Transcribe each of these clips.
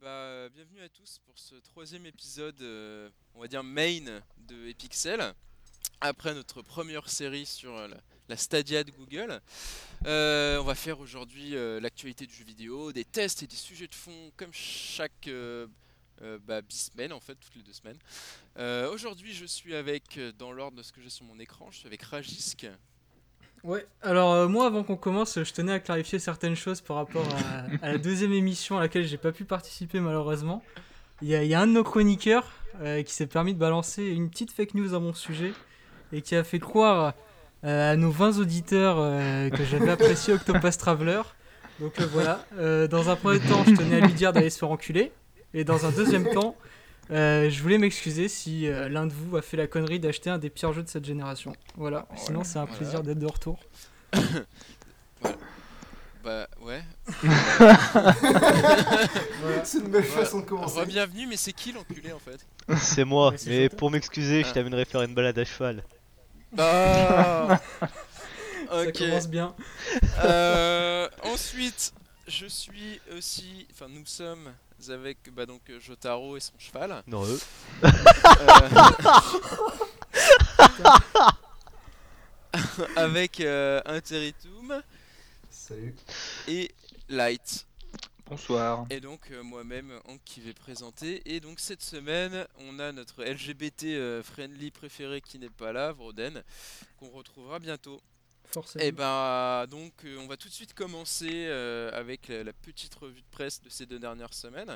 bah, bienvenue à tous pour ce troisième épisode, euh, on va dire main de Epixel, après notre première série sur euh, la, Stadia de Google. Euh, on va faire aujourd'hui euh, l'actualité du jeu vidéo, des tests et des sujets de fond comme chaque euh, euh, bah, bi-semaine en fait, toutes les deux semaines. Euh, aujourd'hui je suis avec, euh, dans l'ordre de ce que j'ai sur mon écran, je suis avec Rajisk. Ouais, alors euh, moi avant qu'on commence, je tenais à clarifier certaines choses par rapport à, la deuxième émission à laquelle j'ai pas pu participer malheureusement. Il y a, un de nos chroniqueurs euh, qui s'est permis de balancer une petite fake news à mon sujet et qui a fait croire euh, à nos 20 auditeurs que j'avais apprécié Octopus Traveler. Donc voilà, dans un premier temps, je tenais à lui dire d'aller se faire enculer. Et dans un deuxième temps, euh, je voulais m'excuser si euh, l'un de vous a fait la connerie d'acheter un des pires jeux de cette génération. Voilà, sinon c'est un voilà. plaisir d'être de retour. Bah ouais, Voilà. C'est une belle Voilà. façon de commencer. re-bienvenue, mais c'est qui l'enculé en fait? C'est moi, Ouais, mais pour m'excuser, je Ah. t'amènerai faire une balade à cheval. Ah Ça Ok. commence bien. Euh, ensuite, je suis aussi, enfin nous sommes avec bah, donc euh, Jotaro et son cheval. Non, eux. Euh, avec euh, Interitum Salut. et Light. Bonsoir. Et donc euh, moi-même Hank qui vais présenter. Et donc cette semaine, on a notre LGBT euh, friendly préféré qui n'est pas là, Vroden, qu'on retrouvera bientôt. Forcément. Et ben donc euh, on va tout de suite commencer euh, avec la, la petite revue de presse de ces deux dernières semaines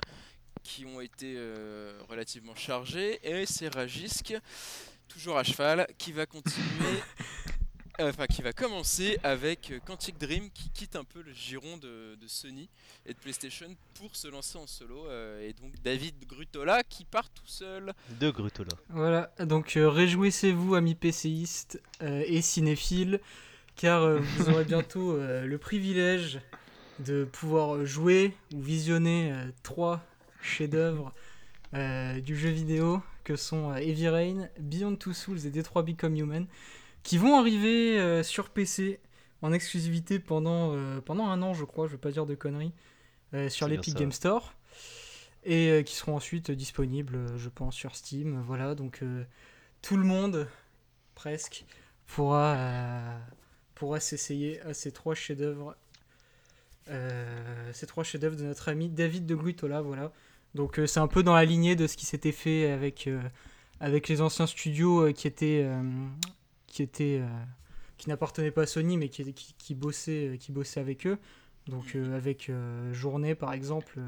qui ont été euh, relativement chargées. Et c'est Rajisk toujours à cheval qui va continuer euh, enfin qui va commencer avec Quantic Dream qui quitte un peu le giron de, de Sony et de PlayStation pour se lancer en solo. Euh, et donc David Grutola qui part tout seul. Deux Grutola. Voilà, donc euh, réjouissez-vous amis PCistes euh, et cinéphiles, car euh, vous aurez bientôt euh, le privilège de pouvoir jouer ou visionner euh, trois chefs-d'œuvre du jeu vidéo que sont Heavy Rain, Beyond Two Souls et Detroit Become Human, qui vont arriver sur PC en exclusivité pendant, pendant un an, je crois, je veux pas dire de conneries, sur l'Epic. Game Store et qui seront ensuite disponibles, je pense, sur Steam. Voilà, donc tout le monde, presque, pourra, pourra s'essayer à ces trois chefs-d'œuvre. euh, ces trois chefs-d'œuvre de notre ami David de Guitola, voilà. Donc euh, c'est un peu dans la lignée de ce qui s'était fait avec, euh, avec les anciens studios qui étaient qui pas à Sony mais qui, qui, avec eux. Donc avec Journée par exemple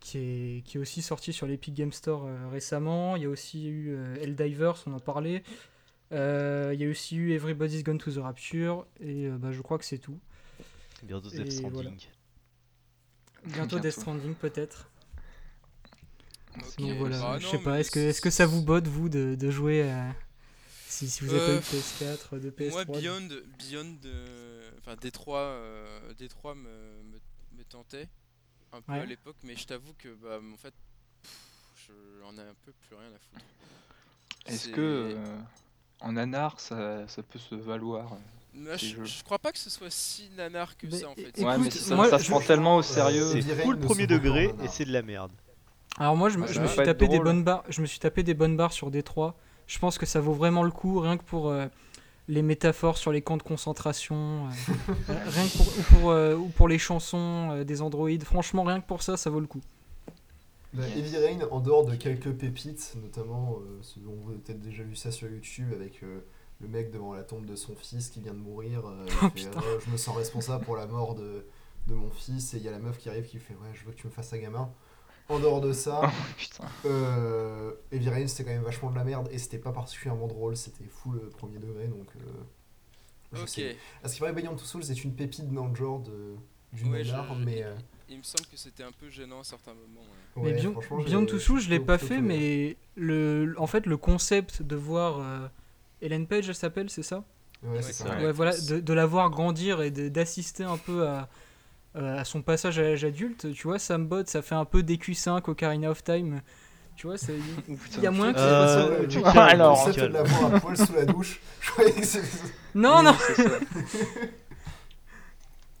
qui est, qui aussi sorti sur l'Epic Game Store récemment. Il y a aussi eu Helldivers, on en parlait. Euh, il y a aussi eu Everybody's Gone to the Rapture. Et euh, bah, je crois que c'est tout. Bientôt Death Stranding. voilà. Bientôt Bientôt. Death Stranding peut-être. Ok. Donc voilà, Bah, je non, sais pas, est-ce que, est que ça vous botte vous de, de jouer à- si, si vous avez Euh, pas eu de PS4, de PS3 Moi, Beyond, Beyond, euh, enfin Détroit, euh, Détroit me, me, me tentait un peu Ouais. à l'époque, mais je t'avoue que bah, en fait, j'en ai un peu plus rien à foutre. Est-ce que euh, en anard ça, ça peut se valoir euh je, je crois pas que ce soit si nanar que Mais ça en fait. écoute, Ouais, mais ça, moi, ça se je- prend tellement au Euh, sérieux. C'est full ne premier degré et nanar. c'est de la merde. Alors moi je me, Ça je va me pas suis tapé des bonnes barres, je me suis tapé des bonnes barres sur Détroit. Je pense que ça vaut vraiment le coup, rien que pour euh, les métaphores sur les camps de concentration, euh, euh, rien que pour, ou pour, euh, ou pour les chansons euh, des androïdes. Franchement, rien que pour ça, ça vaut le coup. Bah, Heavy Rain, en dehors de quelques pépites, notamment, euh, ce- on a peut-être déjà vu ça sur YouTube avec euh, le mec devant la tombe de son fils qui vient de mourir. euh, Oh, fait. Ouais, je me sens responsable pour la mort de, de mon fils. Et il y a la meuf qui arrive qui fait Ouais, je veux que tu me fasses un gamin. En dehors de ça, Oh, euh, Heavy Rain c'était quand même vachement de la merde et c'était pas particulièrement drôle, c'était full premier degré donc. euh, je Ok, sais. À ce qui paraît, Beyond Two Souls est une pépite dans le genre de, du Ouais, je- nanar, je- mais. euh, il me semble que c'était un peu gênant à certains moments. ouais. ouais, mais j'ai- Beyond Two Souls, je l'ai pas fait, mais le, en fait, le concept de voir euh, Ellen Page, elle s'appelle, c'est ça Ouais, Ouais, c'est ça. Ouais, voilà, de, de la voir grandir et d'assister un peu à, euh, à son passage à l'âge adulte, tu vois, ça me botte, ça fait un peu DQ5 Ocarina of Time. Tu vois, c'est- Oh, il y a moins que Euh, calmes, alors, de calmes. l'avoir à poil sous la douche, je que. Non, non Oui, ça.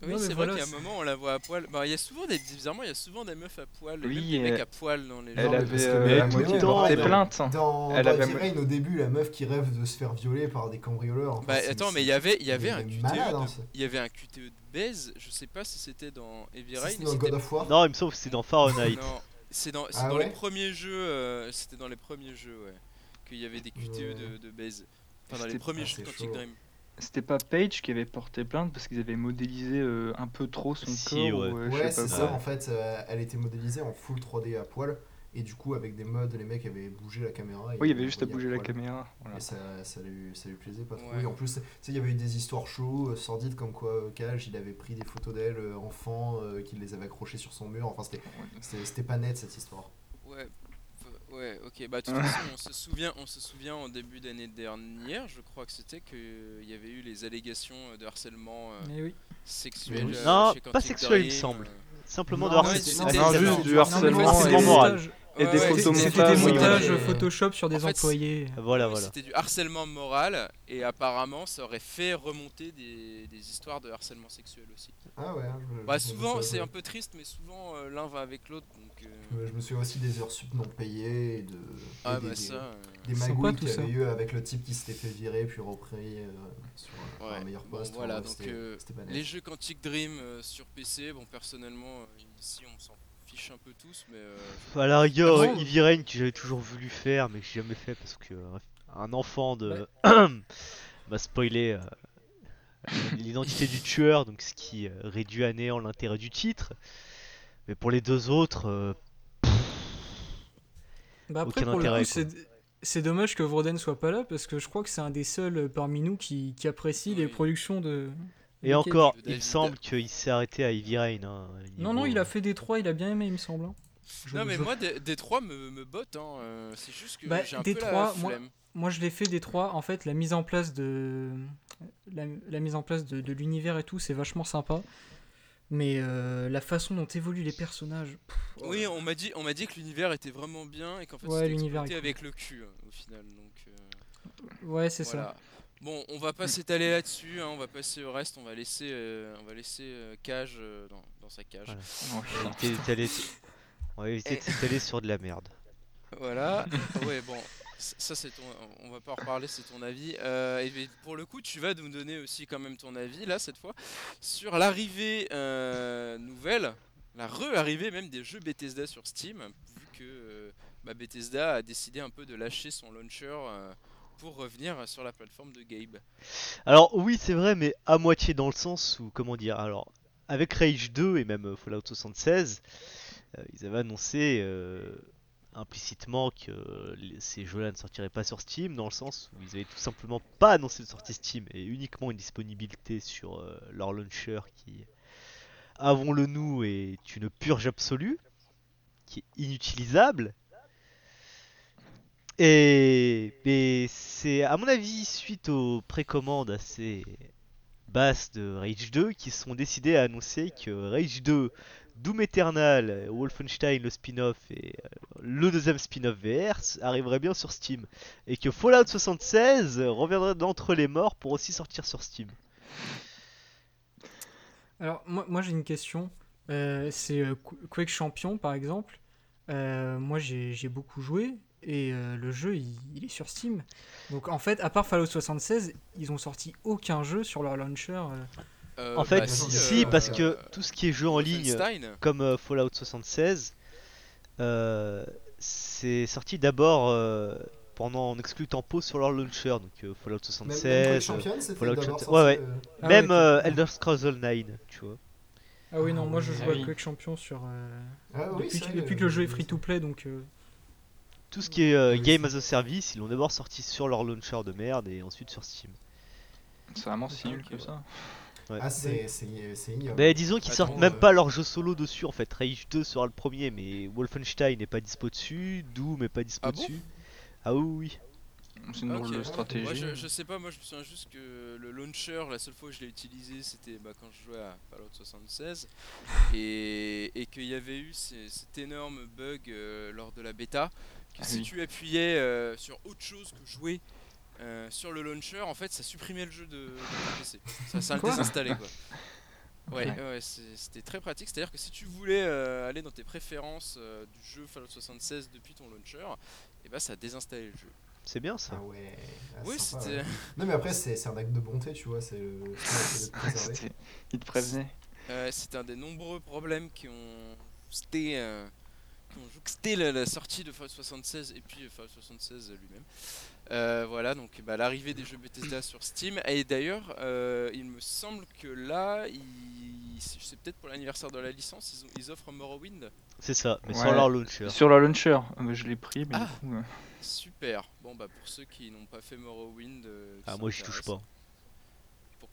Oui, c'est voilà, vrai qu'à un moment on la voit à poil. Bah, il y a souvent des bizarrement, il y a souvent des meufs à poil, Oui, même des mecs à poil dans les Elle avait, parce que euh, des elle- plaintes. Dans, Elle dans avait- Rain, au début, la meuf qui rêve de se faire violer par des cambrioleurs. Enfin, Bah attends, mais il y avait, il y avait un QTE, hein, de... il y avait un QTE de baise. Je sais pas si c'était dans Heavy Rain. dans God of War. Non, il me semble que c'est dans Fahrenheit. Non, c'est dans, c'est Ah dans ouais les premiers jeux. euh, c'était dans les premiers jeux, ouais, qu'il y avait des QTE Ouais. de, de baise. Enfin, dans les premiers ah, jeux de Quantic chaud. Dream. C'était pas Page qui avait porté plainte parce qu'ils avaient modélisé euh, un peu trop son Si, corps ouais. ou, euh, je Ouais, sais c'est pas ça. En fait, euh, elle était modélisée en full 3D à poil. Et du coup, avec des mods, les mecs avaient bougé la caméra. et Oui, il y avait juste à bouger la caméra. voilà. Et ça, ça, lui, ça lui plaisait pas trop. Ouais. Et en plus, tu sais, il y avait eu des histoires chaudes, euh, sordides, comme quoi euh, Cage, il avait pris des photos d'elle, euh, enfant, euh, qu'il les avait accrochées sur son mur. Enfin, c'était- c'était c'était pas net cette histoire. Ouais, ok. Bah de toute façon, on se souvient, on se souvient en début d'année dernière, je crois que c'était qu'il y avait eu les allégations de harcèlement euh, oui. sexuel. Oui. euh, Non, chez pas sexuel, il me semble. euh. Simplement Non, de harcèlement. c'était- non, juste du harcèlement et- moral. Et Ouais, des ouais, photos C'était c'était- des montages, Photoshop sur des en fait, employés. Voilà, voilà. C'était du harcèlement moral et apparemment ça aurait fait remonter des, des histoires de harcèlement sexuel aussi. Ah ouais. je- Bah je- souvent c'est un peu triste mais souvent euh, l'un va avec l'autre donc euh, Je me souviens aussi des heures sup non payées et de. ah et des, bah des- ça euh, des magouilles tout qu'il y avait eu avec le type qui s'était fait virer puis repris euh, sur un- Ouais. un meilleur Bon, poste. voilà, Enfin, donc, euh, les jeux Quantic Dream euh, sur PC bon personnellement ici on s'en fiche un peu tous mais euh, À la rigueur, Ah bon Heavy Rain que j'avais toujours voulu faire, mais que j'ai jamais fait parce que euh, un enfant de m'a spoilé euh, l'identité du tueur, donc ce qui réduit à néant l'intérêt du titre. Mais pour les deux autres, euh, Bah après, Aucun pour le coup, c'est c'est dommage que Vroden soit pas là parce que je crois que c'est un des seuls parmi nous qui, qui apprécie les productions de. Et encore, il me semble qu'il s'est arrêté à Heavy Rain. hein, Non, non, il a fait des trois, il a bien aimé, il me semble. hein. Je- non mais je- moi trois me, me botte hein, euh, c'est juste que Bah, j'ai un des peu la moi-. Moi, je l'ai fait des trois. En fait, la mise en place de la, la mise en place de, de l'univers et tout, c'est vachement sympa. Mais euh, la façon dont évoluent les personnages. pff, Oui, on m'a dit, on m'a dit que l'univers était vraiment bien et qu'en fait Ouais, c'était avec le cul hein, au final. Donc euh, ouais, c'est voilà. ça. Bon, on va pas s'étaler là-dessus, hein, on va passer au reste, on va laisser, euh, on va laisser euh, Cage euh, dans, dans sa cage. Voilà. On va éviter d'étaler- on va éviter de s'étaler sur de la merde. Voilà. ouais, bon, ça c'est ton, on va pas en reparler, c'est ton avis. Euh, et mais pour le coup, tu vas nous donner aussi quand même ton avis là cette fois sur l'arrivée euh, nouvelle, la re-arrivée même des jeux Bethesda sur Steam, vu que euh, bah, Bethesda a décidé un peu de lâcher son launcher euh, pour revenir sur la plateforme de Gabe. Alors oui, c'est vrai, mais à moitié dans le sens où, comment dire, alors avec Rage 2 et même euh, Fallout 76, euh, ils avaient annoncé euh, implicitement que ces jeux-là ne sortiraient pas sur Steam, dans le sens où ils avaient tout simplement pas annoncé de sortie Steam et uniquement une disponibilité sur leur launcher qui, avons-le nous, est une purge absolue, qui est inutilisable. Et, c'est à mon avis suite aux précommandes assez basses de Rage 2 qui sont décidés à annoncer que Rage 2, Doom Eternal, Wolfenstein le spin-off et euh, le deuxième spin-off VR arriveraient bien sur Steam et que Fallout 76 reviendrait d'entre les morts pour aussi sortir sur Steam. Alors, moi, j'ai une question. Euh, c'est euh, Qu- Quake Champion, par exemple. Moi, j'ai beaucoup joué et euh, le jeu, il, il est sur Steam. Donc, en fait, à part Fallout 76, ils ont sorti aucun jeu sur leur launcher. euh. Euh, En fait, bah, si, euh, parce que tout ce qui est jeu en ligne, comme euh, Fallout 76, euh, c'est sorti d'abord euh, pendant en exclu tempo sur leur launcher, donc euh, Fallout Même, même Quake 76, euh, Champion, c'était Fallout sorti, ouais, ouais. euh, Ah même ouais, euh, ok. Elder Scrolls 9, tu vois. Ah oui, non, moi, je Ah joue à oui. Quake Champion sur. euh, Ah oui, depuis que, vrai, depuis que euh, le jeu est free to play, donc. euh, Tout ce qui est euh, Game as a Service, ils l'ont d'abord sorti sur leur launcher de merde et ensuite sur Steam. C'est vraiment si nul que ouais. ça. Ah, c'est ignoble. Mais disons qu'ils sortent même euh, pas leur jeu solo dessus en fait. Rage 2 sera le premier, mais Wolfenstein n'est pas dispo dessus, Doom n'est pas dispo Ah bon dessus. Ah oui, oui. C'est une de Moi, stratégie. je, je sais pas, moi je me souviens juste que le launcher, la seule fois où je l'ai utilisé, c'était bah, quand je jouais à Fallout 76. Et, et qu'il y avait eu cet énorme bug euh, lors de la bêta. Que Ah si oui. tu appuyais euh, sur autre chose que jouer euh, sur le launcher, en fait ça supprimait le jeu de, de ton PC. Ça, ça le Quoi désinstallait quoi. Ouais, c'était très pratique. C'est-à-dire que si tu voulais euh, aller dans tes préférences euh, du jeu Fallout 76 depuis ton launcher, et bah ça désinstallait le jeu. C'est bien ça. Ah ouais. ah, oui, c'était. ouais. Non, mais après, c'est un acte de bonté, tu vois. C'est le. C'était- Il te prévenait. Euh, c'est un des nombreux problèmes qui ont jouxté, euh, jouxté la, la sortie de Fallout 76 et puis euh, Fallout 76 lui-même. Euh, voilà, donc bah, l'arrivée des jeux Bethesda sur Steam. Et d'ailleurs, euh, il me semble que là, ils- c'est peut-être pour l'anniversaire de la licence, ils, offrent Morrowind. C'est ça, mais Ouais. sans leur launcher. Sur le launcher, euh, bah, je l'ai pris, mais Ah. du coup, euh, Super. Bon, bah pour ceux qui n'ont pas fait Morrowind. euh, Ah, moi j'y touche pas.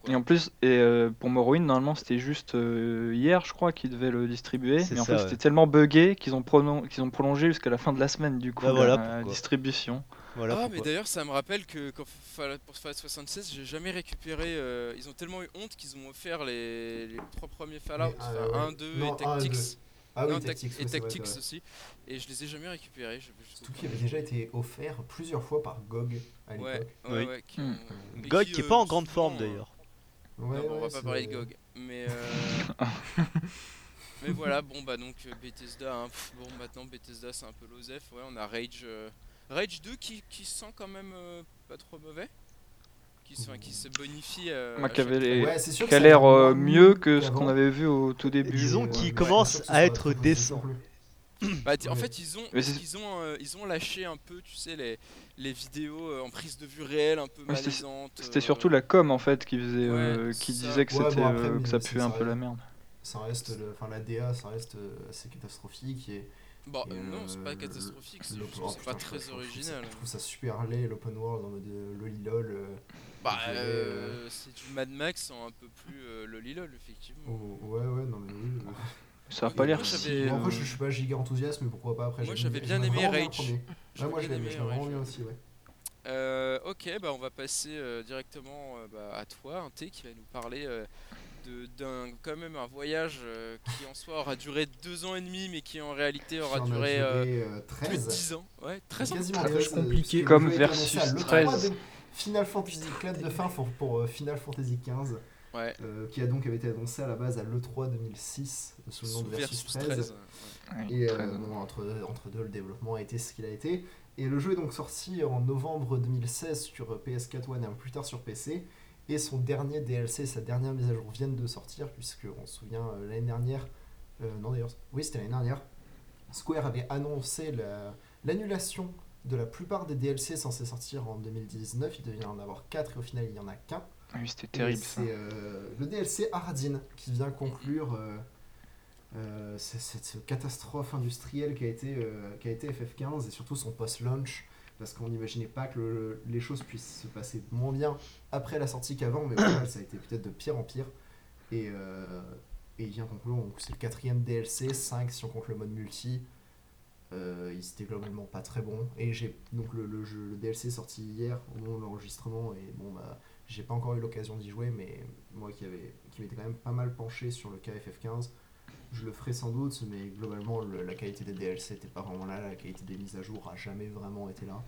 Et en plus, et euh, pour Morrowind, normalement c'était juste euh, hier, je crois, qu'ils devaient le distribuer. Mais en fait, ouais. c'était tellement buggé qu'ils ont, qu'ils ont prolongé jusqu'à la fin de la semaine, du coup, Bah voilà la pourquoi. distribution. Voilà ah, mais d'ailleurs, ça me rappelle que quand Fallout- pour Fallout 76, j'ai jamais récupéré. euh, ils ont tellement eu honte qu'ils ont offert les, les trois premiers Fallout, Mais, ah, enfin ouais. 1, 2 Non, et Tactics. Ah oui, Non, Tactics, et Tactics vrai. aussi. Et je les ai jamais récupérés. je- pas qu'il avait déjà été offert plusieurs fois par GOG à Ouais, l'époque. ouais, Oui. ouais. qui Hmm. ont- mais GOG qui est euh, pas en grande souvent, forme euh, d'ailleurs. Ouais, non, bon, on va pas parler de GOG. Mais, euh, mais voilà, bon bah donc euh, Bethesda, hein, pff, bon maintenant Bethesda c'est un peu l'osef, ouais on a Rage, euh, Rage 2 qui, qui sent quand même euh, pas trop mauvais, qui, se- enfin, qui se bonifie. euh, Moi, qui les- Ouais, c'est sûr Qui a l'air euh, mieux que ce qu'on avait vu au tout début. Disons qu'il Ouais, commence à être décent. Bah, En fait, ils ont, ils ont, euh, ils ont lâché un peu, tu sais, les, les vidéos euh, en prise de vue réelle, un peu malaisantes. C'était euh, surtout la com en fait qui faisait, euh, Ouais, qui ça. disait que Ouais, bon, après, euh, que ça puait un peu la merde. Ça reste, le- enfin la DA, ça reste assez catastrophique et Bon, Et, euh, non, c'est pas catastrophique, c'est oh, pas très je- je trouve ça- original. Je trouve ça super laid, l'open world en mode lolilol. Bah, euh, c'est du Mad Max en un peu plus euh, lolilol, effectivement. oh, ouais, ouais, non mais oui. Ça a pas l'air si. euh, après, je, je suis pas giga enthousiaste, mais pourquoi pas après Moi, j'avais bien aimé Rage. Ouais, moi je l'aime vraiment bien aussi, ouais. Euh, ok, bah on va passer euh, directement euh, bah, à toi, un T qui va nous parler euh, de- d'un quand même un voyage euh, qui en soi aura duré deux ans et demi, mais qui en réalité aura en duré euh, duré, euh, plus de 13. 10 ans. Ouais, 13 ans. Quasiment 13, c'est compliqué. Comme versus l'E3 13. de Final Fantasy Club de fin pour, pour Final Fantasy XV, Ouais. euh, qui a donc avait été annoncé à la base à l'E3 2006 sous le nom Sous de Versus 13. 13. ouais, Et euh, 13. bon, entre, entre deux, le développement a été ce qu'il a été. Et le jeu est donc sorti en novembre 2016 sur PS4 One et un peu plus tard sur PC. Et son dernier DLC, sa dernière mise à jour viennent de sortir, puisque on se souvient euh, l'année dernière, euh, non d'ailleurs, oui c'était l'année dernière, Square avait annoncé la- l'annulation de la plupart des DLC censés sortir en 2019. Il devait y en avoir 4 et au final il n'y en a qu'un. Ah oui, c'était terrible. C'est euh, le DLC Hardin qui vient conclure euh, euh, cette catastrophe industrielle qui a été, qui a été FF15 et surtout son post-launch. Parce qu'on n'imaginait pas que le- les choses puissent se passer moins bien après la sortie qu'avant, mais au final ça a été peut-être de pire en pire. Et, et il vient conclure, c'est le quatrième DLC, 5 si on compte le mode multi. Euh, il était globalement pas très bon. Et j'ai donc le, le jeu, le DLC sorti hier au moment de l'enregistrement. Et bon, bah, j'ai pas encore eu l'occasion d'y jouer, mais moi qui, avait, qui m'étais quand même pas mal penché sur le KFF15, je le ferai sans doute, mais globalement le- la qualité des DLC était pas vraiment là, la qualité des mises à jour a jamais vraiment été là.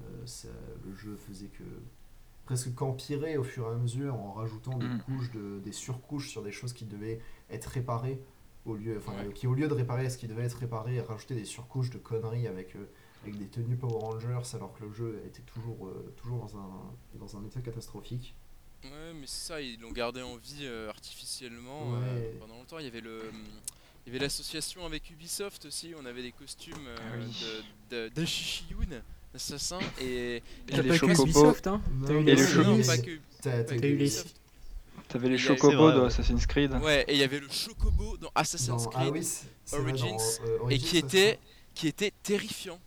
Euh, ça- le jeu faisait que presque qu'empirer au fur et à mesure en rajoutant des Mm. couches de, des surcouches sur des choses qui devaient être réparées au lieu enfin Ouais. qui au lieu de réparer ce qui devait être réparé rajouter des surcouches de conneries avec euh, avec des tenues Power Rangers alors que le jeu était toujours euh, toujours dans un dans un état catastrophique Ouais, mais c'est ça, ils l'ont gardé en vie euh, artificiellement euh, pendant longtemps. Il y avait le. Il y avait l'association avec Ubisoft aussi, on avait des costumes euh, Ah oui. de, d'Ashishiyun, assassin, et, et T'as les pas que. Ubisoft, hein T'as eu les Ubisoft. T'avais les chocobos ouais. Assassin's Creed. Ouais, et il y avait le chocobo dans Assassin's dans- Creed, ah Origins, dans, euh, et qui était, qui était terrifiant.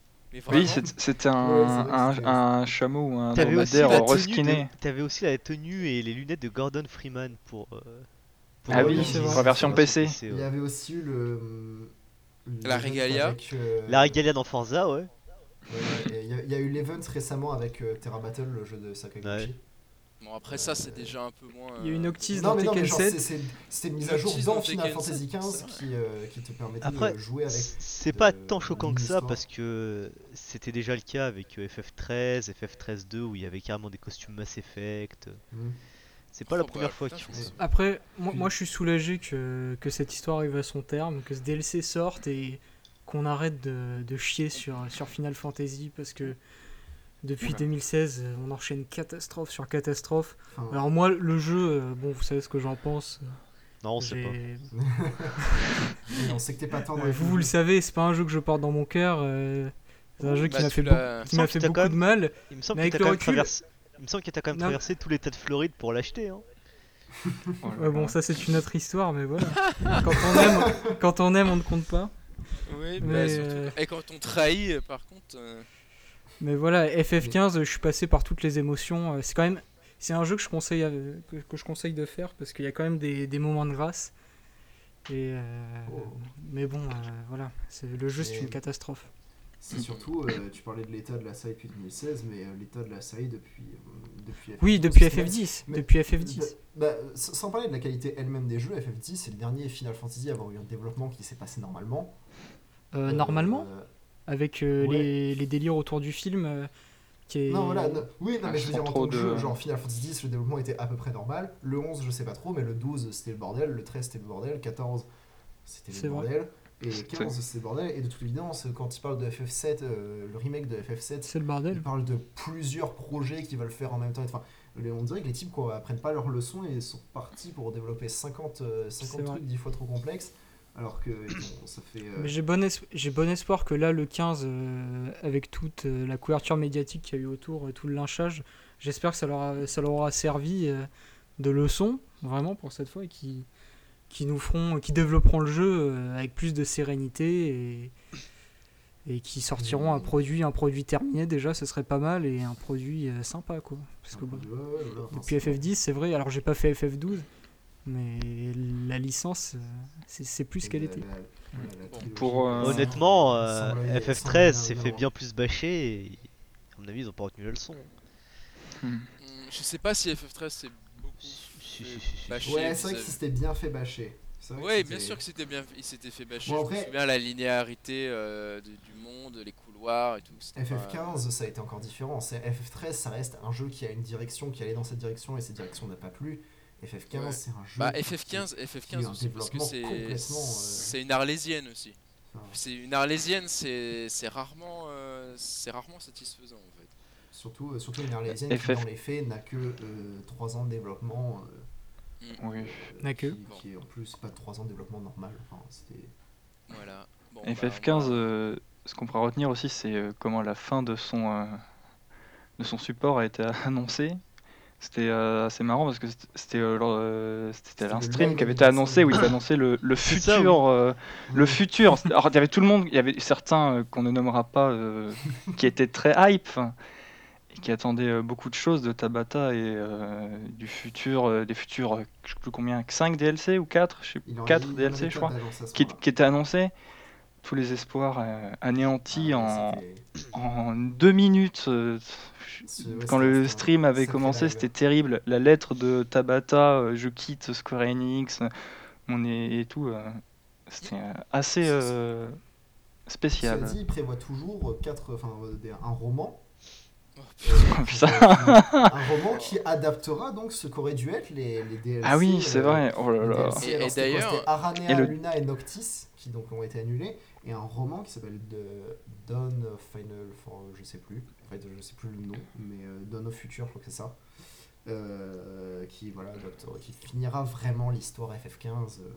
Oui, c'était un, un, chameau ou un dromadaire reskiné. t'avais aussi la tenue et les lunettes de Gordon Freeman pour. euh, pour Ah oui, jeu. c'est vrai. pour la version PC. ouais. Il y avait aussi eu le. La Regalia. avec, euh, La Regalia dans Forza, ouais. ouais, et Il y, a- il y a eu l'event récemment avec euh, Terra Battle, le jeu de Sakaguchi. Bon, après ça, c'est déjà un peu moins. Il y a une euh, Octis dans Tekken genre, 7. c'est- une mise à jour dans dans Final Fantasy 7, XV qui, euh, qui te permettait Après, de jouer avec. c'est pas de- tant choquant que ça parce que c'était déjà le cas avec euh, FF13, FF13-2 où il y avait carrément des costumes Mass Effect. Hmm. C'est pas la Oh, bah, première fois qu'ils font ça. Après, moi, moi je suis soulagé que, que cette histoire arrive à son terme, que ce DLC sorte et qu'on arrête de, de chier sur, sur Final Fantasy parce que depuis Oula. 2016, euh, on enchaîne catastrophe sur catastrophe. Enfin, Alors moi, le jeu, euh, bon, vous savez ce que j'en pense. Non, on sait pas. Mais on sait que t'es pas tendre Euh, vous, le vous le savez, c'est pas un jeu que je porte dans mon cœur. euh, c'est un jeu qui Bah, m'a fait, beaucoup, qui m'a fait de mal. Il me semble Mais que avec t'as le quand même recul- traversé. Il me semble que t'as quand même Non. traversé tout l'état de Floride pour l'acheter. Hein. Oh Ouais, bon, ça c'est une autre histoire, mais voilà. quand, on aime, quand on aime, on ne compte pas. Oui, Mais, bah, surtout- euh, Et quand on trahit, euh, par contre. Mais voilà, FF15, je suis passé par toutes les émotions. euh, C'est quand même, c'est un jeu que je conseille, à- que, que je conseille de faire parce qu'il y a quand même des, des moments de grâce. Et euh, Oh. mais bon, euh, voilà, c'est le jeu, c'est une catastrophe. C'est surtout, euh, tu parlais de l'état de la SAI depuis 2016, mais l'état de la SAI depuis, depuis FF12. Oui, depuis c'est même- FF10, mais- depuis FF10. Bah, bah, sans parler de la qualité elle-même des jeux, FF10 c'est le dernier Final Fantasy à avoir eu un développement qui s'est passé normalement. Normalement, avec euh, ouais. les, les délires autour du film, euh, qui est. Non, voilà, non- oui, non, Ah, mais je veux dire en tant que de- jeu, genre Final Fantasy X, le développement était à peu près normal. Le 11, je sais pas trop, mais le 12, c'était le bordel. Le 13, c'était le bordel. 14, c'était le vrai. bordel. Et C'était- 15, c'est le bordel. Et de toute évidence, quand il parle de FF7, euh, le remake de FF7, C'est le il bordel. parle de plusieurs projets qui veulent faire en même temps. Enfin, on dirait que les types quoi, apprennent pas leurs leçons et sont partis pour développer 50, euh, 50 C'est vrai. trucs 10 fois trop complexes. Alors que bon, ça fait. euh, j'ai bon, es- j'ai bon espoir que là, le 15, euh, avec toute euh, la couverture médiatique qu'il y a eu autour, et tout le lynchage, j'espère que ça leur, a- ça leur aura servi de leçon, vraiment, pour cette fois, et qui, qui nous feront, qui développeront le jeu avec plus de sérénité et, et qui sortiront un produit, un produit terminé déjà, ce serait pas mal, et un produit sympa, quoi. Parce que bon, ouais, ouais, voilà, enfin, depuis c'est- FF10, c'est vrai, alors j'ai pas fait FF12, mais la licence, euh, c'est plus ce qu'elle était. pour, euh, Honnêtement, euh, sans l'œil- sans FF13 l'œil s'est fait bien plus bâcher. Et, à mon avis, ils ont pas retenu la leçon. Hmm. Je sais pas si FF13 c'est beaucoup. Si, si, fait bâcher Ouais, c'est vrai que c'était bien fait bâcher. Ouais, bien sûr que c'était bien, il s'était fait bâcher. Bon, je après- me souviens la linéarité euh, de- du monde, les couloirs et tout. c'était pas- FF15, ça a été encore différent. C'est FF13, ça reste un jeu qui a une direction, qui allait dans cette direction et cette direction n'a pas plu. FF15, Ouais. c'est un jeu. Bah qui- FF15, qui- FF15 un aussi parce que c'est euh, c'est une arlésienne aussi. enfin, C'est une arlésienne, c'est rarement euh, c'est rarement satisfaisant en fait. surtout, euh, surtout une arlésienne qui, dans les faits, n'a que 3 ans de développement. euh, Oui. N'a que. qui, qui est en plus pas 3 ans de développement normal. Enfin. Voilà. Bon, bah, FF15, moi- euh, ce qu'on pourra retenir aussi, c'est comment la fin de son, euh, de son support a été annoncée. C'était euh, assez marrant parce que c'était- c'était euh, euh, c'était un stream qui avait été annoncé où ils annonçaient le, le futur. euh, le futur. Alors, il y avait tout le monde, il y avait certains euh, qu'on ne nommera pas euh, qui étaient très hype hein, et qui attendaient euh, beaucoup de choses de Tabata et euh, du futur, euh, des futurs, euh, je sais plus combien, 5 DLC ou 4 Je sais Il en- 4 il en DLC, je crois, qui étaient annoncés. Tous les espoirs euh, anéantis Ah, en, deux minutes. euh, quand le stream avait commencé, c'était terrible. La lettre de Tabata, euh, je quitte Square Enix, on est et tout. euh, C'était euh, assez euh, spécial. dit, il prévoit toujours quatre, enfin, un roman. Oh, euh, un roman qui adaptera donc ce qu'aurait dû être les, les DLC. Ah oui, c'est euh, vrai. Oh là les là. DLC, Et- d'ailleurs- et le- Luna et Noctis qui donc ont été annulés et un roman qui s'appelle The Dawn of Final for je sais plus en fait je sais plus le nom mais euh, Dawn of Future je crois que c'est ça euh, qui voilà adaptera- qui finira vraiment l'histoire FF15 euh.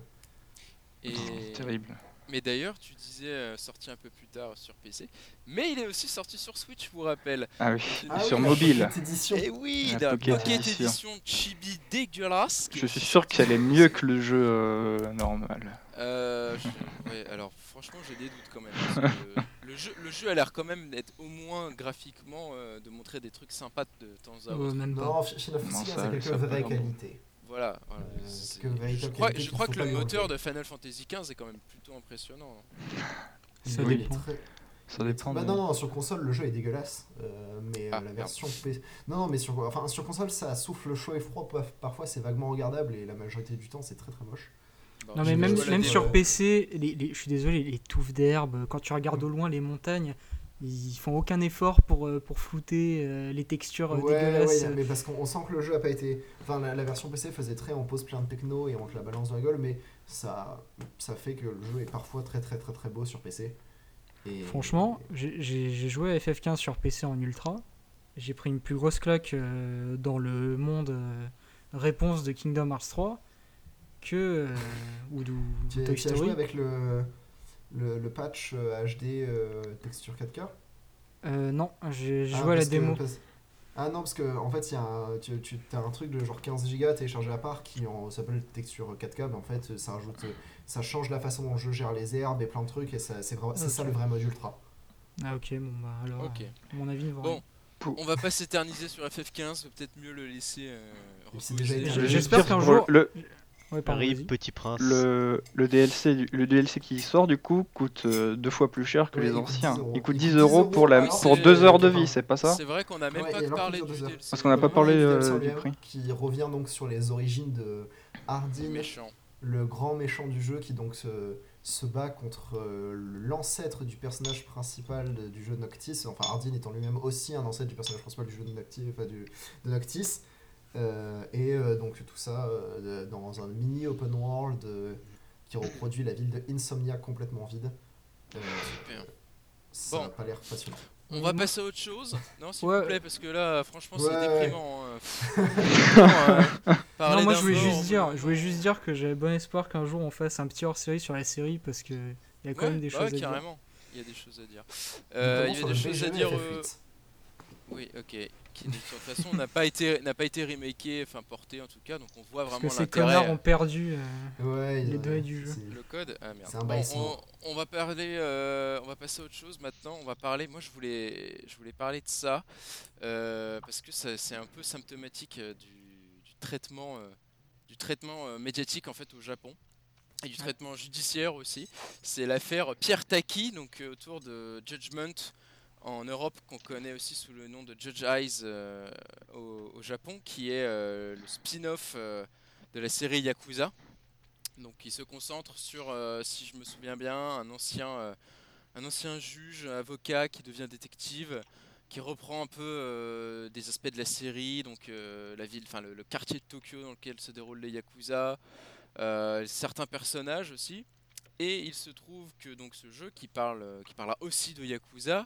Et... C'est terrible. Mais d'ailleurs, tu disais euh, sorti un peu plus tard sur PC, mais il est aussi sorti sur Switch, je vous rappelle. Ah oui, Ah sur oui, mobile. Pocket Edition. Et oui, La la Pocket Pocket, Edition. Edition chibi dégueulasse. Je suis sûr qu'elle est mieux que le jeu euh, normal. Euh, je- ouais, alors franchement, j'ai des doutes quand même. parce que le, jeu, le jeu a l'air quand même d'être au moins graphiquement euh, de montrer des trucs sympas de temps à autre. même pas. non Final Non, Fantasy ça- a quelques ça peut vraies vraiment. qualités Voilà. voilà. Euh, C'est- que véritable je crois, qualité je qu'il crois faut que pas le moteur de Final Fantasy XV est quand même plutôt impressionnant. hein. Ça Oui, dépend. très- Ça dépend. Bah de- non, non, sur console, le jeu est dégueulasse. euh, mais euh, Ah, la merde. version PC. Non, non, mais sur, enfin, sur console, ça souffle chaud et froid. pa- Parfois, c'est vaguement regardable et la majorité du temps, c'est très très moche. Non mais même, même sur euh, PC, les, les- je suis désolé, les touffes d'herbe, quand tu regardes au loin les montagnes, Ils font aucun effort pour, euh, pour flouter euh, les textures Ouais, dégueulasses. ouais, mais parce qu'on on sent que le jeu a pas été. Enfin, la, la version PC faisait très on pose plein de techno et on te la balance dans la gueule, mais ça, ça fait que le jeu est parfois très très très très beau sur PC. Et... Franchement, j'ai joué à FF15 sur PC en ultra. J'ai pris une plus grosse claque dans le monde réponse de Kingdom Hearts 3 que euh, ou, de- tu, Toy tu as joué avec le, le, le patch euh, HD euh, texture 4K Euh, non, j'ai Ah, joué à la que- démo. parce- Ah non, parce que en fait, il y a un, tu, tu as un truc de genre 15 Go téléchargé à part qui s'appelle texture 4K, mais en fait, ça rajoute, ça change la façon dont jeu gère les herbes et plein de trucs, et ça- c'est vraiment- c'est ça Ok. le vrai mode ultra. Ah ok, bon bah alors, Ok. euh, mon avis vaut Bon. On va pas s'éterniser sur FF15, peut-être mieux le laisser euh, reposer. Je- J'espère qu'un jour. le, Ouais, pardon, Arrive. Petit Prince. le, le DLC, du- le DLC qui sort du coup coûte euh, deux fois plus cher que Ouais, les il coûte anciens. 10 euros. Il coûte Il 10 coûte 10 euros pour, la, pour deux heures de vie, c'est pas ça C'est vrai qu'on a même Ouais, pas parlé du. DLC. Parce qu'on n'a pas Le parlé, euh, du prix. Qui revient donc sur les origines de Hardin, méchant. le grand méchant du jeu qui donc se, se bat contre euh, l'ancêtre du personnage principal de- du jeu Noctis, enfin Hardin étant lui-même aussi un ancêtre du personnage principal du jeu de Noctis, enfin, du, de Noctis. Euh, et euh, donc tout ça euh, dans un mini open world euh, qui reproduit la ville de Insomnia complètement vide. Euh, Super. ça Bon. n'a pas l'air passionnant. On va passer à autre chose Non, s'il Ouais. vous plaît, parce que là, franchement, Ouais, c'est déprimant. hein. Pff, non, euh, moi je voulais juste dire, je voulais juste dire que j'avais bon espoir qu'un jour on fasse un petit hors-série sur la série parce que il y a quand Ouais, même des bah choses ouais, à dire. carrément. Il y a des choses à dire. Euh, il y a des choses à dire. FF8. euh, Oui, ok. Qui de toute façon n'a pas été n'a pas été remaké, enfin porté en tout cas, donc on voit Parce vraiment que ces connards ont perdu. euh, Ouais, Les données du jeu. Le code Ah merde. Bon, on, va parler, euh, on va passer à autre chose maintenant. On va parler. Moi, je voulais, je voulais parler de ça euh, parce que c'est un peu symptomatique euh, du, du traitement, euh, du traitement euh, médiatique en fait au Japon et du traitement judiciaire aussi. C'est l'affaire Pierre Taki, donc euh, autour de Judgment en Europe, qu'on connaît aussi sous le nom de Judge Eyes euh, au, Japon, qui est euh, le spin-off euh, de la série Yakuza. Donc il se concentre sur, si je me souviens bien, un ancien, un ancien juge, avocat qui devient détective, qui reprend un peu des aspects de la série, donc la ville, enfin le, quartier de Tokyo dans lequel se déroulent les Yakuza, certains personnages aussi. Et il se trouve que donc ce jeu qui parle, euh, qui parlera aussi de Yakuza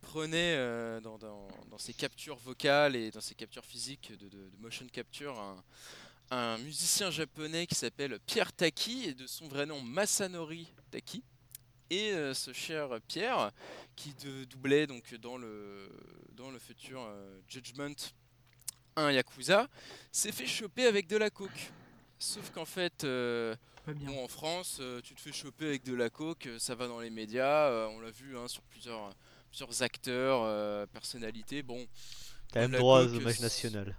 prenait euh, dans, ses captures vocales et dans ses captures physiques de, motion capture un, musicien japonais qui s'appelle Pierre Taki et de son vrai nom Masanori Taki. Et euh, ce cher Pierre, qui doublait donc dans le, dans le futur Judgment 1 Yakuza, s'est fait choper avec de la coke. Sauf qu'en fait, Pas bien. Bon, en France, euh, tu te fais choper avec de la coke, euh, ça va dans les médias, euh, on l'a vu hein, sur plusieurs, plusieurs acteurs, euh, personnalités. Bon, T'as même droit à un hommage national.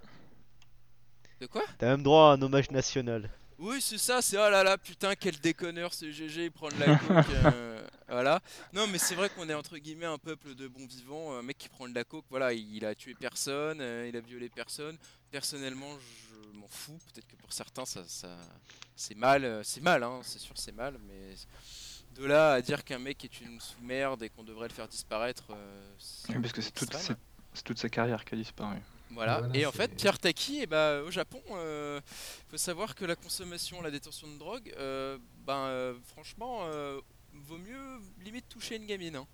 de quoi? T'as même droit à un hommage national. Oui, c'est ça, c'est oh là là, putain, quel déconneur ce GG, il prend de la coke. euh, voilà. Non, mais c'est vrai qu'on est entre guillemets un peuple de bons vivants. Un mec qui prend de la coke, voilà, il, il a tué personne, euh, il a violé personne. Personnellement, je m'en fous. Peut-être que pour certains, ça, ça c'est mal, euh, c'est mal, hein, c'est sûr, c'est mal, mais de là à dire qu'un mec est une sous-merde et qu'on devrait le faire disparaître, euh, Oui, Parce que c'est toute, toute sa carrière qui a disparu. Voilà. Voilà, et en fait, Pierre Taki, eh ben, au Japon, il faut savoir que la consommation, la détention de drogue, euh, ben, euh, franchement, euh, vaut mieux limite toucher une gamine. hein.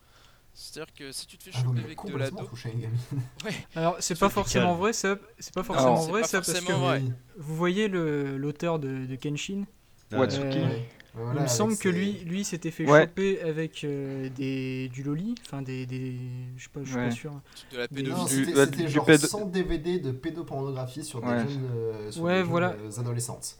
C'est-à-dire que si tu te fais Ah, choper mieux avec de la une gamine. Alors c'est pas fait forcément vrai ça. C'est pas forcément vrai pas ça parce que vrai. Vous voyez le- l'auteur de, de Kenshin. Watsuki. Euh, Ouais. Voilà, il me semble que lui, lui s'était fait Ouais. choper avec euh, des du loli, enfin des, des je sais pas, je suis Ouais. pas sûr. de la pédophilie. C'était genre pédo- 100 DVD de pédopornographie sur des Ouais. jeunes, euh, sur Ouais, des jeunes, voilà. euh, adolescentes.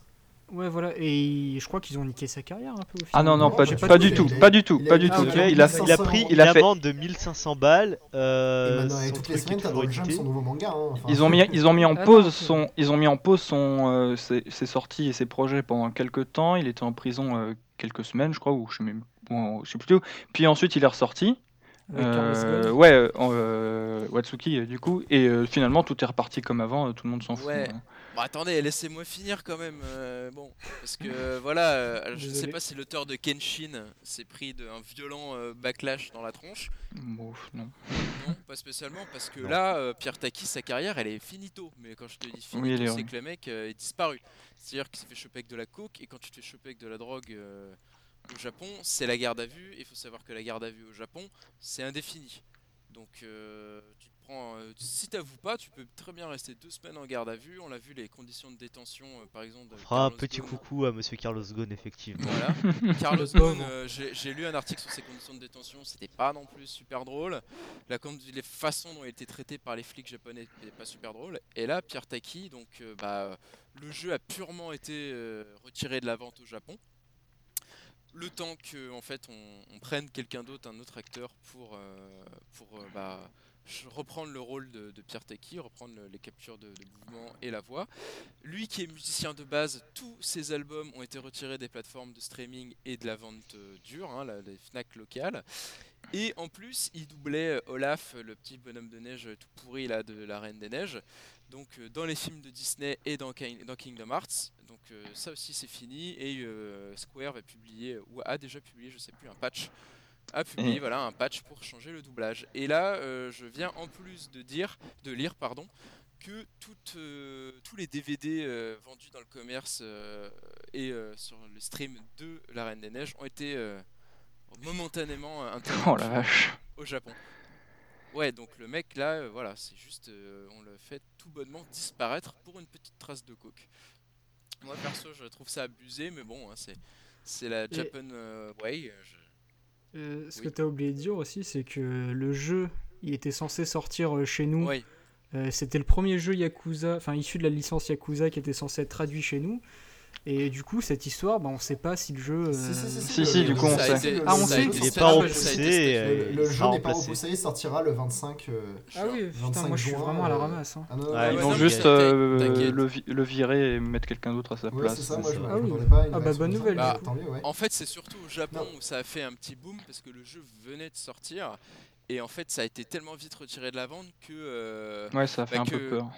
Ouais voilà et je crois qu'ils ont niqué sa carrière un peu au final. Ah non, non, pas, j'ai pas, pas du tout, tout, il a- pas du tout, il a- pas du tout. il, a, il a, fait, il a pris il a une fait- de 1500 balles. Euh, et toutes les semaines, t'as dans son nouveau manga. hein, enfin. Ils ont mis, ils ont mis en Ah pause son, ils ont mis en pause son, euh, ses, ses sorties et ses projets pendant quelques temps. Il était en prison euh, quelques semaines, je crois, ou je sais même, ou, je sais plus. tout. Puis ensuite, il est ressorti Euh, ouais, euh, euh, Watsuki, du coup. Et euh, finalement, tout est reparti comme avant, tout le monde s'en fout. Ouais. hein. Bon, attendez, laissez-moi finir quand même. euh, bon, parce que voilà, euh, je sais Désolé. pas si l'auteur de Kenshin s'est pris d'un violent euh, backlash dans la tronche. Bon, non. Non, pas spécialement, parce que Non. là, euh, Pierre Taki, sa carrière, elle est finito. Mais quand je te dis finito, Oui, c'est que le mec euh, est disparu. C'est-à-dire qu'il s'est fait choper avec de la coke, et quand tu te fais choper avec de la drogue euh, au Japon, c'est la garde à vue. Il faut savoir que la garde à vue au Japon, c'est indéfini. Donc, euh, tu te prends, euh, si t'avoues pas, tu peux très bien rester deux semaines en garde à vue. On l'a vu, les conditions de détention, euh, par exemple. Fera un Carlos petit Ghosn. coucou à monsieur Carlos Ghosn, effectivement. Voilà. Carlos. Ghosn, euh, j'ai lu un article sur ses conditions de détention, c'était pas non plus super drôle. La les façons dont il était traité par les flics japonais n'étaient pas super drôle. Et là, Pierre Taki, donc bah, le jeu a purement été retiré de la vente au Japon. Le temps que en fait on, prenne quelqu'un d'autre, un autre acteur pour, euh, euh, bah, reprendre le rôle de, Pierre Taki, reprendre le- les captures de, mouvement et la voix. Lui qui est musicien de base, tous ses albums ont été retirés des plateformes de streaming et de la vente euh, dure, hein, FNAC locales. Et en plus, il doublait Olaf, le petit bonhomme de neige tout pourri là de la Reine des Neiges. Donc euh, dans les films de Disney et dans, King- dans Kingdom Hearts. Donc euh, ça aussi c'est fini et euh, Square va publier ou a déjà publié, je sais plus, un patch. A publié Et- voilà un patch pour changer le doublage. Et là, je viens en plus de dire, de lire pardon, que toutes, tous les DVD vendus dans le commerce et sur le stream de La Reine des Neiges ont été momentanément Oh vache. au Japon. Ouais, donc le mec là, euh, voilà, c'est juste, euh, on le fait tout bonnement disparaître pour une petite trace de coke. Moi perso, je trouve ça abusé, mais bon, hein, c'est c'est la Et- Japan euh, way. je- ce Oui. que tu as oublié de dire aussi, c'est que le jeu, il était censé sortir chez nous. C'était le premier jeu Yakuza, enfin issu de la licence Yakuza qui était censé être traduit chez nous. Et du coup, cette histoire, bah, on sait pas si le jeu. euh, Si, si, du coup, on sait. été- Ah, on sait Il n'est c'est pas repoussé. euh, Le, jeu n'est pas repoussé, il sortira le 25. euh, Ah oui, putain, 25 moi je suis vraiment à la euh, ramasse. hein. Ah non, non, Ouais, non, Ils ouais, vont non, juste euh, le, vi- le virer et mettre quelqu'un d'autre à sa Ouais, place. c'est ça, moi je ça. me- Ah oui. pas Ah bah, bonne nouvelle, ouais. En fait, c'est surtout au Japon Non. où ça a fait un petit boom parce que le jeu venait de sortir et en fait, ça a été tellement vite retiré de la vente que euh, Ouais, ça a fait Bah, un peu peur.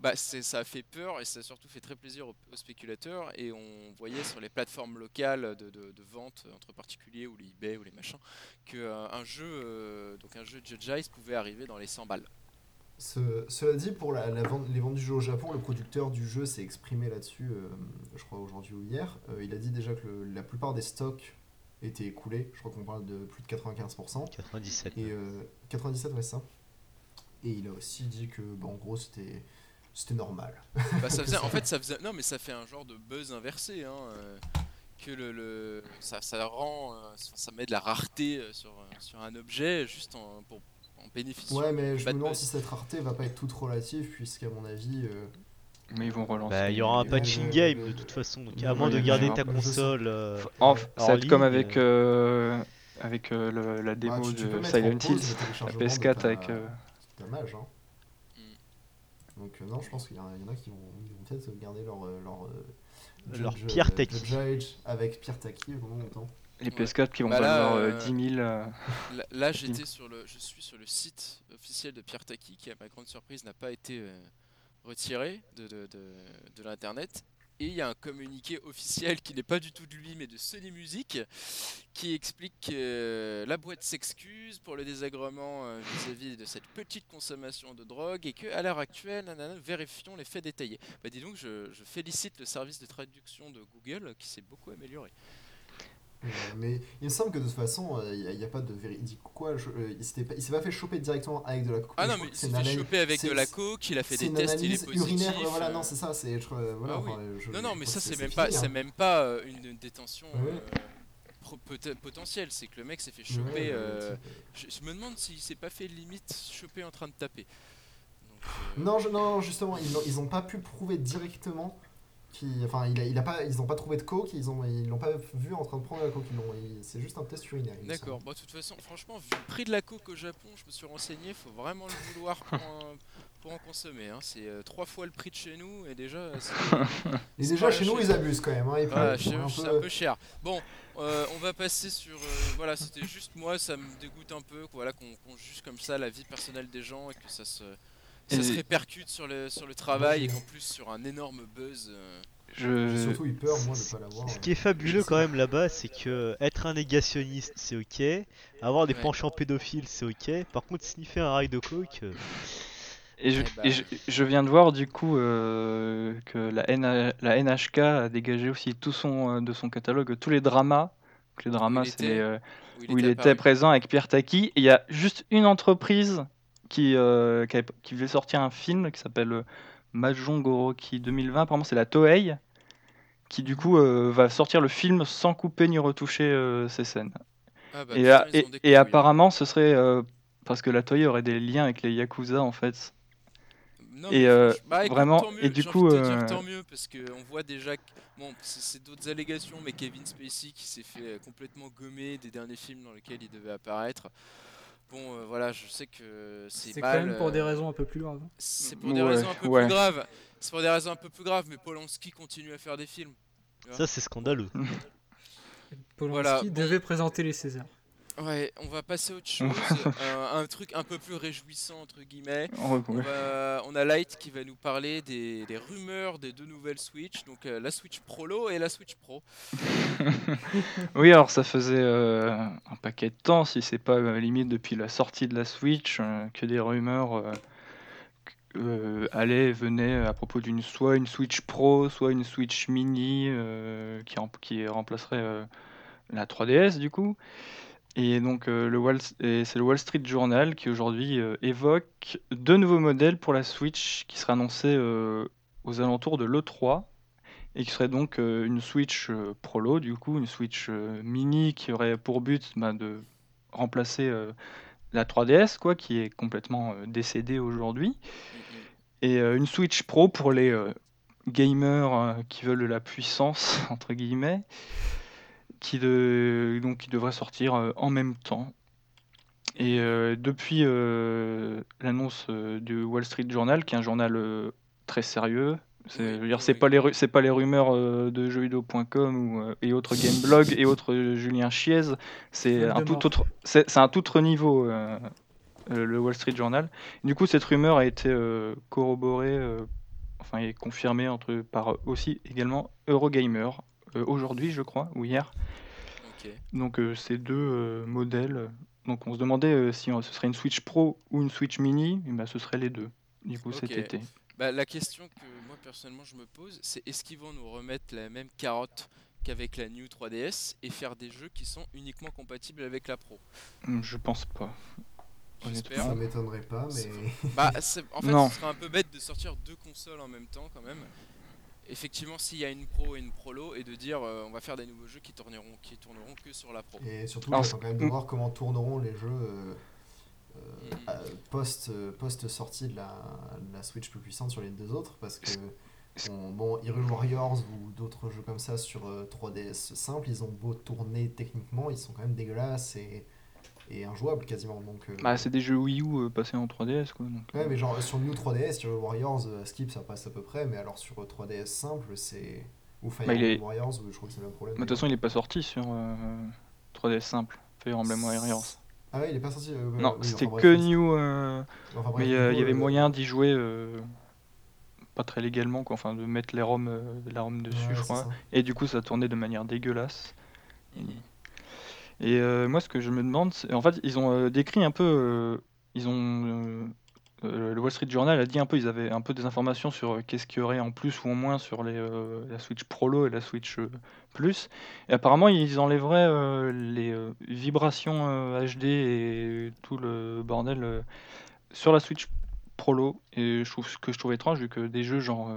Bah, c'est- ça a fait peur et ça a surtout fait très plaisir aux, aux spéculateurs et on voyait sur les plateformes locales de, de- de vente entre particuliers ou les eBay ou les machins que euh, un jeu euh, donc un jeu de Judge Eyes pouvait arriver dans les 100 balles. Ce- cela dit, pour la, la vente, les ventes du jeu au Japon, le producteur du jeu s'est exprimé là-dessus, euh, je crois aujourd'hui ou hier. Euh, il a dit déjà que le- la plupart des stocks étaient écoulés. Je crois qu'on parle de plus de 95%. 97. Et euh, 97, ouais, c'est ça. Et il a aussi dit que, bah, en gros, c'était c'était normal. Bah, ça faisait, en fait, ça faisait, non mais ça fait un genre de buzz inversé, hein, euh, que le, le- ça, ça rend, euh, ça met de la rareté euh, sur, sur un objet juste en, pour, en bénéfice. Ouais, mais je me de demande si cette rareté va pas être toute relative, puisqu'à mon avis. euh, Mais ils vont relancer. Bah, il y aura un patching game de toute façon, donc à moins de garder ta console. euh, En- ça va être comme avec, euh, euh, avec euh, le- la bah, démo tu- tu peux de Silent le la téléchargement de PS4 ta- avec. euh, ta mage, hein. Donc, euh, non, je pense qu'il y, en a il y en a qui vont, peut-être garder leur. euh, leur euh, Leur Judge- Pierre euh, Taki. Judge avec Pierre Taki pendant longtemps. les PS4 qui vont Bah là, valoir euh, euh, 10 000. euh, Là, là, j'étais sur le, je suis sur le site officiel de Pierre Taki qui, à ma grande surprise, n'a pas été euh, retiré de, de, de- de l'internet. Et il y a un communiqué officiel qui n'est pas du tout de lui, mais de Sony Music, qui explique que la boîte s'excuse pour le désagrément euh, vis-à-vis de cette petite consommation de drogue et que à l'heure actuelle, nanana, vérifions les faits détaillés. Bah dis donc, je félicite le service de traduction de Google qui s'est beaucoup amélioré. Euh, mais il me semble que de toute façon, euh, il n'y a, pas de véridique quoi. je- euh, il pas, s'est pas fait choper directement avec de la coke. Ah non, mais il s'est fait analyse- choper avec de la coke, il a fait des tests, il est positif. urinaire. voilà, euh, non, c'est ça. C'est, euh, voilà, Ah oui. enfin, je- Non, non, mais ça c'est même pas, hein. même pas euh, une détention Ouais. euh, pro- pot- potentielle. C'est que le mec s'est fait choper. ouais, euh, je, je me demande s'il s'est pas fait limite choper en train de taper. Donc, euh, Non, je- non, justement, ils n'ont, pas pu prouver directement qui, enfin, il a, il a pas, ils n'ont pas trouvé de coke, ils ont, ils l'ont pas vu en train de prendre la coke. ils l'ont- il- C'est juste un test urinaire. D'accord, bon, de toute façon, franchement, vu le prix de la coke au Japon, je me suis renseigné, faut vraiment le vouloir pour en, pour en consommer. Hein. C'est euh, trois fois le prix de chez nous et déjà. c'est- Et déjà chez nous ils abusent quand même. Hein, ils Voilà, prennent- chez un nous, c'est peu- un peu cher. Bon, euh, on va passer sur. euh, voilà, c'était juste moi, ça me dégoûte un peu voilà, qu'on qu'on juge comme ça la vie personnelle des gens et que ça se, ça se répercute sur le, sur le travail et qu'en plus sur un énorme buzz. euh, J'ai Je... surtout eu peur moi de pas l'avoir. Ce qui est fabuleux quand même là-bas, c'est que être un négationniste, c'est ok. Avoir des Ouais. penchants pédophiles, c'est ok. Par contre, sniffer un rail de coke, euh, Et je, Eh bah. et je, je viens de voir du coup euh, que la, NH la NHK a dégagé aussi tout son, euh, de son catalogue tous les dramas. Donc les dramas, il c'est était- les, euh, où où il était apparu. présent avec Pierre Taki. Il y a juste une entreprise qui, euh, qui, avait- qui voulait sortir un film qui s'appelle euh, Mahjong Goroki 2020. Apparemment, c'est la Toei qui du coup euh, va sortir le film sans couper ni retoucher euh, ses scènes. Ah bah, et, putain, a- ils et- ont des et couilles, apparemment, ce serait euh, parce que la Toei aurait des liens avec les Yakuza en fait. Non, Et, mais euh, franch- bah, écoute, vraiment, tant mieux, et du j'ai coup, envie de te dire euh, tant mieux parce qu'on voit déjà que bon, c'est c'est d'autres allégations, mais Kevin Spacey qui s'est fait euh, complètement gommer des derniers films dans lesquels il devait apparaître. Bon, euh, voilà, je sais que c'est C'est quand mal, même pour des euh, raisons un peu plus graves. C'est pour des Ouais, raisons un peu ouais. plus graves. C'est pour des raisons un peu plus graves, mais Polanski continue à faire des films. ça c'est scandaleux. Polanski Voilà, bon. devait présenter les Césars. Ouais, on va passer à autre chose, euh, un truc un peu plus réjouissant entre guillemets. On, ouais. va- on a Light qui va nous parler des, des rumeurs des deux nouvelles Switch, donc euh, la Switch Prolo et la Switch Pro. Oui, alors ça faisait euh, un paquet de temps, si c'est pas euh, limite depuis la sortie de la Switch, que des rumeurs allaient et venaient à propos d'une soit une Switch Pro, soit une Switch Mini qui, qui remplacerait la 3DS du coup. Et donc euh, le Wall, et c'est le Wall Street Journal qui aujourd'hui euh, évoque deux nouveaux modèles pour la Switch qui seraient annoncés euh, aux alentours de l'E3 et qui serait donc une Switch Prolo, du coup, une Switch mini qui aurait pour but bah, de remplacer la 3DS, quoi, qui est complètement décédée aujourd'hui, et euh, une Switch Pro pour les gamers qui veulent la puissance, entre guillemets, qui, de- donc, qui devrait sortir euh, en même temps. Et euh, depuis euh, l'annonce du Wall Street Journal, qui est un journal très sérieux, c'est, Oui, c'est pas les c'est pas les rumeurs euh, de jeuxvideo.com ou euh, et autres gameblog et autres euh, Julien Chiez, c'est un tout autre c'est, c'est un tout autre niveau le Wall Street Journal. Du coup, cette rumeur a été corroborée enfin et confirmée entre par aussi également Eurogamer euh, aujourd'hui, je crois, ou hier. Donc euh, ces deux euh, modèles. Donc on se demandait euh, si ce serait une Switch Pro ou une Switch Mini, et ben, ce serait les deux. Du coup cet été. Bah, la question que moi personnellement je me pose, c'est est-ce qu'ils vont nous remettre la même carotte qu'avec la New 3DS et faire des jeux qui sont uniquement compatibles avec la Pro? Hum, Je pense pas. J'espère. Ça m'étonnerait pas, mais. Bah, c'est- en fait, Non. ce serait un peu bête de sortir deux consoles en même temps quand même. Effectivement, s'il y a une Pro et une Prolo, et de dire euh, on va faire des nouveaux jeux qui tourneront, qui tourneront que sur la Pro. Et surtout, j'attends quand même de mm. voir comment tourneront les jeux euh, euh, Mm. euh, post, euh, post-sortie de la, de la Switch plus puissante sur les deux autres. Parce que, on- bon, Hyrule Warriors ou d'autres jeux comme ça sur euh, 3DS simple, ils ont beau tourner techniquement, ils sont quand même dégueulasses et, et injouables quasiment. Donc, euh, Bah, c'est des jeux Wii U euh, passés en 3DS quoi. donc, Ouais, euh, mais genre sur New 3DS, Hyrule Warriors, euh, skip ça passe à peu près, mais alors sur euh, 3DS simple, c'est. Ou Fire Bah, est- Warriors, je crois que c'est le problème. de toute façon il est pas sorti sur euh, 3DS simple. Fire Emblem Warriors. Ah ouais, il est pas sorti. Non, oui, c'était que New. enfin, bref, mais il y avait moyen d'y jouer. pas très légalement quoi, enfin de mettre les ROM, euh, la ROM dessus ouais, je crois. ça. Et du coup ça tournait de manière dégueulasse. Et euh, moi, ce que je me demande, c'est- en fait, ils ont euh, décrit un peu, euh, ils ont, le Wall Street Journal a dit un peu, ils avaient un peu des informations sur qu'est-ce qu'il y aurait en plus ou en moins sur la Switch Prolo et la Switch Plus. Et apparemment, ils enlèveraient les vibrations HD et tout le bordel sur la Switch Prolo. Et je trouve ce que je trouve étrange, vu que des jeux genre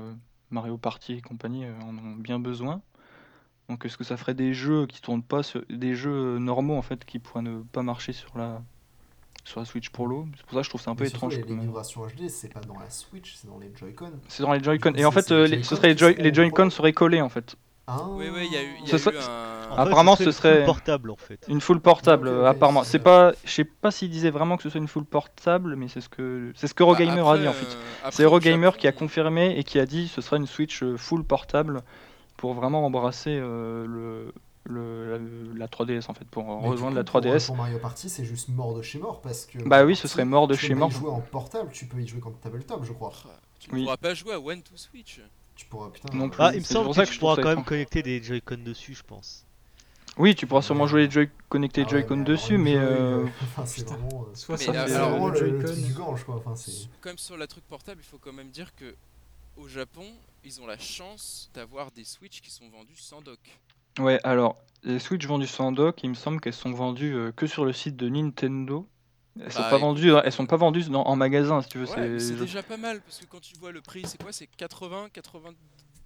Mario Party et compagnie en ont bien besoin. Donc est-ce que ça ferait des jeux qui tournent pas sur des jeux normaux en fait qui pourraient ne pas marcher sur la sur la Switch Pro. C'est pour ça que je trouve ça un peu étrange. Les, les vibrations HD, c'est pas dans la Switch, c'est dans les Joy-Con. C'est dans les Joy-Con. Et en fait, euh, les ce Joy-Con serait les, Joy- les Joy-Con seraient collés en fait. Ah. Oui, oui, il y a eu, y Ce a serait- eu un. Apparemment, ce serait une serait- full portable en fait. Une full portable, euh, apparemment. c'est pas, je sais pas s'il disait vraiment que ce soit une full portable, mais c'est ce que c'est ce que Eurogamer Bah, a dit en fait. euh, après, C'est Eurogamer qui a confirmé et qui a dit ce sera une Switch euh, full portable pour vraiment embrasser euh, le, le- la, la 3DS en fait, pour Mais rejoindre la coup, pour, 3DS. Pour Mario Party, c'est juste mort de chez mort parce que. Bah oui, ce serait mort de tu chez peux mort. y jouer en portable, tu peux y jouer qu'en tabletop, je crois. Tu Oui. pourras pas jouer à One to Switch. Tu pourras, putain. Non euh, plus. Ah, il me c'est semble pour que, ça que tu je pourras ça quand même connecter des Joy-Con dessus, je pense. Oui, tu pourras sûrement jouer les Joy connectés ah ouais, Joy-Con dessus, mais euh, euh, enfin, c'est vraiment. 60 là, C'est vraiment le Joy-Con. Enfin, c'est. Comme sur la truc portable, il faut quand même dire que au Japon, ils ont la chance d'avoir des Switch qui sont vendus sans dock. ouais. Alors, les Switch vendues sans dock, il me semble qu'elles sont vendues euh, que sur le site de Nintendo. Elles sont Bah, pas écoute, vendues, elles sont pas vendues dans- en magasin, si tu veux. Ouais, mais c'est c'est déjà pas mal parce que quand tu vois le prix, c'est quoi C'est 80, 80,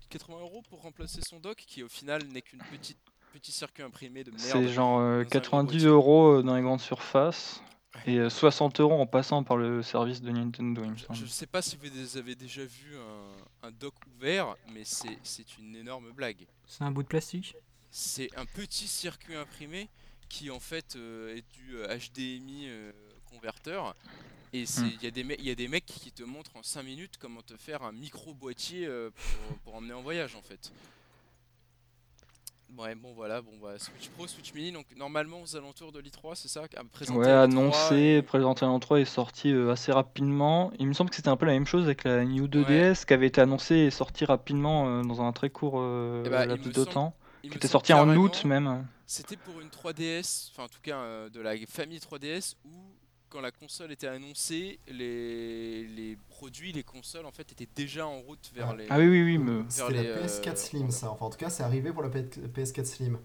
80 euros pour remplacer son dock qui au final n'est qu'une petite petit circuit imprimé de C'est merde. genre euh, dans un gros 90 boîtier. euros euh, dans les grandes surfaces et euh, 60 euros en passant par le service de Nintendo, il me Je, semble. je sais pas si vous avez déjà vu un, un dock ouvert, mais c'est une énorme blague. C'est un bout de plastique? C'est un petit circuit imprimé qui en fait euh, est du euh, HDMI euh, converteur. Et c'est- Hmm. il y, a des me- il y a des mecs qui te montrent en 5 minutes comment te faire un micro boîtier euh, pour, pour emmener en voyage en fait. Ouais, bon voilà, bon bah Switch Pro, Switch Mini, donc normalement aux alentours de l'i3, c'est ça à présenter Ouais, à l'E3 annoncé, et- présenté en 3 et sorti euh, assez rapidement. Il me semble que c'était un peu la même chose avec la New 2DS Ouais. qui avait été annoncée et sortie rapidement euh, dans un très court euh, Eh bah, laps de semble- temps. il Qui était sorti en août même. C'était pour une 3DS, enfin en tout cas de la famille 3DS, où quand la console était annoncée, les, les produits, les consoles en fait étaient déjà en route vers Ah. les. Ah oui, oui, oui. me- C'était la euh, PS4 Slim, ça. Enfin, en tout cas, c'est arrivé pour la PS4 Slim.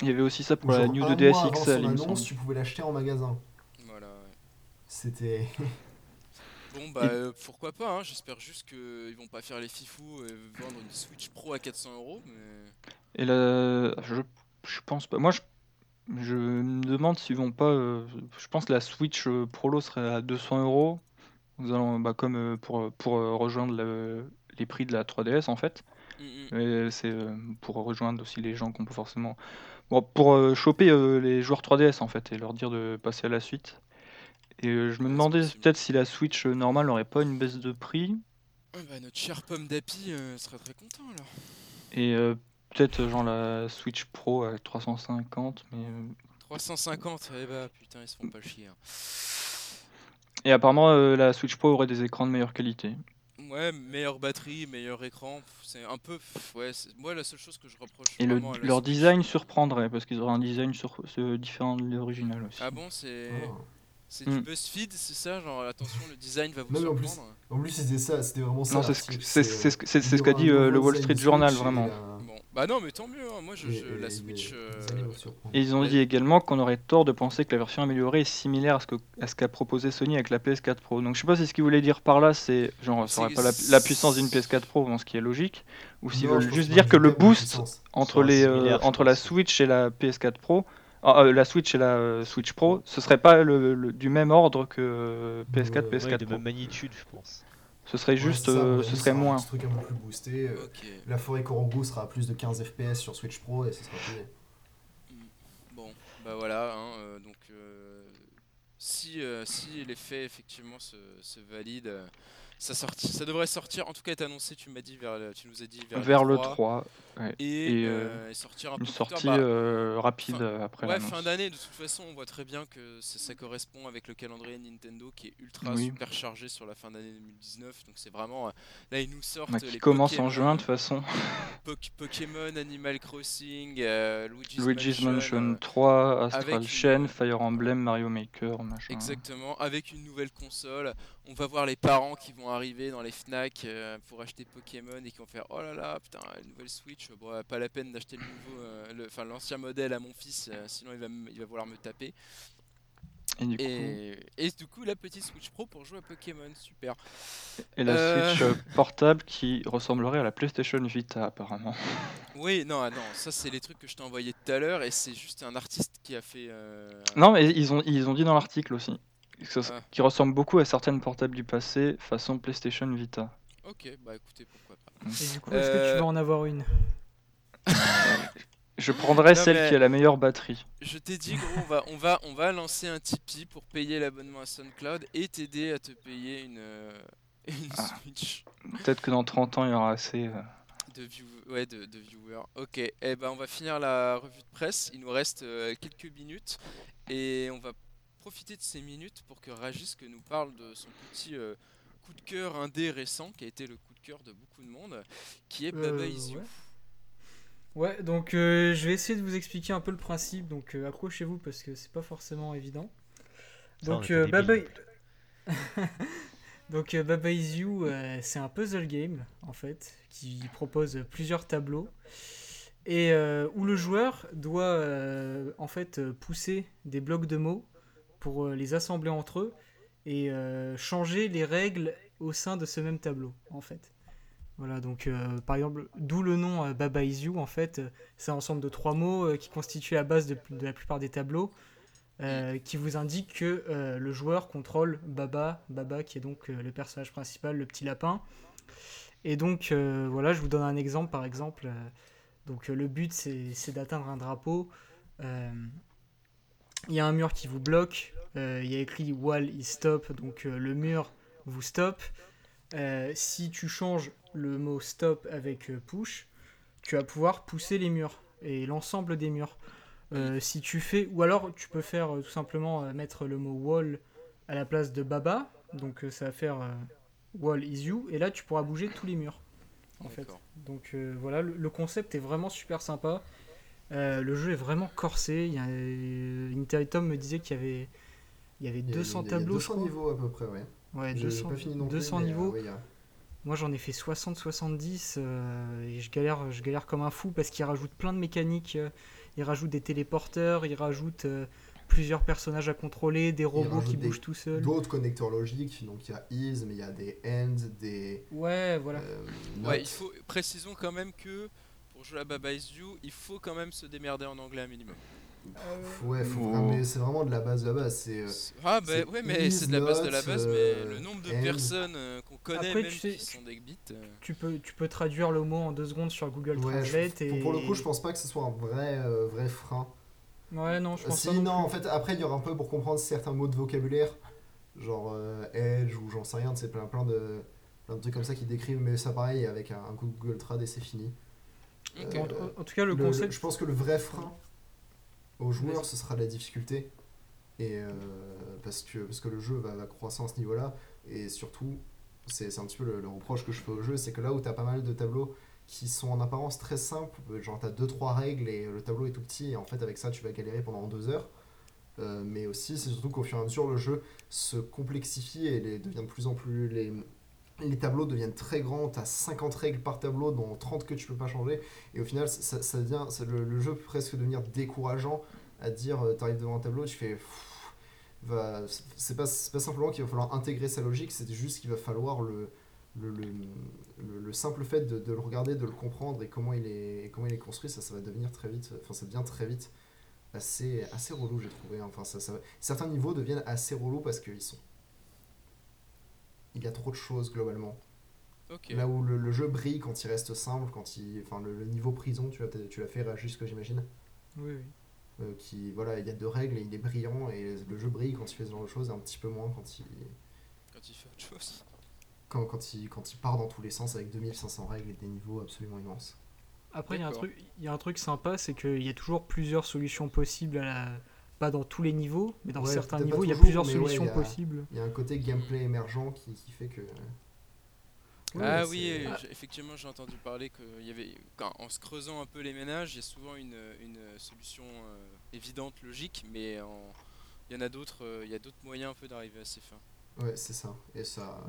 Il y avait aussi ça pour Genre, la New un 2DS mois avant XL, son il me annonce, semble. tu pouvais l'acheter en magasin. Voilà. ouais. C'était. Bon bah euh, pourquoi pas, hein, j'espère juste qu'ils vont pas faire les fifous et vendre une Switch Pro à 400 euros, mais. Et là, je, je pense pas. Moi, je, je me demande s'ils vont pas. euh, je pense que la Switch euh, Prolo serait à 200 euros. Nous allons, bah, comme euh, pour, pour rejoindre le- les prix de la 3DS en fait. Mm, mm. Et c'est pour rejoindre aussi les gens qui ont pas forcément. Bon, pour choper les joueurs 3DS en fait et leur dire de passer à la suite. Et je me Ouais, c'est demandais possible. peut-être si la Switch normale n'aurait pas une baisse de prix. Ah bah, notre cher pomme d'api euh, serait très content alors. Et peut-être euh, genre la Switch Pro à 350. Mais, euh, 350, eh bah putain, ils se font pas chier. hein. Et apparemment, euh, la Switch Pro aurait des écrans de meilleure qualité. Ouais, meilleure batterie, meilleur écran, c'est un peu. Ouais, c'est- moi la seule chose que je reproche Et le, vraiment à la leur Switch- design surprendrait parce qu'ils auraient un design sur, ce- différent de l'original aussi. Ah bon, c'est Ah. c'est du Hmm. BuzzFeed, c'est ça Genre attention, le design va vous Non, mais en plus, surprendre. En plus, c'était ça, c'était vraiment ça. Non, c'est ce, ce qu'a dit euh, le Wall Street Journal vraiment. Bah non, mais tant mieux, hein, moi je, la Switch. et- euh, surprendre. Et ils ont dit également qu'on aurait tort de penser que la version améliorée est similaire à ce que- à ce qu'a proposé Sony avec la PS4 Pro. Donc je sais pas si ce qu'ils voulaient dire par là, c'est genre ça aurait pas la, la puissance d'une PS4 Pro, bon, ce qui est logique, ou s'ils Non, veulent juste dire que le boost entre les euh, entre la. Switch et la PS4 Pro, ah, euh, la Switch et la euh, Switch Pro, ce serait pas le, le- du même ordre que euh, PS4 Ouais, Ouais, PS4 de Pro. même magnitude, je pense. Ce serait Ouais, juste, c'est ça, euh, ce serait sera moins. Un petit truc un peu plus boosté. euh, Ok. La forêt Korongo sera à plus de 15 FPS sur Switch Pro et ce sera plié. Bon, bah voilà, hein, euh, donc euh, si, euh, si les faits effectivement se, se valident, euh, ça, sorti, ça devrait sortir, en tout cas être annoncé, tu m'as dit, vers le- tu nous as dit vers, Vers le 3, 3, et, Et, euh, et sortir un peu tard. sortie Bah, euh, rapide fin- euh, après Ouais, fin d'année, de toute façon, on voit très bien que ça, ça correspond avec le calendrier Nintendo qui est ultra Oui. super chargé sur la fin d'année 2019. Donc c'est vraiment. euh, Là, ils nous sortent. Bah, les qui commence en Pokémon, juin de toute façon. Pokémon, Animal Crossing, euh, Luigi's, Luigi's Mansion. Mansion euh, 3, Astral une- Chain, Fire Emblem, Mario Maker, machin. Exactement, avec une nouvelle console. On va voir les parents qui vont arriver dans les Fnac euh, pour acheter Pokémon et qui vont faire Oh là là, putain, une nouvelle Switch, bon, euh, pas la peine d'acheter le nouveau, euh, enfin l'ancien modèle à mon fils, euh, sinon il va, il va vouloir me taper. Et du coup, Et, et du coup, la petite Switch Pro pour jouer à Pokémon, super. et la Euh. Switch portable qui ressemblerait à la PlayStation Vita apparemment. Oui, non, ah non, ça c'est les trucs que je t'ai envoyé tout à l'heure et c'est juste un artiste qui a fait. euh, Non, mais ils ont, ils ont dit dans l'article aussi. Ça- Ah. qui ressemble beaucoup à certaines portables du passé, façon PlayStation Vita. Ok, bah écoutez. Et du coup, est-ce que tu Euh, vas en avoir une Je prendrais Non, celle mais- qui a la meilleure batterie. Je t'ai dit gros, on va, on va, on va lancer un Tipeee pour payer l'abonnement à SoundCloud et t'aider à te payer une, euh, une Ah. Switch Peut-être que dans 30 ans, il y aura assez. euh. de, view- ouais, de, de viewers. Ok, eh ben on va finir la revue de presse. Il nous reste euh, quelques minutes et on va profiter de ces minutes pour que Ragis que nous parle de son petit euh, coup de cœur indé récent qui a été le coup de cœur de beaucoup de monde, qui est Baba Euh, Is You. ouais. Ouais, donc euh, je vais essayer de vous expliquer un peu le principe, donc euh, accrochez-vous parce que c'est pas forcément évident. Ça, on Donc euh, Baba... donc euh, Baba Is You, euh, c'est un puzzle game en fait qui propose plusieurs tableaux et euh, où le joueur doit euh, en fait euh, pousser des blocs de mots pour euh, les assembler entre eux et euh, changer les règles au sein de ce même tableau en fait. Voilà, donc euh, par exemple, d'où le nom euh, Baba Is You, en fait, c'est un ensemble de trois mots qui constituent la base de, de la plupart des tableaux, qui vous indiquent que le joueur contrôle Baba, Baba qui est donc le personnage principal, le petit lapin. Et donc voilà, je vous donne un exemple, par exemple, donc le but c'est d'atteindre un drapeau. Il y a un mur qui vous bloque, euh, il y a écrit Wall is stop, donc euh, le mur vous stoppe. Euh, si tu changes le mot stop avec push, tu vas pouvoir pousser les murs et l'ensemble des murs. Euh, si tu fais, ou alors tu peux faire euh, tout simplement euh, mettre le mot wall à la place de baba, donc ça va faire wall is you, et là tu pourras bouger tous les murs. En fait. Donc voilà, le, le concept est vraiment super sympa. Euh, le jeu est vraiment corsé. Il y a, euh, me disait qu'il y avait, il y avait Il y a- 200 il y a tableaux. je 200 crois. niveaux à peu près, ouais. Ouais, J'ai 200, pas fini non plus, 200 mais, euh, niveaux. ouais, a- Moi j'en ai fait 60-70 euh, et je galère, je galère comme un fou parce qu'il rajoute plein de mécaniques. euh, il rajoute des téléporteurs, il rajoute euh, plusieurs personnages à contrôler, des robots qui des- bougent tout seuls. D'autres connecteurs logiques, donc il y a is, mais il y a des and, des Ouais, voilà. euh, Ouais, il faut précisons quand même que pour jouer à Baba Is You, il faut quand même se démerder en anglais un minimum. Pff, Ouais, faut Oh. vraiment- mais c'est vraiment de la base de la base. C'est euh, Ah bah c'est ouais, mais c'est de la base de la is, base, not, mais euh, le nombre de and. personnes euh, qu'on connaît Après, même tu sais- qui sont des bits. euh, Tu peux, tu peux traduire le mot en deux secondes sur Google ouais, Translate. pour, et... pour le coup, je pense pas que ce soit un vrai, euh, vrai frein. Ouais, non, je pense si, pas. non, non en fait, après, il y aura un peu pour comprendre certains mots de vocabulaire, genre euh, edge ou j'en sais rien, c'est plein, plein, de, plein de trucs comme ça qui décrivent, mais ça, pareil, avec un, un coup de Google Trad et c'est fini. En, en tout cas, le, Le- le- concept. je pense que le vrai frein aux joueurs, ce sera la difficulté. Et euh, parce, que, parce que le jeu va, va croissant à ce niveau-là. Et surtout, c'est c'est un petit peu le, le reproche que je fais au jeu, c'est que là où tu as pas mal de tableaux qui sont en apparence très simples, genre tu as 2-3 règles et le tableau est tout petit, et en fait avec ça tu vas galérer pendant 2 heures. Euh, mais aussi, c'est surtout qu'au fur et à mesure, le jeu se complexifie et les, devient de plus en plus. Les, les tableaux deviennent très grands, tu as 50 règles par tableau, dont 30 que tu peux pas changer. Et au final, ça, devient, le, jeu peut presque devenir décourageant à dire tu arrives devant un tableau, tu fais. C'est pas, simplement qu'il va falloir intégrer sa logique, c'est juste qu'il va falloir le, le, le, le- le simple fait de, le regarder, de le comprendre et comment il est, construit, ça, va devenir très vite. Enfin, ça devient très vite assez, assez relou, j'ai trouvé. Enfin, ça, ça, certains niveaux deviennent assez relous parce qu'ils sont. Il y a trop de choses globalement. Là où le, le jeu brille quand il reste simple, quand il, enfin le, le niveau prison, tu l'as tu l'as fait réagir ce que j'imagine, Oui, oui. euh, qui voilà, il y a deux règles et il est brillant et le jeu brille quand il fait ce genre de choses, et un petit peu moins quand il, Quand il fait autre chose. quand, quand il, quand il part dans tous les sens avec 2500 règles et des niveaux absolument immenses. Après, il y, a un truc- il y a un truc sympa, c'est qu'il y a toujours plusieurs solutions possibles, à la... pas dans tous les niveaux, mais dans Ouais, certains niveaux, il y a plusieurs ouais, solutions il y a- possibles. Il y a un côté gameplay émergent qui, qui fait que. ah oui, euh, j'ai- effectivement, j'ai entendu parler qu'il y avait, quand, en se creusant un peu les ménages, il y a souvent une, une solution euh, évidente, logique, mais en- il y en a d'autres, euh, il y a d'autres moyens un peu d'arriver à ces fins. Ouais, c'est ça. Et ça,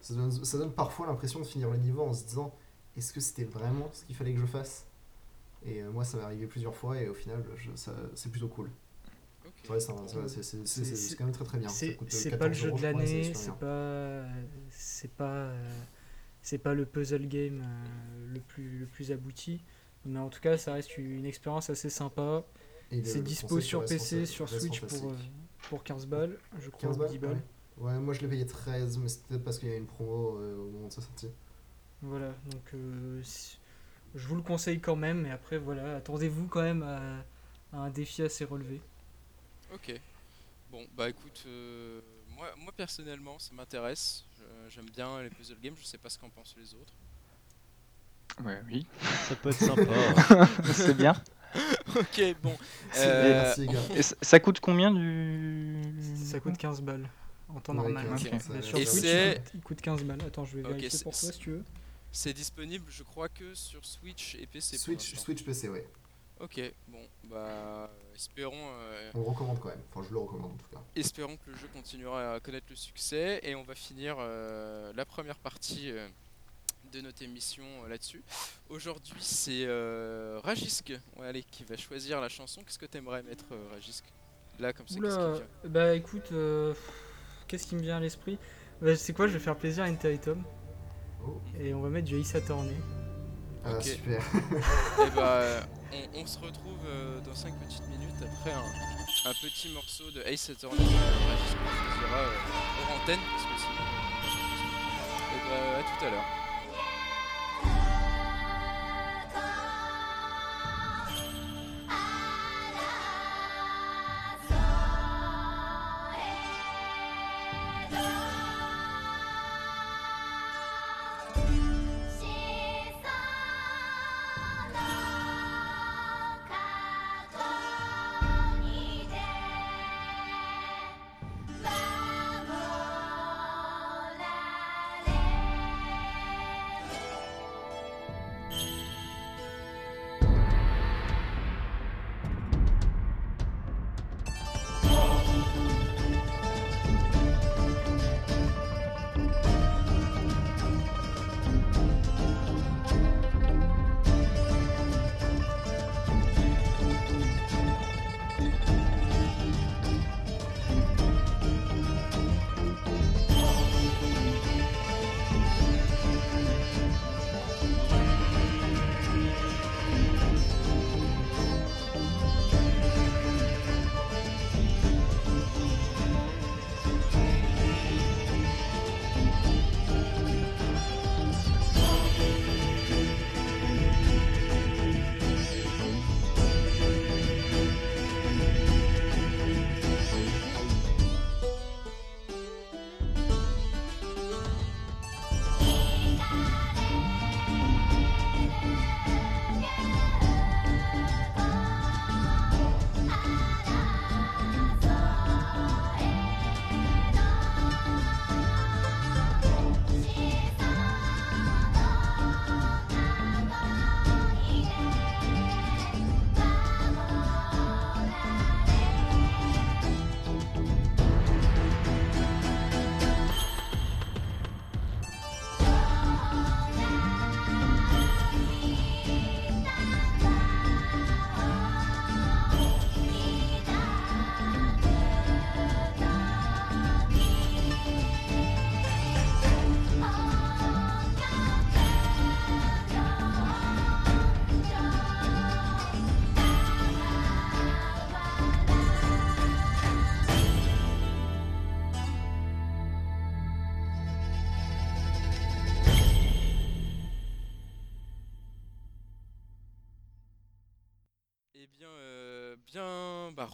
ça, donne, ça donne parfois l'impression de finir le niveau en se disant est-ce que c'était vraiment ce qu'il fallait que je fasse? Et euh, moi, ça m'est arrivé plusieurs fois et au final, je- ça- c'est plutôt cool. C'est quand même très très bien. C'est pas le 14 jeu euros, de l'année, c'est pas, c'est pas, c'est pas le puzzle game euh, le plus le plus abouti, mais en tout cas, ça reste une expérience assez sympa. C'est dispo sur PC, sur Switch pour, euh, pour 15 balles, je crois, 15 ou balles, 10 balles. ouais. Ouais, moi je l'ai payé 13, mais c'était parce qu'il y a une promo euh, au moment de sa sortie. Voilà, donc euh, si- je vous le conseille quand même, mais après, voilà, attendez-vous quand même à, à un défi assez relevé. Ok. Bon, bah écoute, euh, moi, moi personnellement, ça m'intéresse. Je- J'aime bien les puzzle games, je sais pas ce qu'en pensent les autres. Ouais, oui. Ça peut être sympa. C'est bien. ok, bon. C'est Euh, bien, merci les gars. Et ça, ça coûte combien du. Ça coûte 15 balles en temps Ouais, normal. 15, Ok. ça- Mais sur Et Switch, c'est- il coûte, il coûte 15 balles. Attends, je vais Ok, vérifier c'est- pour toi si tu veux. C'est disponible, je crois, que sur Switch et PC. pour Switch, l'instant. Switch PC, ouais. Ok, bon, bah espérons, euh, On le recommande quand même. Enfin, je le recommande en tout cas. espérons que le jeu continuera à connaître le succès et on va finir euh, la première partie euh, de notre émission euh, là-dessus. Aujourd'hui, c'est euh, Rajisk ouais, allez, qui va choisir la chanson. Qu'est-ce que t'aimerais mettre, euh, Rajisk Là, comme ça, qu'est-ce qui Oula, vient bah écoute, euh, qu'est-ce qui me vient à l'esprit? Bah, C'est quoi, je vais faire plaisir à Inter Tom Oh, et on va mettre du Ace Attorney. ah, Ok. super. Et bah, euh, on, on se retrouve euh, dans 5 petites minutes après un, petit morceau de Ace Attorney Rajisk choisira euh, hors antenne parce que sinon. Et bah, à tout à l'heure.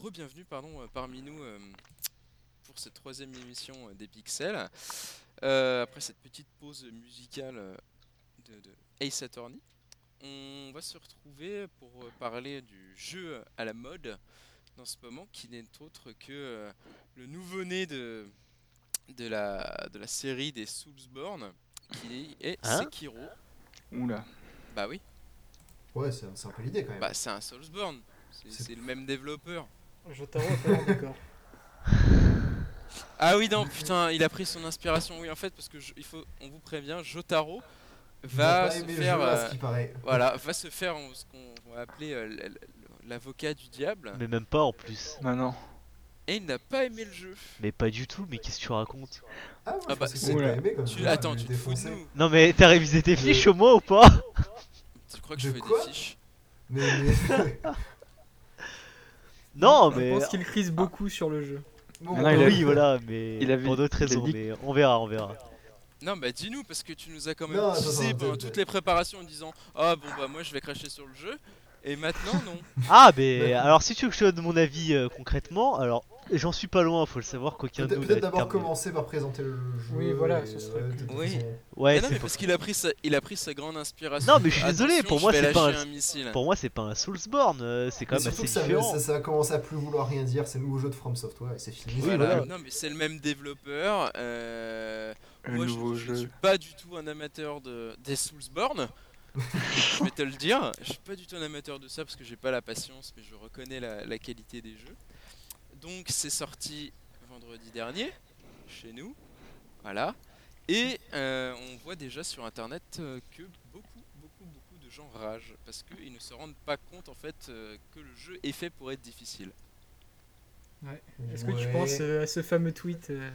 Re-bienvenue pardon, euh, parmi nous euh, pour cette troisième émission euh, des Pixels. Euh, après cette petite pause musicale de, de Ace Attorney, on va se retrouver pour parler du jeu à la mode dans ce moment, qui n'est autre que le nouveau-né de, de, la, de la série des Soulsborne, qui est Hein Sekiro. Oula. Bah oui, Ouais, c'est un peu l'idée quand même. bah c'est un Soulsborne, c'est le même développeur. Jotaro a pas l'air d'accord. Ah oui non putain il a pris son inspiration oui en fait parce que je- il faut on vous prévient Jotaro va se faire euh, voilà va se faire ce qu'on va appeler euh, l'avocat du diable Mais même pas en plus. Bah non. et il n'a pas aimé le jeu. Mais pas du tout, mais qu'est-ce que tu racontes? Ah, moi, Ah je bah, c'est- Tu attends je tu te fous de nous. Non mais t'as révisé tes fiches au moins ou pas? Tu crois que De je fais des fiches? Mais, mais- Non, Je mais pense qu'il crise beaucoup sur le jeu. Bon, Mais non, il a- oui, voilà, mais il avait- pour d'autres il a raisons. dit- Mais on verra, on verra. Non, bah dis-nous, parce que tu nous as quand même Non, attends, teasé attends, pendant attends. toutes les préparations en disant Ah bon, bah moi je vais cracher sur le jeu. Et maintenant, non. Ah, mais alors si tu veux que je te donne mon avis euh, concrètement, alors j'en suis pas loin, faut le savoir qu'aucun de Peut-être nous peut-être d'abord commencer par présenter le jeu. Oui, voilà, et, ce serait Oui. façon- Ouais, Mais non, mais parce qu'il a pris sa, il a pris sa grande inspiration. Non, mais je suis désolé, pour je moi, c'est pas un- un missile. Pour moi, c'est pas un Soulsborne, euh, c'est quand Mais même assez différent. ça, ça a commencé à plus vouloir rien dire, c'est le nouveau jeu de From Software et c'est fini. Oui, Voilà. voilà. Non, mais c'est le même développeur. euh, moi, je- nouveau je, jeu. suis pas du tout un amateur de des Soulsborne. je vais te le dire. Je suis pas du tout un amateur de ça parce que j'ai pas la patience, mais je reconnais la, la qualité des jeux. Donc, c'est sorti vendredi dernier chez nous. Voilà. Et euh, on voit déjà sur internet euh, que beaucoup, beaucoup, beaucoup de gens ragent parce qu'ils ne se rendent pas compte en fait euh, que le jeu est fait pour être difficile. Est-ce que tu Ouais. penses à ce fameux tweet euh,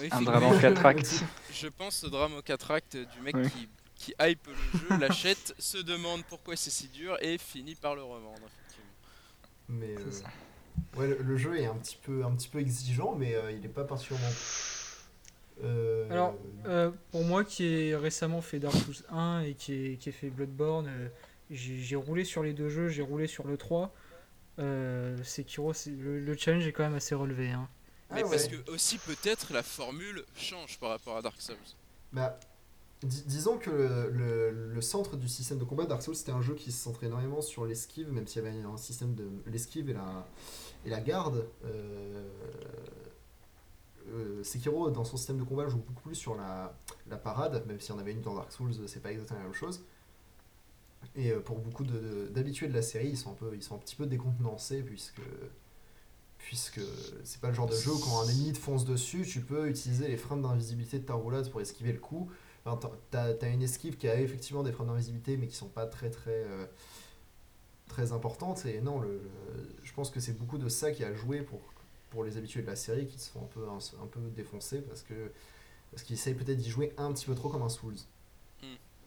Oui, Un drame en quatre actes. Je pense au drame au 4 actes du mec qui, qui hype le jeu, l'achète, se demande pourquoi c'est si dur et finit par le revendre. effectivement. Mais C'est euh, ça. Ouais, le, le jeu est un petit peu, un petit peu exigeant, mais euh, il est pas particulièrement. Euh, Alors, euh, pour moi qui ai récemment fait Dark Souls 1 et qui ai, qui ai fait Bloodborne, euh, j'ai roulé sur les deux jeux, j'ai roulé sur le 3. Euh, Sekiro, le, le challenge est quand même assez relevé. hein. Mais ah parce ouais. que aussi peut-être la formule change par rapport à Dark Souls. Bah, dis- disons que le, le- le centre du système de combat Dark Souls c'était un jeu qui se centrait énormément sur l'esquive, même s'il y avait un système de l'esquive et la, et la garde. Euh, euh, Sekiro dans son système de combat joue beaucoup plus sur la, parade, même s'il y en avait une dans Dark Souls, c'est pas exactement la même chose. Et euh, pour beaucoup d'habitués de, la série, ils sont, un peu, ils sont un petit peu décontenancés puisque puisque c'est pas le genre de jeu où quand un ennemi te fonce dessus, tu peux utiliser les freins d'invisibilité de ta roulade pour esquiver le coup. T'as une esquive qui a effectivement des freins d'invisibilité, mais qui sont pas très très très importantes. Et non, le, le- je pense que c'est beaucoup de ça qui a joué pour pour les habitués de la série qui se font un peu un, un peu défoncer parce que parce qu'ils essayent peut-être d'y jouer un petit peu trop comme un Souls.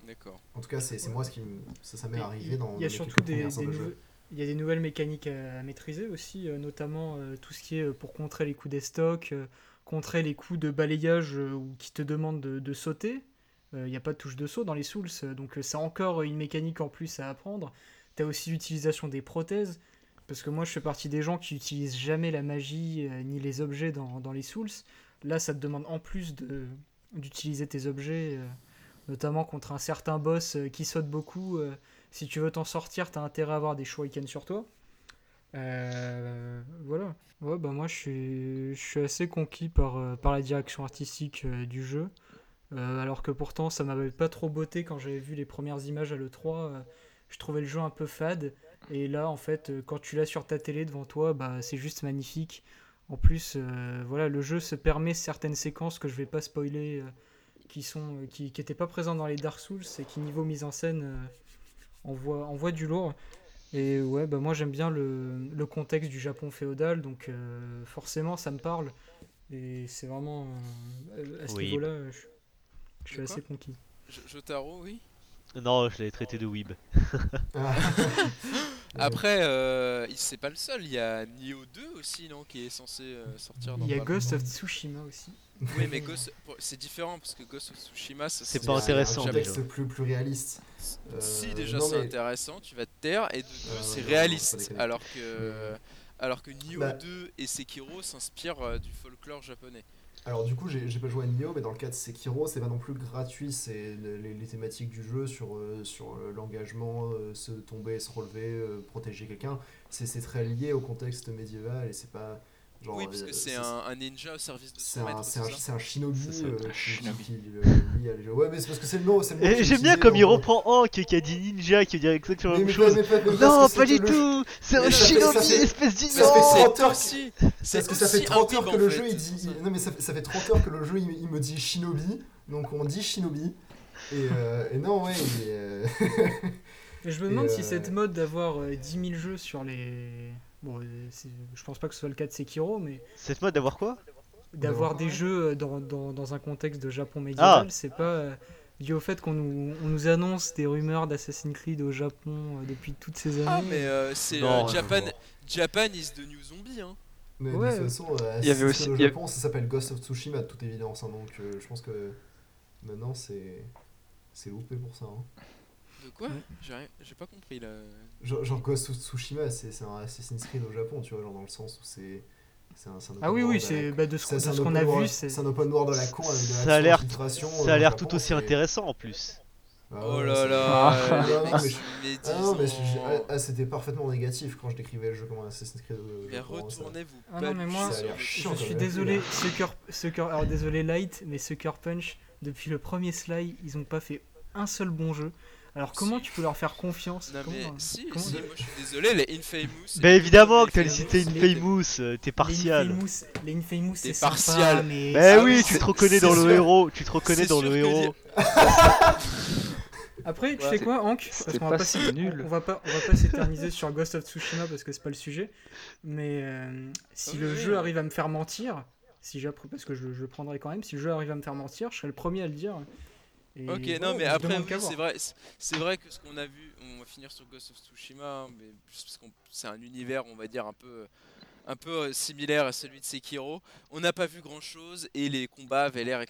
D'accord. En tout cas, c'est c'est moi ce qui ça, ça m'est arrivé dans Il y a surtout des, de jeu. nouveaux- il y a des nouvelles mécaniques à, à maîtriser aussi, euh, notamment euh, tout ce qui est euh, pour contrer les coups des stocks, euh, contrer les coups de balayage euh, ou qui te demandent de, de sauter. Euh, Il n'y a pas de touche de saut dans les Souls, donc euh, c'est encore une mécanique en plus à apprendre. Tu as aussi l'utilisation des prothèses, parce que moi je fais partie des gens qui utilisent jamais la magie euh, ni les objets dans, dans les Souls. Là, ça te demande en plus d'utiliser tes objets, euh, notamment contre un certain boss euh, qui saute beaucoup. si tu veux t'en sortir, t'as intérêt à avoir des shurikens sur toi. Voilà. Ouais, bah moi je suis, je suis assez conquis par, par la direction artistique du jeu. Alors que pourtant ça m'avait pas trop botté quand j'avais vu les premières images à l'E3. Je trouvais le jeu un peu fade. Et là en fait, euh, quand tu l'as sur ta télé devant toi, bah, c'est juste magnifique. En plus, euh, voilà, le jeu se permet certaines séquences que je vais pas spoiler, euh, qui sont qui, qui étaient pas présentes dans les Dark Souls et qui niveau mise en scène euh, envoie, envoie du lourd. Et ouais, bah moi j'aime bien le, le contexte du Japon féodal, donc euh, forcément ça me parle. Et c'est vraiment euh, à ce Oui. niveau-là, je, je suis assez conquis. Jotaro, oui? Non, je l'avais traité de weeb. Après, euh, il- c'est pas le seul. Il y a Nioh 2 aussi, non, qui est censé euh, sortir dans Il y a Ghost of Tsushima aussi. Oui, mais Ghost, c'est différent parce que Ghost of Tsushima, C'est c'est pas un- intéressant, Un déjà. contexte plus, plus réaliste. Si Euh, déjà non, c'est mais- intéressant, tu vas te taire et de deux ouais, c'est réaliste alors que alors que Nioh Bah. 2 et Sekiro s'inspirent du folklore japonais. Alors du coup, j'ai pas joué à Nioh, mais dans le cas de Sekiro, c'est pas non plus gratuit. C'est le- les, thématiques du jeu sur, euh, euh, l'engagement, euh, se tomber, se relever, protéger quelqu'un. C'est c'est très lié au contexte médiéval et c'est pas genre. oui, parce euh, que c'est un, un ninja au service de son maître, c'est un, ça c'est un shinobi euh, shinobi. qui, euh. Ouais, mais c'est parce que c'est le nom. Et est J'aime bien comme il reprend Hank qui a dit ninja, qui veut dire exactement la même mais chose. pas- mais pas- mais Non, pas du le- tout C'est un shinobi, espèce d'innocent trop- 30 c'est heures aussi Parce c'est que ça fait aussi 30 heures que le jeu il c'est dit. Non mais ça fait, ça fait 30 heures que le jeu il, me dit Shinobi, donc on dit Shinobi. Et, euh, et non ouais, il est, Et je me demande si cette mode d'avoir euh, 10 000 jeux sur les. Bon, euh, je pense pas que ce soit le cas de Sekiro, mais Cette mode d'avoir quoi? d'avoir des jeux euh, dans, dans, dans un contexte de Japon médiéval, Ah. c'est pas. euh, dû au fait qu'on nous, on nous annonce des rumeurs d'Assassin's Creed au Japon euh, depuis toutes ces Ah, années. mais euh, c'est euh, Japan, is the new zombie. Hein. Mais Ouais. de toute façon, euh, Il y avait Assassin's aussi- Creed au il y a- Japon, ça s'appelle Ghost of Tsushima de toute évidence. hein, donc euh, je pense que maintenant c'est c'est loupé pour ça. hein. De quoi Ouais. J'ai pas compris là. Genre, genre Ghost of Tsushima, c'est un Assassin's Creed au Japon, tu vois, genre dans le sens où c'est. un, un Ah oui, oui, c'est la- bah, de ce c'est- qu'on de ce a vu. c'est C'est un open world à la con avec de Ça a l'air- Ça a au l'air tout aussi intéressant en plus. Ah oh là là, Ah. Non, mais. Ah non, mais ah, ah, c'était parfaitement négatif quand je décrivais le jeu comme un Assassin's Creed au Mais Japon. ça. retournez-vous. Ah non, mais moi, Je suis désolé, Sucker, Sucker, alors désolé Light, mais Sucker Punch, depuis le premier Sly, ils ont pas fait un seul bon jeu. Alors comment Si. tu peux leur faire confiance Non Comment, mais euh, si, comment- si, moi je suis désolé, les Infamous. Bah évidemment que premiers t'allais Infamous, euh, t'es partial. Les Infamous, c'est partial. mais... Bah Ah oui, tu te reconnais dans le héros, tu te reconnais dans le héros. Après, tu Ouais. sais quoi, Hank Parce qu'on va pas si nul. On va pas, on va pas s'éterniser sur Ghost of Tsushima parce que c'est pas le sujet. Mais euh, si le jeu arrive à me faire mentir, si parce que je, je le prendrai quand même, si le jeu arrive à me faire mentir, je serai le premier à le dire. Et Ok, non, mais après, oui, c'est vrai, c'est- vrai que ce qu'on a vu, on va finir sur Ghost of Tsushima, mais juste parce c'est un univers, on va dire, un peu, un peu euh, similaire à celui de Sekiro. On n'a pas vu grand chose et les combats avaient l'air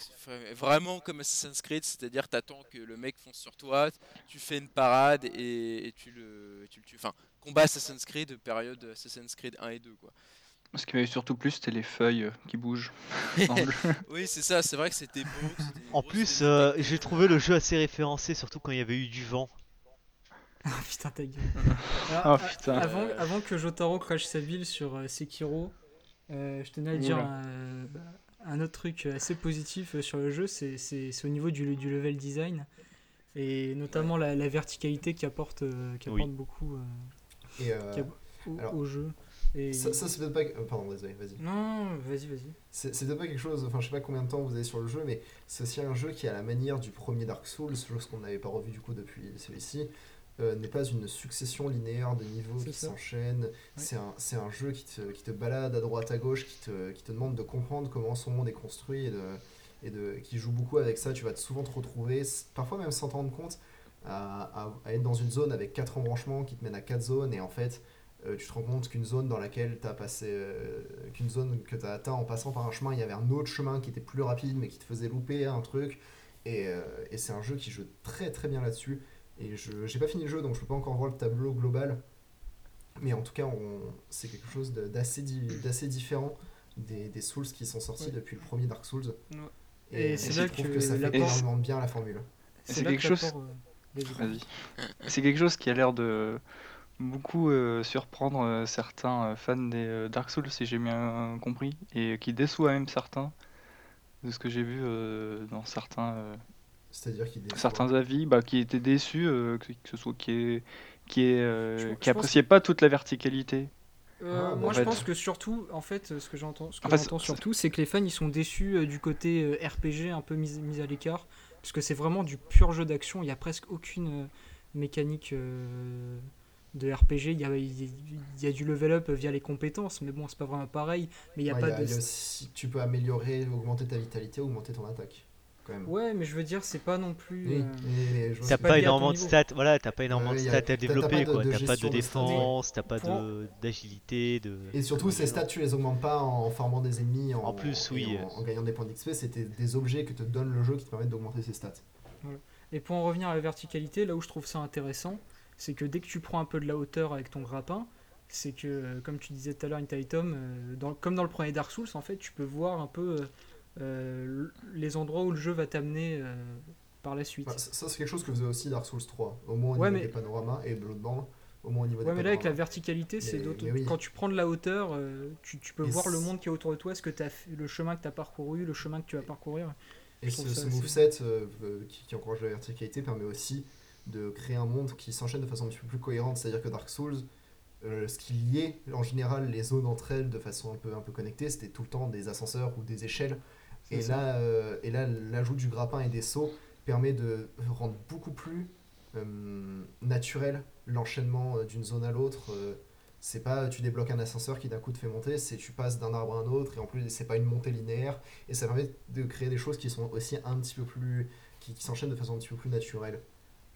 vraiment comme Assassin's Creed, c'est-à-dire t'attends que le mec fonce sur toi, tu fais une parade et, et tu, le, tu le tues. Enfin, combat Assassin's Creed, période Assassin's Creed 1 et 2, quoi. Ce qui m'avait surtout plu, c'était les feuilles euh, qui bougent. dans le jeu. Oui, c'est ça, c'est vrai que c'était beau. c'était En plus, euh, j'ai trouvé le jeu assez référencé, surtout quand il y avait eu du vent. Ah putain, ta gueule. Alors, Ah a- putain. Avant, Euh. avant que Jotaro crache sa ville sur euh, Sekiro, euh, je tenais à dire Oula. un autre truc assez positif euh, sur le jeu, c'est c'est- c'est au niveau du, du level design et notamment la, la verticalité qui apporte, euh, qui Oui. apporte beaucoup euh, Et euh, Qui a- au, alors, au jeu. Et... ça, ça, c'est peut-être pas. euh, pardon, désolé, vas-y. Non, vas-y, vas-y. C'est peut-être pas quelque chose, enfin je sais pas combien de temps vous avez sur le jeu, mais c'est aussi un jeu qui, à la manière du premier Dark Souls, chose qu'on n'avait pas revu du coup depuis celui-ci, euh, n'est pas une succession linéaire de niveaux qui s'enchaînent. C'est un, c'est un jeu qui te, qui te balade à droite à gauche, qui te, qui te demande de comprendre comment son monde est construit et, de, et de, qui joue beaucoup avec ça. Tu vas te souvent te retrouver, parfois même sans t'en rendre compte, à, à- à être dans une zone avec quatre embranchements qui te mènent à quatre zones et en fait euh, tu te rends compte qu'une zone dans laquelle tu as passé euh, qu'une zone que tu as atteint en passant par un chemin, il y avait un autre chemin qui était plus rapide mais qui te faisait louper un truc. Et, euh, et c'est un jeu qui joue très très bien là-dessus. Et je j'ai pas fini le jeu donc je peux pas encore voir le tableau global. Mais en tout cas on- c'est quelque chose de- d'assez di- d'assez différent des, des Souls qui sont sortis Ouais. depuis le premier Dark Souls. Et et, c'est je là trouve que que, ça fait énormément bien la formule. C'est quelque que chose- euh. C'est quelque chose qui a l'air de beaucoup euh, surprendre euh, certains euh, fans des euh, Dark Souls, si j'ai bien compris, et qui déçoit même certains, de ce que j'ai vu euh, dans certains, euh, c'est-à-dire qu'il déçoit. certains avis, bah, qui étaient déçus, euh, que, que ce soit qui est, qui est, euh, qui appréciait pas toute la verticalité. Euh, Ah, moi, en je fait- pense que surtout, en fait, ce que j'entends, ce que En fait, j'entends c'est- surtout, c'est que les fans ils sont déçus euh, du côté euh, RPG un peu mis, mis à l'écart, parce que c'est vraiment du pur jeu d'action. Il y a presque aucune euh, mécanique euh, de RPG. Il y a, il y a- du level up via les compétences, mais bon, c'est pas vraiment pareil. Mais il y a Ouais, pas il y a- de. il y a aussi- tu peux améliorer, augmenter ta vitalité, augmenter ton attaque. Quand même. Ouais, mais je veux dire, c'est pas non plus. Oui, euh, T'as pas énormément de stats, voilà, t'as pas énormément de stats à développer, quoi. T'as pas de défense, t'as pas d'agilité, de. Et surtout, ces stats, tu les augmentes pas en formant des ennemis, en, En plus, et oui. en, en gagnant des points d'XP, c'était des objets que te donne le jeu qui te permettent d'augmenter ces stats. Et pour en revenir à la verticalité, là où je trouve ça intéressant, c'est que dès que tu prends un peu de la hauteur avec ton grappin, c'est que, euh, comme tu disais tout à l'heure, Intaitom, euh, dans, comme dans le premier Dark Souls, en fait, tu peux voir un peu euh, les endroits où le jeu va t'amener euh, par la suite. Enfin, ça, ça, c'est quelque chose que faisait aussi Dark Souls 3, au moins au Ouais, niveau mais- des panoramas et Bloodborne, au moins au niveau Ouais, des mais là, avec la verticalité, c'est d'autres. oui. Quand tu prends de la hauteur, euh, tu, tu peux Et voir le monde qui est autour de toi, ce que as fait, le chemin que tu as parcouru, le chemin que tu vas parcourir. Et ce, ce moveset euh, euh, qui, qui encourage la verticalité permet aussi de créer un monde qui s'enchaîne de façon un petit peu plus cohérente. C'est-à-dire que Dark Souls, euh, ce qui liait en général les zones entre elles de façon un peu, un peu connectée, c'était tout le temps des ascenseurs ou des échelles. Et ça. là, euh, et là, l'ajout du grappin et des sauts permet de rendre beaucoup plus euh, naturel l'enchaînement d'une zone à l'autre. c'est pas tu débloques un ascenseur qui d'un coup te fait monter, c'est tu passes d'un arbre à un autre et en plus c'est pas une montée linéaire et ça permet de créer des choses qui sont aussi un petit peu plus qui, qui s'enchaîne de façon un petit peu plus naturelle.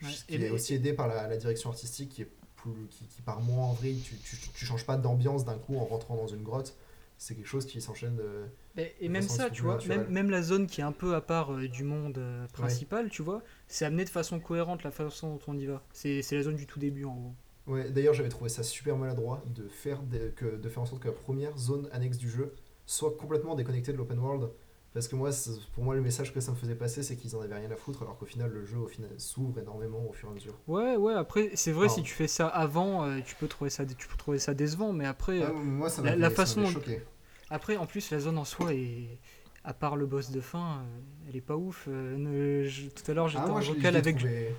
Ouais, et qui est aussi aidé par la, la direction artistique qui, est plus, qui, qui part moins en vrille. Tu, tu, tu changes pas d'ambiance d'un coup en rentrant dans une grotte. C'est quelque chose qui s'enchaîne de. Et, et de même ça, tu vois, même, même la zone qui est un peu à part euh, du monde euh, principal, tu vois, c'est amené de façon cohérente la façon dont on y va. C'est c'est la zone du tout début en gros. Ouais, d'ailleurs, j'avais trouvé ça super maladroit de faire, des- que, de faire en sorte que la première zone annexe du jeu soit complètement déconnectée de l'open world. Parce que moi, pour moi, le message que ça me faisait passer, c'est qu'ils en avaient rien à foutre, alors qu'au final, le jeu s'ouvre énormément au fur et à mesure. Ouais, ouais, après, c'est vrai, Alors- si tu fais ça avant, euh, tu, peux trouver ça, tu peux trouver ça décevant, mais après, Ah, moi, ça la- m'avait la ça façon choqué. après, en plus, la zone en soi est. À part le boss de fin, euh, elle est pas ouf. euh, ne- je- tout à l'heure, j'étais Ah, moi, en vocal avec. trouvé-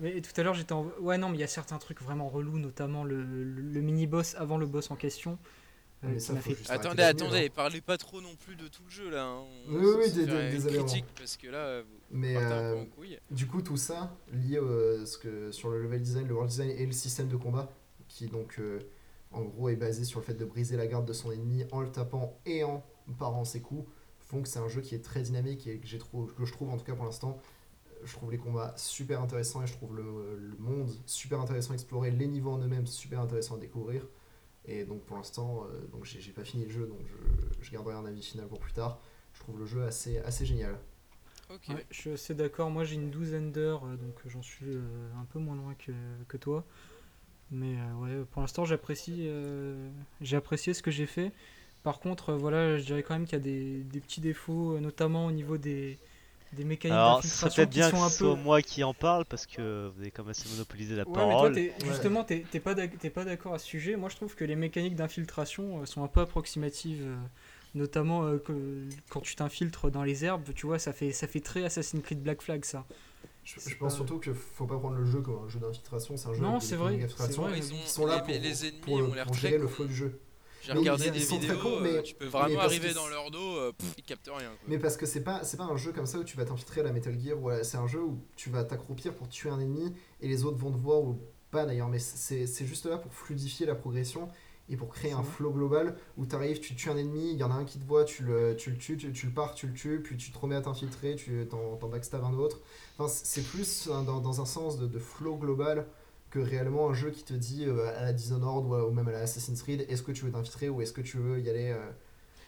Mais tout à l'heure, j'étais en. Ouais, non, mais il y a certains trucs vraiment relous, notamment le, le, le mini-boss avant le boss en question. Euh, Mais ça, fait Attendez, attendez, hein. parlez pas trop non plus de tout le jeu là. hein. On Oui, oui, critique parce que là, vous Mais un euh, peu en couille. du coup, tout ça, lié au- ce que, sur le level design, le world design et le système de combat, qui donc, euh, en gros, est basé sur le fait de briser la garde de son ennemi en le tapant et en parant ses coups, font que c'est un jeu qui est très dynamique et que, j'ai trou- que je trouve, en tout cas pour l'instant, euh, je trouve les combats super intéressants et je trouve le, le monde super intéressant à explorer, les niveaux en eux-mêmes super intéressants à découvrir. Et donc pour l'instant, euh, donc j'ai pas fini le jeu, donc je, je garderai un avis final pour plus tard. Je trouve le jeu assez, assez génial. Ok. Ouais, je suis assez d'accord. Moi, j'ai une douzaine d'heures, euh, donc j'en suis euh, un peu moins loin que, que toi. Mais euh, ouais, pour l'instant, j'apprécie euh, j'ai apprécié ce que j'ai fait. Par contre, euh, voilà, je dirais quand même qu'il y a des, des petits défauts, notamment au niveau des, des mécaniques Alors, d'infiltration peut-être bien sont que un ce soit peu. moi qui en parle parce que vous avez quand même assez monopolisé la Ouais, mais toi, parole. t'es- justement, t'es t'es pas d'accord à ce sujet. Moi, je trouve que les mécaniques d'infiltration euh, sont un peu approximatives. euh, notamment euh, que- quand tu t'infiltres dans les herbes, tu vois, ça fait, ça fait très Assassin's Creed Black Flag, ça. Je, pense pas- surtout qu'il faut pas prendre le jeu comme un jeu d'infiltration, c'est un jeu Non, c'est vrai. Ils, ont, sont là pour, les ennemis pour, ont l'air pour très gérer le flow du jeu. J'ai regardé ils- des ils sont très vidéos, cons, euh, mais- tu peux vraiment arriver dans leur dos, euh, pff, ils captent rien. quoi. Mais parce que c'est pas c'est pas un jeu comme ça où tu vas t'infiltrer à la Metal Gear, c'est un jeu où tu vas t'accroupir pour tuer un ennemi et les autres vont te voir ou pas d'ailleurs, mais c'est c'est juste là pour fluidifier la progression et pour créer un flow global où tu arrives, tu tues un ennemi, il y en a un qui te voit, tu le, tu le tues, tu, tu le pars, tu le tues, puis tu te remets à t'infiltrer, tu t'en backstab un autre. Enfin, c'est plus un- dans, dans un sens de, de flow global que réellement un jeu qui te dit euh, à la Dishonored ou, à- ou même à la Assassin's Creed est-ce que tu veux t'infiltrer ou est-ce que tu veux y aller, euh,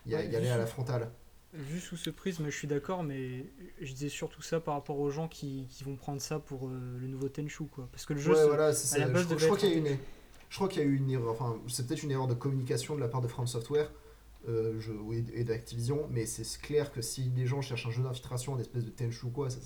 y, a- Ouais, y aller à la frontale? Vu sous ce prisme, je suis d'accord, mais je disais surtout ça par rapport aux gens qui, qui vont prendre ça pour euh, le nouveau Tenchu, quoi. Parce que le jeu, Ouais, c'est- voilà, c'est à la base je, je crois qu'il y a un une, je crois qu'il y a eu une erreur. Enfin, c'est peut-être une erreur de communication de la part de From Software euh, je- et d'Activision, mais c'est clair que si les gens cherchent un jeu d'infiltration, une espèce de Tenchu ou quoi, ça-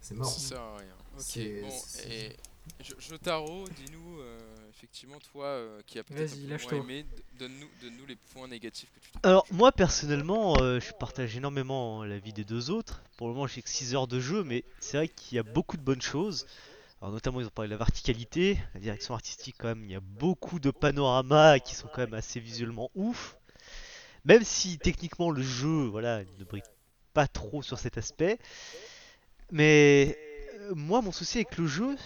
c'est mort. Ça sert à rien. Ok, C'est- bon, c'est- et Jo- Jotaro, dis-nous, euh, effectivement, toi euh, qui a peut-être Vas-y, un peu lâche-toi. moins aimé, donne-nous les points négatifs que tu. Alors moi personnellement, euh, je partage énormément l'avis des deux autres. Pour le moment j'ai que 6 heures de jeu, mais c'est vrai qu'il y a beaucoup de bonnes choses. Alors notamment ils ont parlé de la verticalité, la direction artistique quand même, il y a beaucoup de panoramas qui sont quand même assez visuellement ouf. Même si techniquement le jeu voilà, ne brille pas trop sur cet aspect. Mais euh, moi mon souci avec le jeu,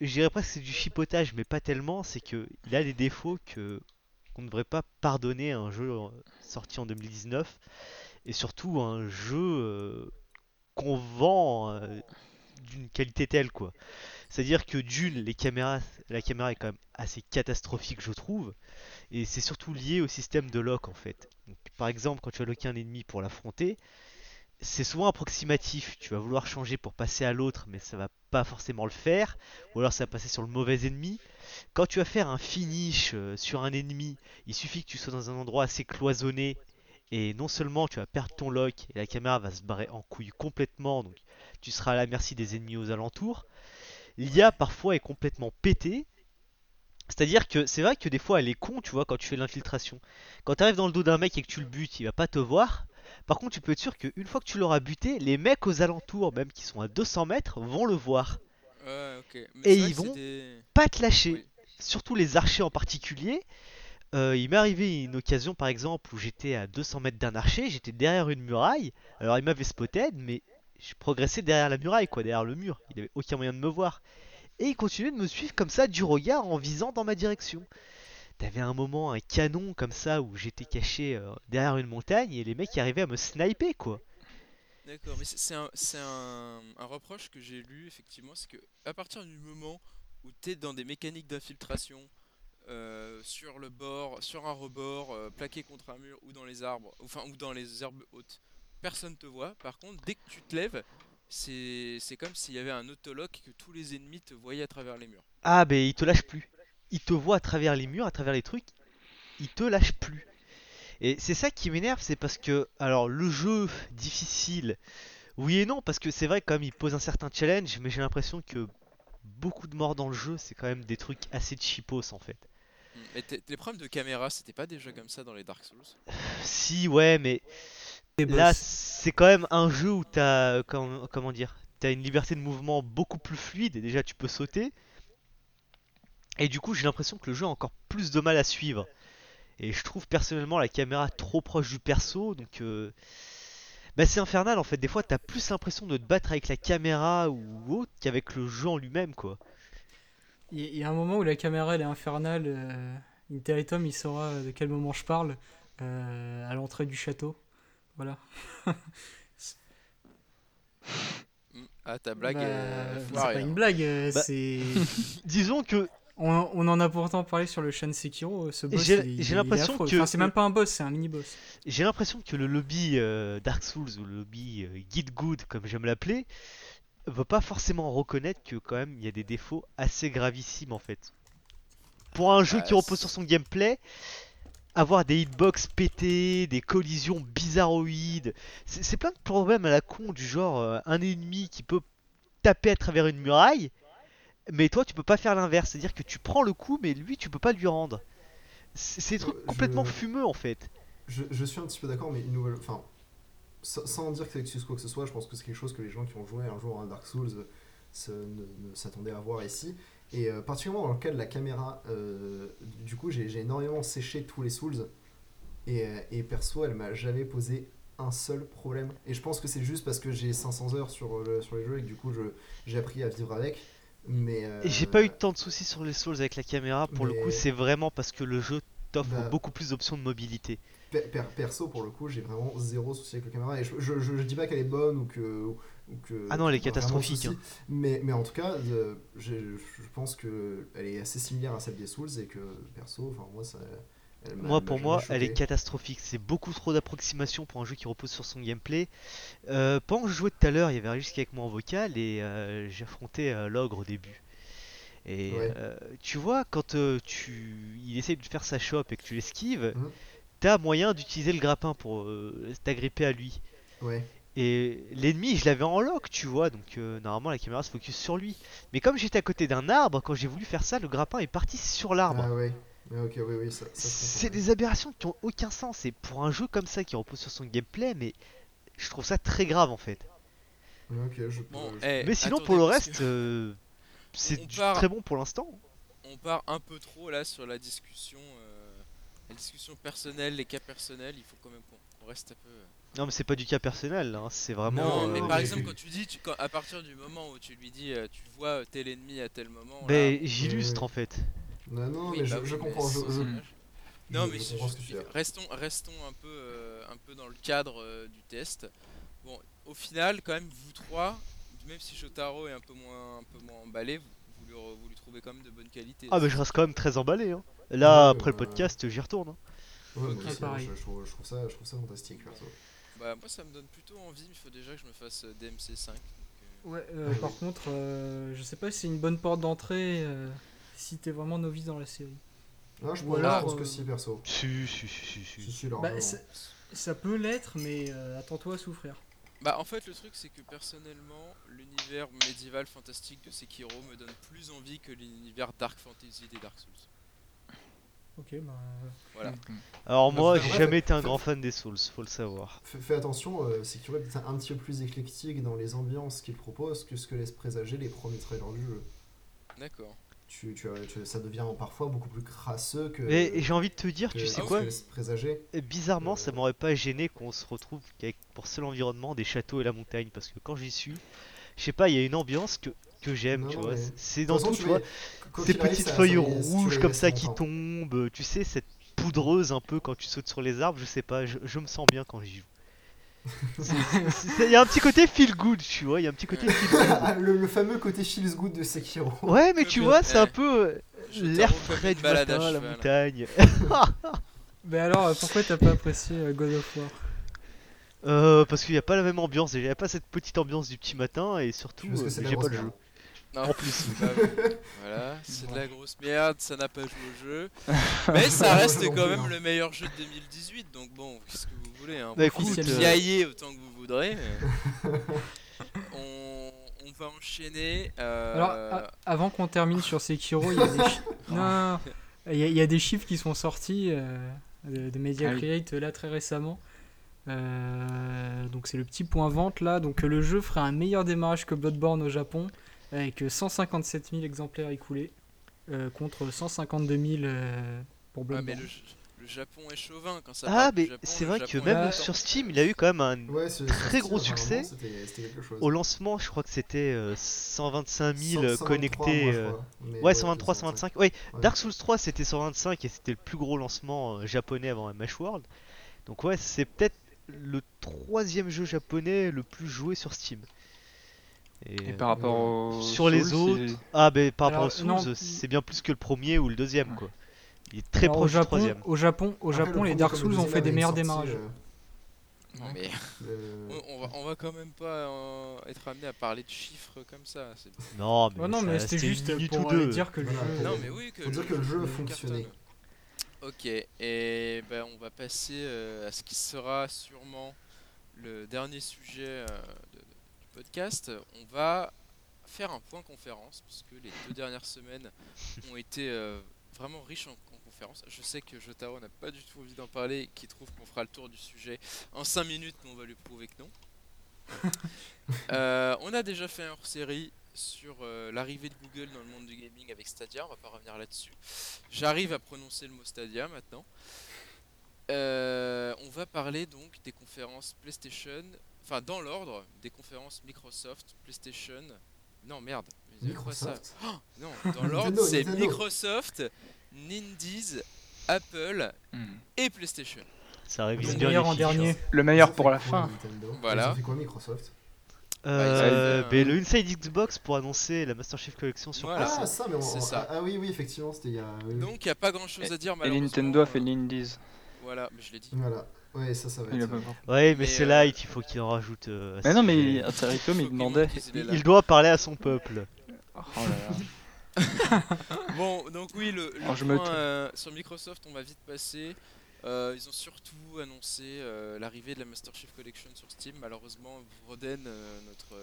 je dirais presque que c'est du chipotage, mais pas tellement, c'est que il a des défauts que qu'on ne devrait pas pardonner à un jeu euh, sorti en 2019 et surtout un jeu euh, qu'on vend euh, d'une qualité telle quoi. C'est-à-dire que d'une, les caméras, la caméra est quand même assez catastrophique je trouve et c'est surtout lié au système de lock en fait. Par exemple, quand tu vas locker un ennemi pour l'affronter, c'est souvent approximatif. Tu vas vouloir changer pour passer à l'autre, mais ça va pas forcément le faire. Ou alors ça va passer sur le mauvais ennemi. Quand tu vas faire un finish euh, sur un ennemi, il suffit que tu sois dans un endroit assez cloisonné. Et non seulement tu vas perdre ton lock et la caméra va se barrer en couille complètement, donc tu seras à la merci des ennemis aux alentours. L'IA parfois est complètement pétée. C'est-à-dire que c'est vrai que des fois elle est con, tu vois, quand tu fais l'infiltration. Quand tu arrives dans le dos d'un mec et que tu le butes, il va pas te voir. Par contre, tu peux être sûr qu'une fois que tu l'auras buté, les mecs aux alentours, même qui sont à 200 mètres, vont le voir. Ouais, ok. Mais Et ils vont des- Pas te lâcher. Oui. Surtout les archers en particulier. Euh, il m'est arrivé une occasion par exemple où j'étais à 200 mètres d'un archer, j'étais derrière une muraille. Alors il m'avait spotted, mais je progressais derrière la muraille, quoi, derrière le mur. Il avait aucun moyen de me voir. Et il continuait de me suivre comme ça du regard en visant dans ma direction. T'avais un moment un canon comme ça où j'étais caché euh, derrière une montagne et les mecs arrivaient à me sniper quoi. D'accord, mais c'est un, c'est un, un reproche que j'ai lu effectivement, c'est que à partir du moment où tu es dans des mécaniques d'infiltration euh, sur le bord, sur un rebord, euh, plaqué contre un mur ou dans les arbres, enfin ou dans les herbes hautes, personne te voit. Par contre, dès que tu te lèves, c'est comme s'il y avait un autolock et que tous les ennemis te voyaient à travers les murs. Ah, ben il te lâche plus. Il te voit à travers les murs, à travers les trucs, il te lâche plus. Et c'est ça qui m'énerve, c'est parce que, alors, le jeu difficile, oui et non, parce que c'est vrai, quand même, il pose un certain challenge, mais j'ai l'impression que beaucoup de morts dans le jeu, c'est quand même des trucs assez cheapos en fait. Mm. Mais t- les problèmes de caméra, c'était pas déjà comme ça dans les Dark Souls? Si, ouais, mais là, c'est quand même un jeu où t'as, euh, comment, comment dire, t'as une liberté de mouvement beaucoup plus fluide, et déjà tu peux sauter, et du coup, j'ai l'impression que le jeu a encore plus de mal à suivre. Et je trouve personnellement la caméra trop proche du perso, donc euh, bah, c'est infernal en fait. Des fois, t'as plus l'impression de te battre avec la caméra ou autre qu'avec le jeu en lui-même, quoi. Il y, a un moment où la caméra elle est infernale. Euh, Interitum il saura de quel moment je parle. euh, à l'entrée du château. Voilà. Ah, ta blague Bah, est c'est pas une blague. euh, Bah- c'est. Disons que On, on en a pourtant parlé sur le Shan Sekiro. Ce boss, J'ai- l'impression que- Enfin, c'est même pas un boss, c'est un mini boss. j'ai l'impression que le lobby euh, Dark Souls ou le lobby euh, Guide Good, comme j'aime l'appeler, veut pas forcément reconnaître que quand même il y a des défauts assez gravissimes en fait. Pour un jeu Bah, qui repose sur son gameplay, avoir des hitbox pétés, des collisions bizarroïdes, c'est c'est plein de problèmes à la con du genre euh, un ennemi qui peut taper à travers une muraille, mais toi tu peux pas faire l'inverse, c'est-à-dire que tu prends le coup mais lui tu peux pas lui rendre. C'est c'est des trucs complètement fumeux en fait. Je, je suis un petit peu d'accord, mais une nouvelle. Enfin, sans, dire que ça excuse quoi que ce soit, je pense que c'est quelque chose que les gens qui ont joué un jour à Dark Souls ne, s'attendaient à voir ici. Et euh, particulièrement dans le cas de la caméra, euh, du coup, j'ai énormément séché tous les Souls. Et, euh, et perso, elle m'a jamais posé un seul problème. Et je pense que c'est juste parce que j'ai 500 heures sur, le, sur les jeux et que du coup, j'ai appris à vivre avec. Mais. euh, Et j'ai pas eu tant de soucis sur les Souls avec la caméra, pour le coup c'est vraiment parce que le jeu t'offre Bah, beaucoup plus d'options de mobilité. Per- per- perso, pour le coup, j'ai vraiment zéro souci avec la caméra. Et je, je, je- je dis pas qu'elle est bonne ou que. ou que Ah non, elle est catastrophique, hein. Mais, mais en tout cas, euh, je, je pense qu'elle est assez similaire à celle des Souls et que perso, enfin, moi, ça. Moi pour moi elle est catastrophique, c'est beaucoup trop d'approximation pour un jeu qui repose sur son gameplay. Euh, pendant que je jouais tout à l'heure, il y avait est avec moi en vocal et euh, j'ai affronté euh, l'ogre au début. Et Ouais. euh, tu vois, quand tu... il essaye de faire sa chope et que tu l'esquives, Mhm. t'as moyen d'utiliser le grappin pour t'agripper à lui. Ouais. Et l'ennemi, je l'avais en lock, tu vois, donc euh, normalement la caméra se focus sur lui. Mais comme j'étais à côté d'un arbre, quand j'ai voulu faire ça, le grappin est parti sur l'arbre. Ah ouais. Ouais, ok, oui, oui, ça, ça se C'est des aberrations qui ont aucun sens. Et pour un jeu comme ça qui repose sur son gameplay, mais je trouve ça très grave en fait. Ouais, Ok, je peux. Bon, je- eh, mais sinon, attendez, pour le reste, que euh, c'est part- très bon pour l'instant. on part un peu trop là sur la discussion, euh, la discussion personnelle, les cas personnels. Il faut quand même qu'on reste un peu. Non, mais c'est pas du cas personnel, hein, c'est vraiment. Non, mais par exemple, quand tu dis, tu- quand- à partir du moment où tu lui dis, euh, tu vois tel ennemi à tel moment. Ben, j'illustre en fait. Non, non, oui, mais bah je, oui, je mais comprends. Je, je- image. Non, mais je comprends restons, restons un peu, euh, un peu dans le cadre euh, du test. Bon, au final, quand même, vous trois, même si Shotaro est un peu moins, un peu moins emballé, vous, vous lui, re- vous lui trouvez quand même de bonne qualité. Ah, mais je reste quand même très emballé. Hein. Là, Ouais, après le bah, podcast, j'y retourne. hein. Ouais, moi, Pareil. je, je trouve, je trouve ça, je trouve ça fantastique, perso. Bah, moi, ça me donne plutôt envie. Il faut déjà que je me fasse euh, DMC 5. donc, euh, Ouais, euh, par contre, euh, je sais pas si c'est une bonne porte d'entrée euh, si t'es vraiment novice dans la série. Ah, je, pense- je pense que euh, si, perso. Si, si, si, si, si. Si, si, Bah, ça, ça peut l'être, mais euh, attends-toi à souffrir. Bah en fait le truc c'est que personnellement l'univers médiéval fantastique de Sekiro me donne plus envie que l'univers dark fantasy des Dark Souls. Ok, bah. Voilà. Alors, moi, j'ai jamais été un fait- grand fan des Souls, faut le savoir. Fais, fais attention, euh, Sekiro est un petit peu plus éclectique dans les ambiances qu'il propose que ce que laissent présager les premiers trailers du jeu. D'accord. Tu, tu, as- tu- ça devient parfois beaucoup plus crasseux que. Mais j'ai envie de te dire, que tu sais quoi présager. Et Bizarrement, ça Euh, m'aurait pas gêné qu'on se retrouve pour seul environnement des châteaux et la montagne, parce que quand j'y suis, je sais pas, il y a une ambiance que, que j'aime, tu vois. c'est- dans façon, tout, tu vois. Ces petites ça- feuilles ça rouges comme ça qui tombent, tu sais, cette poudreuse un peu quand tu sautes sur les arbres, je sais pas, je, je me sens bien quand j'y joue. Il y a un petit côté feel good, tu vois. Il y a un petit côté feel good. Le, le fameux côté feels good de Sekiro. Ouais, mais tu vois, c'est un peu euh, l'air frais du balade à matin, la montagne. Mais alors, pourquoi t'as pas apprécié euh, God of War? Euh, parce qu'il n'y a pas la même ambiance. Il n'y a pas cette petite ambiance du petit matin et surtout, euh, j'ai pas le jeu. Non, En plus. bah voilà, c'est de la grosse merde, ça n'a pas joué au jeu. Mais ça reste quand même le meilleur jeu de 2018, donc bon, qu'est-ce que vous voulez hein. Bah, Vous pouvez euh, piailler autant que vous voudrez. mais- on, on va enchaîner. euh, Alors, avant qu'on termine sur Sekiro, il y a des, chi- non, non, non. il y a, il y a des chiffres qui sont sortis euh, de, de Media Ah oui. Create là très récemment. Euh, donc c'est le petit point vente là. Donc le jeu ferait un meilleur démarrage que Bloodborne au Japon avec 157 000 exemplaires écoulés euh, contre 152 000 euh, pour ah, mais Bloodborne. le, le Japon est chauvin quand ça Ah, mais c'est vrai que même Ah. sur. Steam, il a eu quand même un. Ouais, Très gros succès. Au lancement, je crois que c'était euh, 125 000 123, connectés. moi, euh. Mais Ouais, 123, 125. 125. Ouais, Ouais. Dark Souls 3 c'était 125 et c'était le plus gros lancement euh, japonais avant MH World. Donc ouais, c'est peut-être le troisième jeu japonais le plus joué sur Steam. Et, Et euh, par rapport au. sur les autres, ah ben par rapport Alors, aux Souls, non. euh, c'est bien plus que le premier ou le deuxième Ouais. quoi. Il est très Alors, au proche du troisième. au Japon, au Après, Japon le les Dark Souls le ont fait des meilleurs démarrages. euh, Non, mais le- on, on va, on va quand même pas euh, être amené à parler de chiffres comme ça. c'est- Non, mais, Ouais, mais c'était juste pour ou euh, deux. dire que le Voilà, jeu. Non, mais oui, que Faut dire que le jeu fonctionnait. Ok, et ben on va passer euh, à ce qui sera sûrement le dernier sujet euh, de- podcast. On va faire un point conférence, puisque les deux dernières semaines ont été euh, vraiment riches en, en conférences. Je sais que Jotaro n'a pas du tout envie d'en parler, qui trouve qu'on fera le tour du sujet en 5 minutes, mais on va lui prouver que non. Euh, on a déjà fait un hors-série sur euh, l'arrivée de Google dans le monde du gaming avec Stadia, on va pas revenir là-dessus. J'arrive à prononcer le mot Stadia maintenant. On va parler donc des conférences PlayStation, enfin dans l'ordre, des conférences Microsoft, PlayStation. Non merde, quoi ça Microsoft. Non, dans l'ordre c'est. Microsoft, Nindies, Apple Hmm. et PlayStation. Ça révise bien meilleur en dernier. Le meilleur pour la fin. Nintendo Voilà. Ont fait quoi Microsoft Euh, Bah, ben, le Inside Xbox pour annoncer la Master Chief Collection sur Voilà. PC. Ah, ça, mais on- ça. ah, oui, oui, effectivement, c'était il y a. Donc il n'y a pas grand chose à dire Et malheureusement. Nintendo a fait l'Indies. Voilà, mais je l'ai dit. Voilà. Ouais, ça, ça va être. euh. Ouais, mais, c'est euh, light, il faut qu'il en rajoute. euh, Mais non, mais. Intericom il demandait. montre qu'il est il, là. il doit parler à son peuple. Oh là là. Bon, donc oui, le, le Alors, je me point euh, sur Microsoft, on va vite passer. Euh, ils ont surtout annoncé euh, l'arrivée de la Master Chief Collection sur Steam. Malheureusement, Vroden, euh, notre,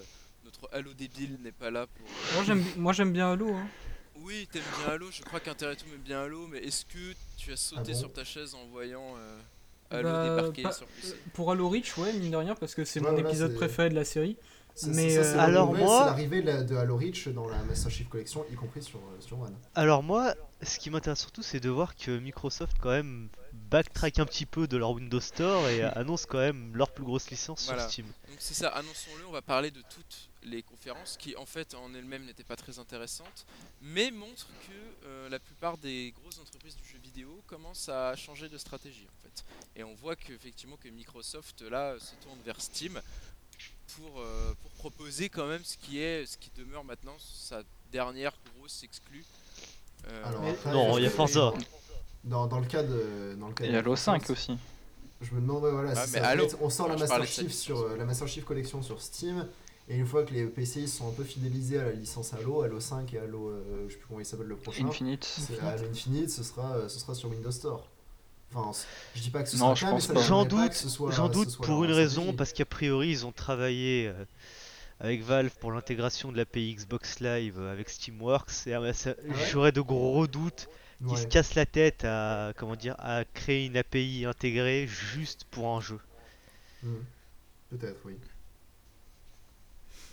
notre Halo débile, n'est pas là pour. euh, Moi j'aime, moi j'aime bien Halo. hein. Oui, t'aimes bien Halo, je crois qu'Interretum aime bien Halo, mais est-ce que tu as sauté Ah bon sur ta chaise en voyant euh, Halo Bah, débarquer pas- sur PC Pour Halo Reach, ouais, mine de rien, parce que c'est Ouais, mon voilà, épisode préféré de la série. c'est- Mais, ça, euh, Alors, nouvelle, moi- c'est l'arrivée de, Halo Reach dans la Master Chief Collection, y compris sur, euh, sur One. Alors moi, ce qui m'intéresse surtout, c'est de voir que Microsoft quand même backtrack un petit peu de leur Windows Store et annonce quand même leur plus grosse licence Voilà. sur Steam. Donc c'est ça, annonçons-le, on va parler de toutes les conférences qui en fait en elles-mêmes n'étaient pas très intéressantes, mais montrent que euh, la plupart des grosses entreprises du jeu vidéo commencent à changer de stratégie en fait. Et on voit qu'effectivement que Microsoft là se tourne vers Steam pour, euh, pour proposer quand même ce qui est ce qui demeure maintenant sa dernière grosse exclue. Euh, Alors, après, Non, il y a Forza. Dans, dans le cas de. Dans le cas Et de Halo 5 Microsoft, aussi. Je me demande, ouais, voilà, Ah, mais ça. Halo. On sort la Master Chief sur la Master Chief Collection sur Steam, et une fois que les PCI sont un peu fidélisés à la licence Halo, Halo 5 et Halo, euh, je sais plus comment il s'appelle le prochain, Infinite. c'est Halo Infinite, ce sera, euh, ce sera sur Windows Store. Enfin, je dis pas que ce Non, sera je J'en doute, j'en doute soit pour une raison, parce qu'a priori ils ont travaillé euh, avec Valve pour l'intégration de l'API Xbox Live euh, avec Steamworks, et euh, Ah ouais j'aurais de gros doutes qu'ils Ouais. se cassent la tête à comment dire à créer une API intégrée juste pour un jeu. Hmm. Peut-être, oui.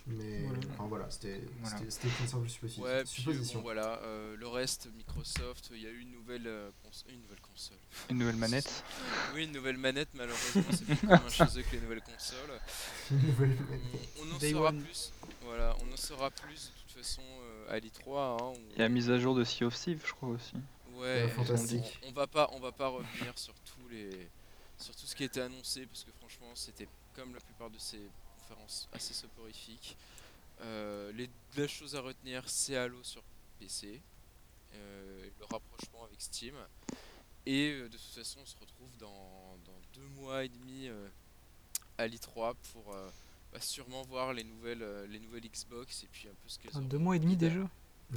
Mais Voilà. enfin voilà, c'était Voilà. une simple supposition. Ouais, puis bon, supposition. voilà, euh, le reste, Microsoft, il y a eu une nouvelle, euh, une nouvelle console. Une nouvelle manette. Oui, une nouvelle manette, malheureusement, c'est plus commun chez eux que les nouvelles consoles. Une nouvelle- On, on en Day saura one. plus. Voilà, on en saura plus de toute façon euh, à l'I3. Hein, Il y a la mise à jour de Sea of Thieves, je crois aussi. on... Ouais, fantastique. On, on va pas, on va pas revenir sur tous les, sur tout ce qui était annoncé parce que franchement, c'était comme la plupart de ses conférences assez soporifiques. Euh, les, la chose à retenir, c'est Halo sur PC, euh, le rapprochement avec Steam. Et euh, de toute façon, on se retrouve dans, dans deux mois et demi euh, à l'I3 pour euh, bah, sûrement voir les nouvelles, euh, les nouvelles Xbox et puis un peu ce qu'elles Ah, Deux mois et demi déjà Ouais,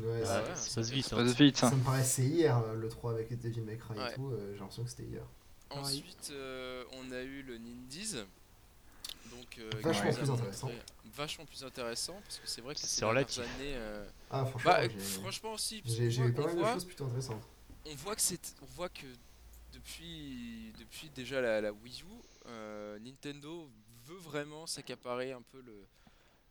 Ouais, ça, ouais, ça passe vite. Ça passe vite. ça me paraissait hier, le 3 avec Devil May Cry Ouais. et tout, euh, j'ai l'impression que c'était hier. Pareil. Ensuite, euh, on a eu le Nindies. Donc, euh, Vachement plus intéressant. Vachement plus intéressant parce que c'est vrai que C'est ces dernières relatif. années. euh, Ah, franchement, Bah, aussi. parce j'ai eu pas on mal de voit- choses plutôt intéressantes. on voit que c'est on voit que depuis depuis déjà la, la Wii U euh, Nintendo veut vraiment s'accaparer un peu le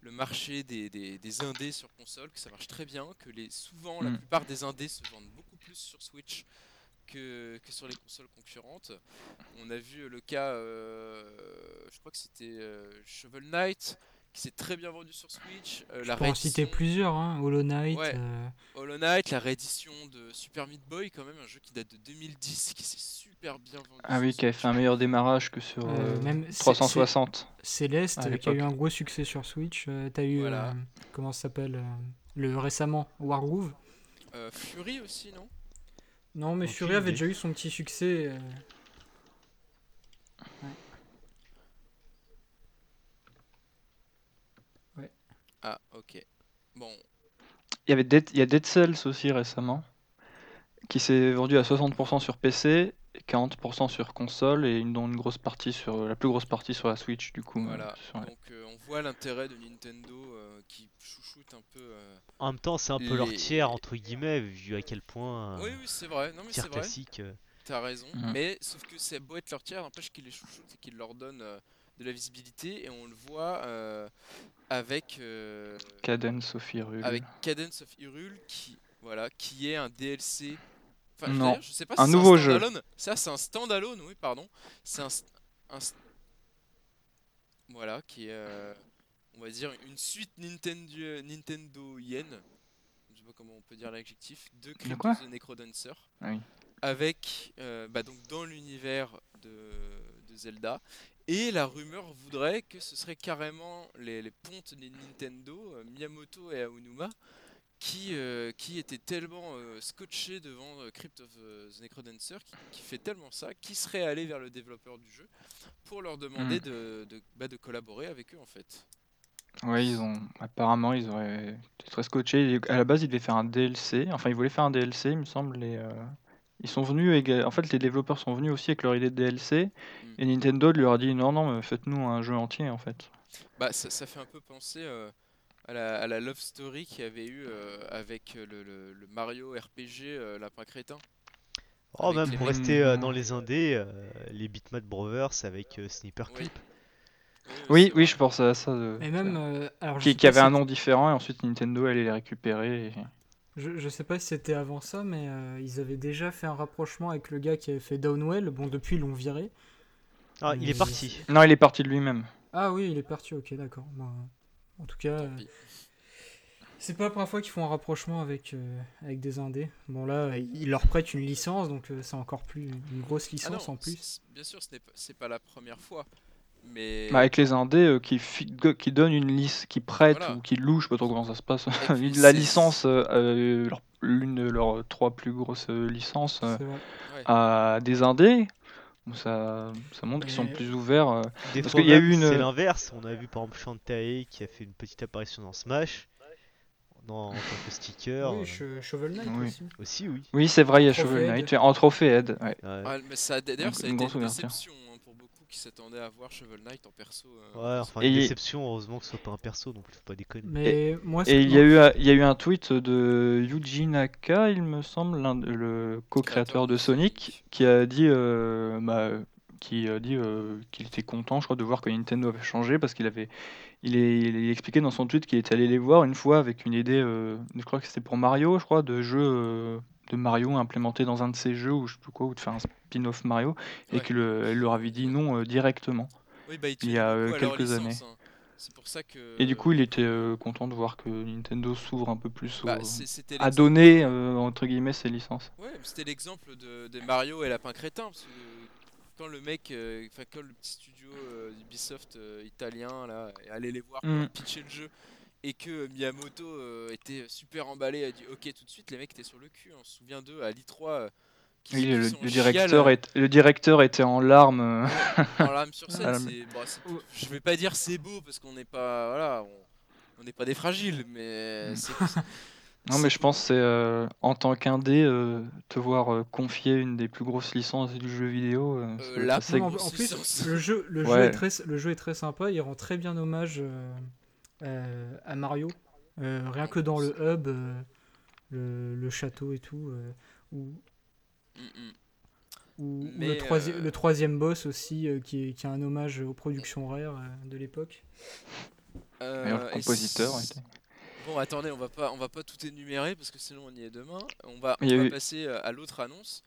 le marché des, des, des indés sur console que ça marche très bien que les souvent la Mm. plupart des indés se vendent beaucoup plus sur Switch que, que sur les consoles concurrentes on a vu le cas euh, je crois que c'était euh, Shovel Knight qui s'est très bien vendu sur Switch euh, la Pour en citer réédition- plusieurs, hein. Hollow Knight. Ouais. euh, Hollow Knight, la réédition de Super Meat Boy, quand même, un jeu qui date de 2010, qui s'est super bien vendu. Ah oui, qui avait fait un meilleur démarrage que sur Euh, euh, même c'est- 360. Céleste, qui a eu un gros succès sur Switch. Euh, T'as eu, Voilà. euh, comment ça s'appelle euh, Le récemment, Wargroove. Euh, Fury aussi, non? Non, mais Fury avait déjà eu son petit succès. euh, Ah, ok. Bon, Il y avait Dead, il y a Dead Cells aussi récemment, qui s'est vendu à 60% sur PC, 40% sur console et une, dont une grosse partie sur la plus grosse partie sur la Switch du coup. voilà. sur la- Donc, euh, on voit l'intérêt de Nintendo euh, qui chouchoute un peu. euh, En même temps, c'est un peu leur tiers, entre guillemets, vu à quel point. Oui, oui, c'est vrai. Non, mais tiers c'est vrai. classique. T'as raison. Mhm. Mais sauf que c'est beau être leur tiers, n'empêche qu'ils les chouchoutent et qu'ils leur donnent euh, de la visibilité. Et on le voit euh, avec. euh, Cadence of Hyrule. avec Cadence of Hyrule qui voilà qui est un DLC enfin Non. je sais pas Un si nouveau c'est jeu. standalone. ça c'est un standalone oui pardon c'est un, un voilà qui est euh, on va dire une suite Nintendo Nintendo Yen je sais pas comment on peut dire l'adjectif de Crypt quoi of the Necrodancer Ah oui. avec euh, bah, donc dans l'univers de, de Zelda et la rumeur voudrait que ce serait carrément les, les pontes des Nintendo, euh, Miyamoto et Aonuma, qui, euh, qui étaient tellement euh, scotchés devant euh, Crypt of the Necrodancer, qui, qui fait tellement ça, qui serait allé vers le développeur du jeu pour leur demander Mm. de, de, bah, de collaborer avec eux en fait. Ouais, ils ont apparemment ils auraient ils seraient scotchés. À la base, ils devaient faire un DLC. Enfin, ils voulaient faire un DLC, il me semble. Et, ils sont venus. éga- En fait, les développeurs sont venus aussi avec leur idée de DLC. Et Nintendo leur a dit non, non, faites-nous un jeu entier en fait. Bah, ça, ça fait un peu penser à, la, à la love story qu'il y avait eu euh, avec le, le- le Mario RPG euh, Lapin Crétin. Oh, Avec même pour rester euh, dans les indés, euh, les Bitmap Brothers avec euh, Sniper. Clip. Oui, oui, je pensais à ça. de- Et même, euh, alors, qui, avait un nom différent et ensuite Nintendo allait les récupérer. et- Je, je sais pas si c'était avant ça, mais euh, ils avaient déjà fait un rapprochement avec le gars qui avait fait Downwell. Bon, depuis, ils l'ont viré. Ah, il est parti. Non, il est parti de lui-même. Ah oui, il est parti, ok, d'accord. Bon, en tout cas, euh, c'est pas la première fois qu'ils font un rapprochement avec, euh, avec des indés. Bon, là, ils leur prêtent une licence, donc euh, c'est encore plus une grosse Ah licence non, en plus. Bien sûr, ce n'est pas, c'est pas la première fois. Mais Bah, avec les indés euh, qui, fi- qui donnent une liste, qui prêtent Voilà. ou qui louent, je sais pas trop comment ça se passe. La licence, leur- l'une de leurs trois plus grosses licences euh, ouais. à des indés, ça, ça montre qu'ils sont plus ouverts. euh. Des Parce fois qu'il y a même, eu une- C'est l'inverse. On a vu par exemple Shantae qui a fait une petite apparition dans Smash. Dans, en tant que sticker. Oui, euh, Che- Shovel Knight Oui. aussi. Aussi, oui. Oui, c'est vrai, il y a Trophée Shovel Head. Knight en trophée aide. Ouais. Ouais. Ouais, mais ça, d'ailleurs, Donc, ça a une été grosse une ouverture. déception qui s'attendaient à voir Shovel Knight en perso. euh, Ouais, enfin, Et une il- déception, heureusement que ce soit pas un perso, donc faut pas déconner. Mais moi, ce Et il y, a eu, il y a eu un tweet de Yuji Naka, il me semble, l'un de- le co-créateur de Sonic, qui a dit, euh, bah, qui a dit euh, qu'il était content, je crois, de voir que Nintendo avait changé parce qu'il avait, il, est, il expliqué dans son tweet qu'il était allé les voir une fois avec une idée, euh, je crois que c'était pour Mario, je crois, de jeu euh, de Mario implémenté dans un de ses jeux ou je sais plus quoi, ou de faire un spin-off Mario, et Ouais. qu'il euh, elle leur avait dit non euh, directement. Oui, bah, il y a, euh, quelques licence, années. hein. C'est pour ça que. Et du coup, il était euh, content de voir que Nintendo s'ouvre un peu plus bah, à donner entre guillemets ses licences. Ouais, c'était l'exemple de, Mario et Lapin Crétin. Parce que quand le mec, enfin quand le petit studio d'Ubisoft euh, italien là allé les voir Mm. pitcher le jeu et que Miyamoto euh, était super emballé, a dit ok tout de suite, les mecs étaient sur le cul. On se souvient d'eux à l'I3. euh, qui- Oui, qui le, directeur chiale, est, le directeur était en larmes. euh, en larmes sur scène. C'est- bon, c'est- je vais pas dire c'est beau parce qu'on n'est pas voilà, on- n'est pas des fragiles, mais Mm. c'est Non, mais je pense que c'est euh, en tant qu'indé, euh, te voir euh, confier une des plus grosses licences du jeu vidéo. euh, Euh, Non, en, plus, licence. le jeu, le, jeu Ouais. est très, le jeu est très sympa. Il rend très bien hommage euh, à Mario. Euh, rien que dans le hub, euh, le, le château et tout. euh, où, le, troisi- euh, le troisième boss aussi, euh, qui, est, qui est un hommage aux productions rares euh, de l'époque. Euh, Meilleur compositeur. Bon, attendez, on va pas, on va pas tout énumérer parce que sinon on y est demain. On va, Il y on a va eu- passer à l'autre annonce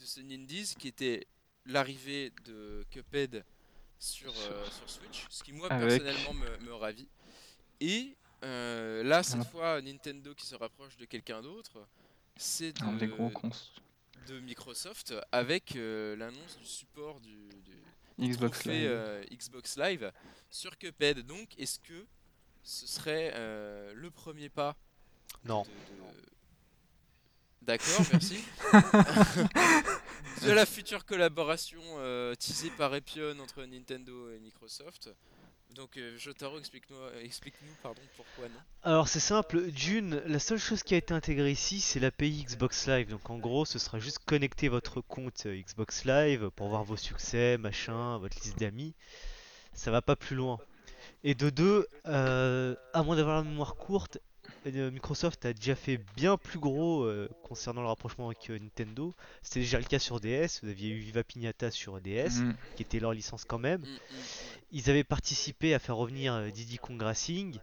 de ce Nindies qui était l'arrivée de Cuphead sur, euh, sur Switch, ce qui moi Avec- personnellement me, me ravit. Et euh, là, cette Ah. fois, Nintendo qui se rapproche de quelqu'un d'autre, c'est Un des gros de, cons. de Microsoft avec euh, l'annonce du support du, du, Xbox trophée, Live. euh, Xbox Live sur Cuphead. Donc, est-ce que ce serait euh, le premier pas Non. de- de- D'accord, merci. de la future collaboration euh, teasée par Epion entre Nintendo et Microsoft. Donc, euh, Jotaro, explique-nous, pardon, pourquoi non. Alors c'est simple, d'une, la seule chose qui a été intégrée ici, c'est l'API Xbox Live. Donc en gros, ce sera juste connecter votre compte euh, Xbox Live pour voir vos succès, machin, votre liste d'amis. Ça va pas plus loin. Et de deux, euh, à moins d'avoir la mémoire courte, euh, Microsoft a déjà fait bien plus gros euh, concernant le rapprochement avec euh, Nintendo. C'était déjà le cas sur DS, vous aviez eu Viva Pignata sur DS, Mm. qui était leur licence quand même. Mm, mm. Ils avaient participé à faire revenir euh, Diddy Kong Racing.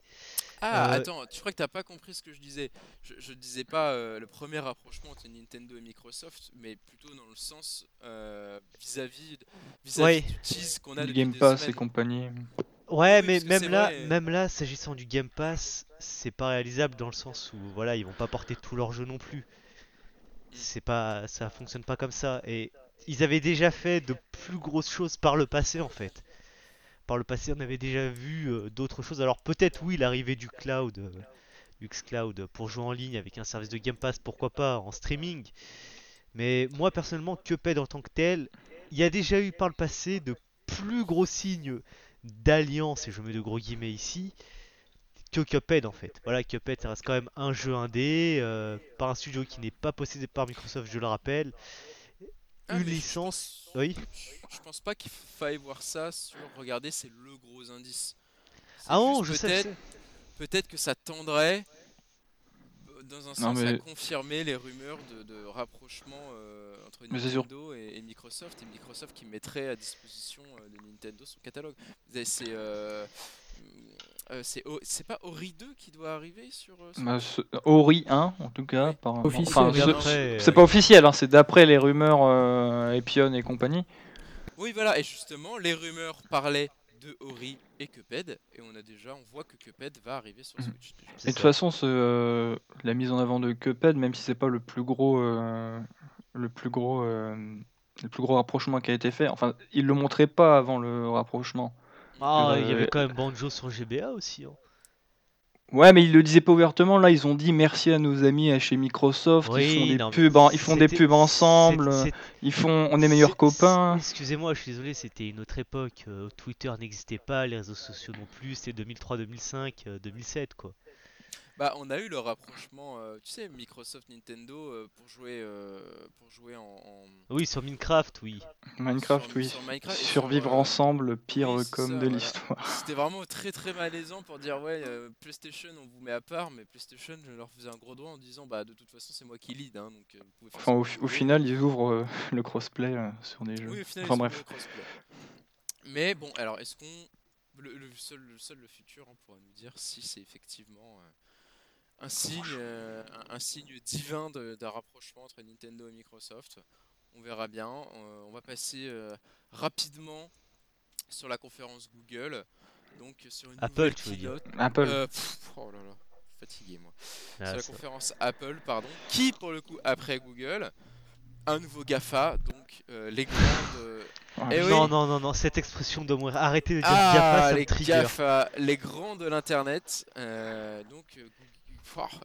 Ah, Euh, attends, tu crois que t'as pas compris ce que je disais? Je, je disais pas euh, le premier rapprochement entre Nintendo et Microsoft, mais plutôt dans le sens euh, vis-à-vis vis-à-vis Ouais. du tease qu'on a depuis Game Pass et compagnie. Ouais, oui, mais même là, vrai. même là, s'agissant du Game Pass, c'est pas réalisable dans le sens où voilà, ils vont pas porter tout leur jeu non plus. C'est pas, ça fonctionne pas comme ça. Et ils avaient déjà fait de plus grosses choses par le passé en fait. Par le passé, on avait déjà vu euh, d'autres choses. Alors peut-être oui, l'arrivée du cloud, euh, du xCloud pour jouer en ligne avec un service de Game Pass, pourquoi pas en streaming. Mais moi personnellement, Cuphead en tant que tel, il y a déjà eu par le passé de plus gros signes d'alliance, et je mets de gros guillemets ici, que Cuphead en fait. Voilà, Cuphead ça reste quand même un jeu indé, euh, par un studio qui n'est pas possédé par Microsoft, je le rappelle. Ah, Une je licence, pense- oui. Je, pense pas qu'il faille voir ça sur. Regardez, c'est le gros indice. Ah non, juste je sais, peut-être- sais. Peut-être que ça tendrait, dans un sens, à mais- confirmer les rumeurs de, de rapprochement euh, entre. Nintendo et, et Microsoft, et Microsoft qui mettrait à disposition euh, de Nintendo son catalogue. C'est euh, euh, c'est O- c'est pas Ori 2 qui doit arriver sur. euh, sur- Bah, ce- Ori 1, en tout cas. Oui. Par... Officiel, enfin, ce- c'est pas officiel, hein, c'est d'après les rumeurs euh, Epion et compagnie. Oui, voilà, et justement, les rumeurs parlaient de Ori et Cuphead, et on a déjà, on voit que Cuphead va arriver sur Mhm. Switch. déjà. Et de toute façon, ce, euh, la mise en avant de Cuphead, même si c'est pas le plus gros, euh, le plus gros, euh, le plus gros rapprochement qui a été fait. Enfin, il le montrait pas avant le rapprochement. Ah, il y Euh, avait quand même Banjo sur GBA aussi. hein. Ouais, mais ils le disaient pas ouvertement. Là, ils ont dit merci à nos amis à chez Microsoft. ils font des non, pubs, en- ils font des pubs ensemble. Ils font, on est meilleurs copains. Excusez-moi, je suis désolé, c'était une autre époque. euh, Twitter n'existait pas, les réseaux sociaux non plus. C'était 2003, 2005, euh, 2007 quoi. Bah, on a eu le rapprochement, euh, tu sais, Microsoft Nintendo euh, pour jouer, euh, pour jouer en, en- Oui, sur Minecraft, oui. Minecraft, sur- oui. sur Minecraft sur, Survivre euh, ensemble, le pire oui, com ça, de voilà. l'histoire. C'était vraiment très très malaisant pour dire ouais euh, PlayStation on vous met à part mais PlayStation je leur faisais un gros doigt en disant bah de toute façon c'est moi qui lead hein, donc euh, vous pouvez faire Enfin, au, final, ils ouvrent euh, le crossplay euh, sur des jeux. Oui, au final, enfin ils bref. le crossplay. Mais bon, alors est-ce qu'on. Le, le seul, le seul le futur hein, pourra nous dire si c'est effectivement euh, un signe, euh, un, un signe divin de- d'un rapprochement entre Nintendo et Microsoft. On verra bien. Euh, on va passer euh, rapidement sur la conférence Google. Donc sur une Apple, tu veux dire. Apple. Euh, pff, oh là là, fatigué moi Ah, sur la conférence Apple, pardon, qui pour le coup après Google un nouveau GAFA, donc euh, les grandes. euh. Eh oui. Non, non, non, non, cette expression doit mourir. Arrêtez de dire Ah, GAFA, ça me les trigger. GAFA, les grands de l'internet, euh, donc Google-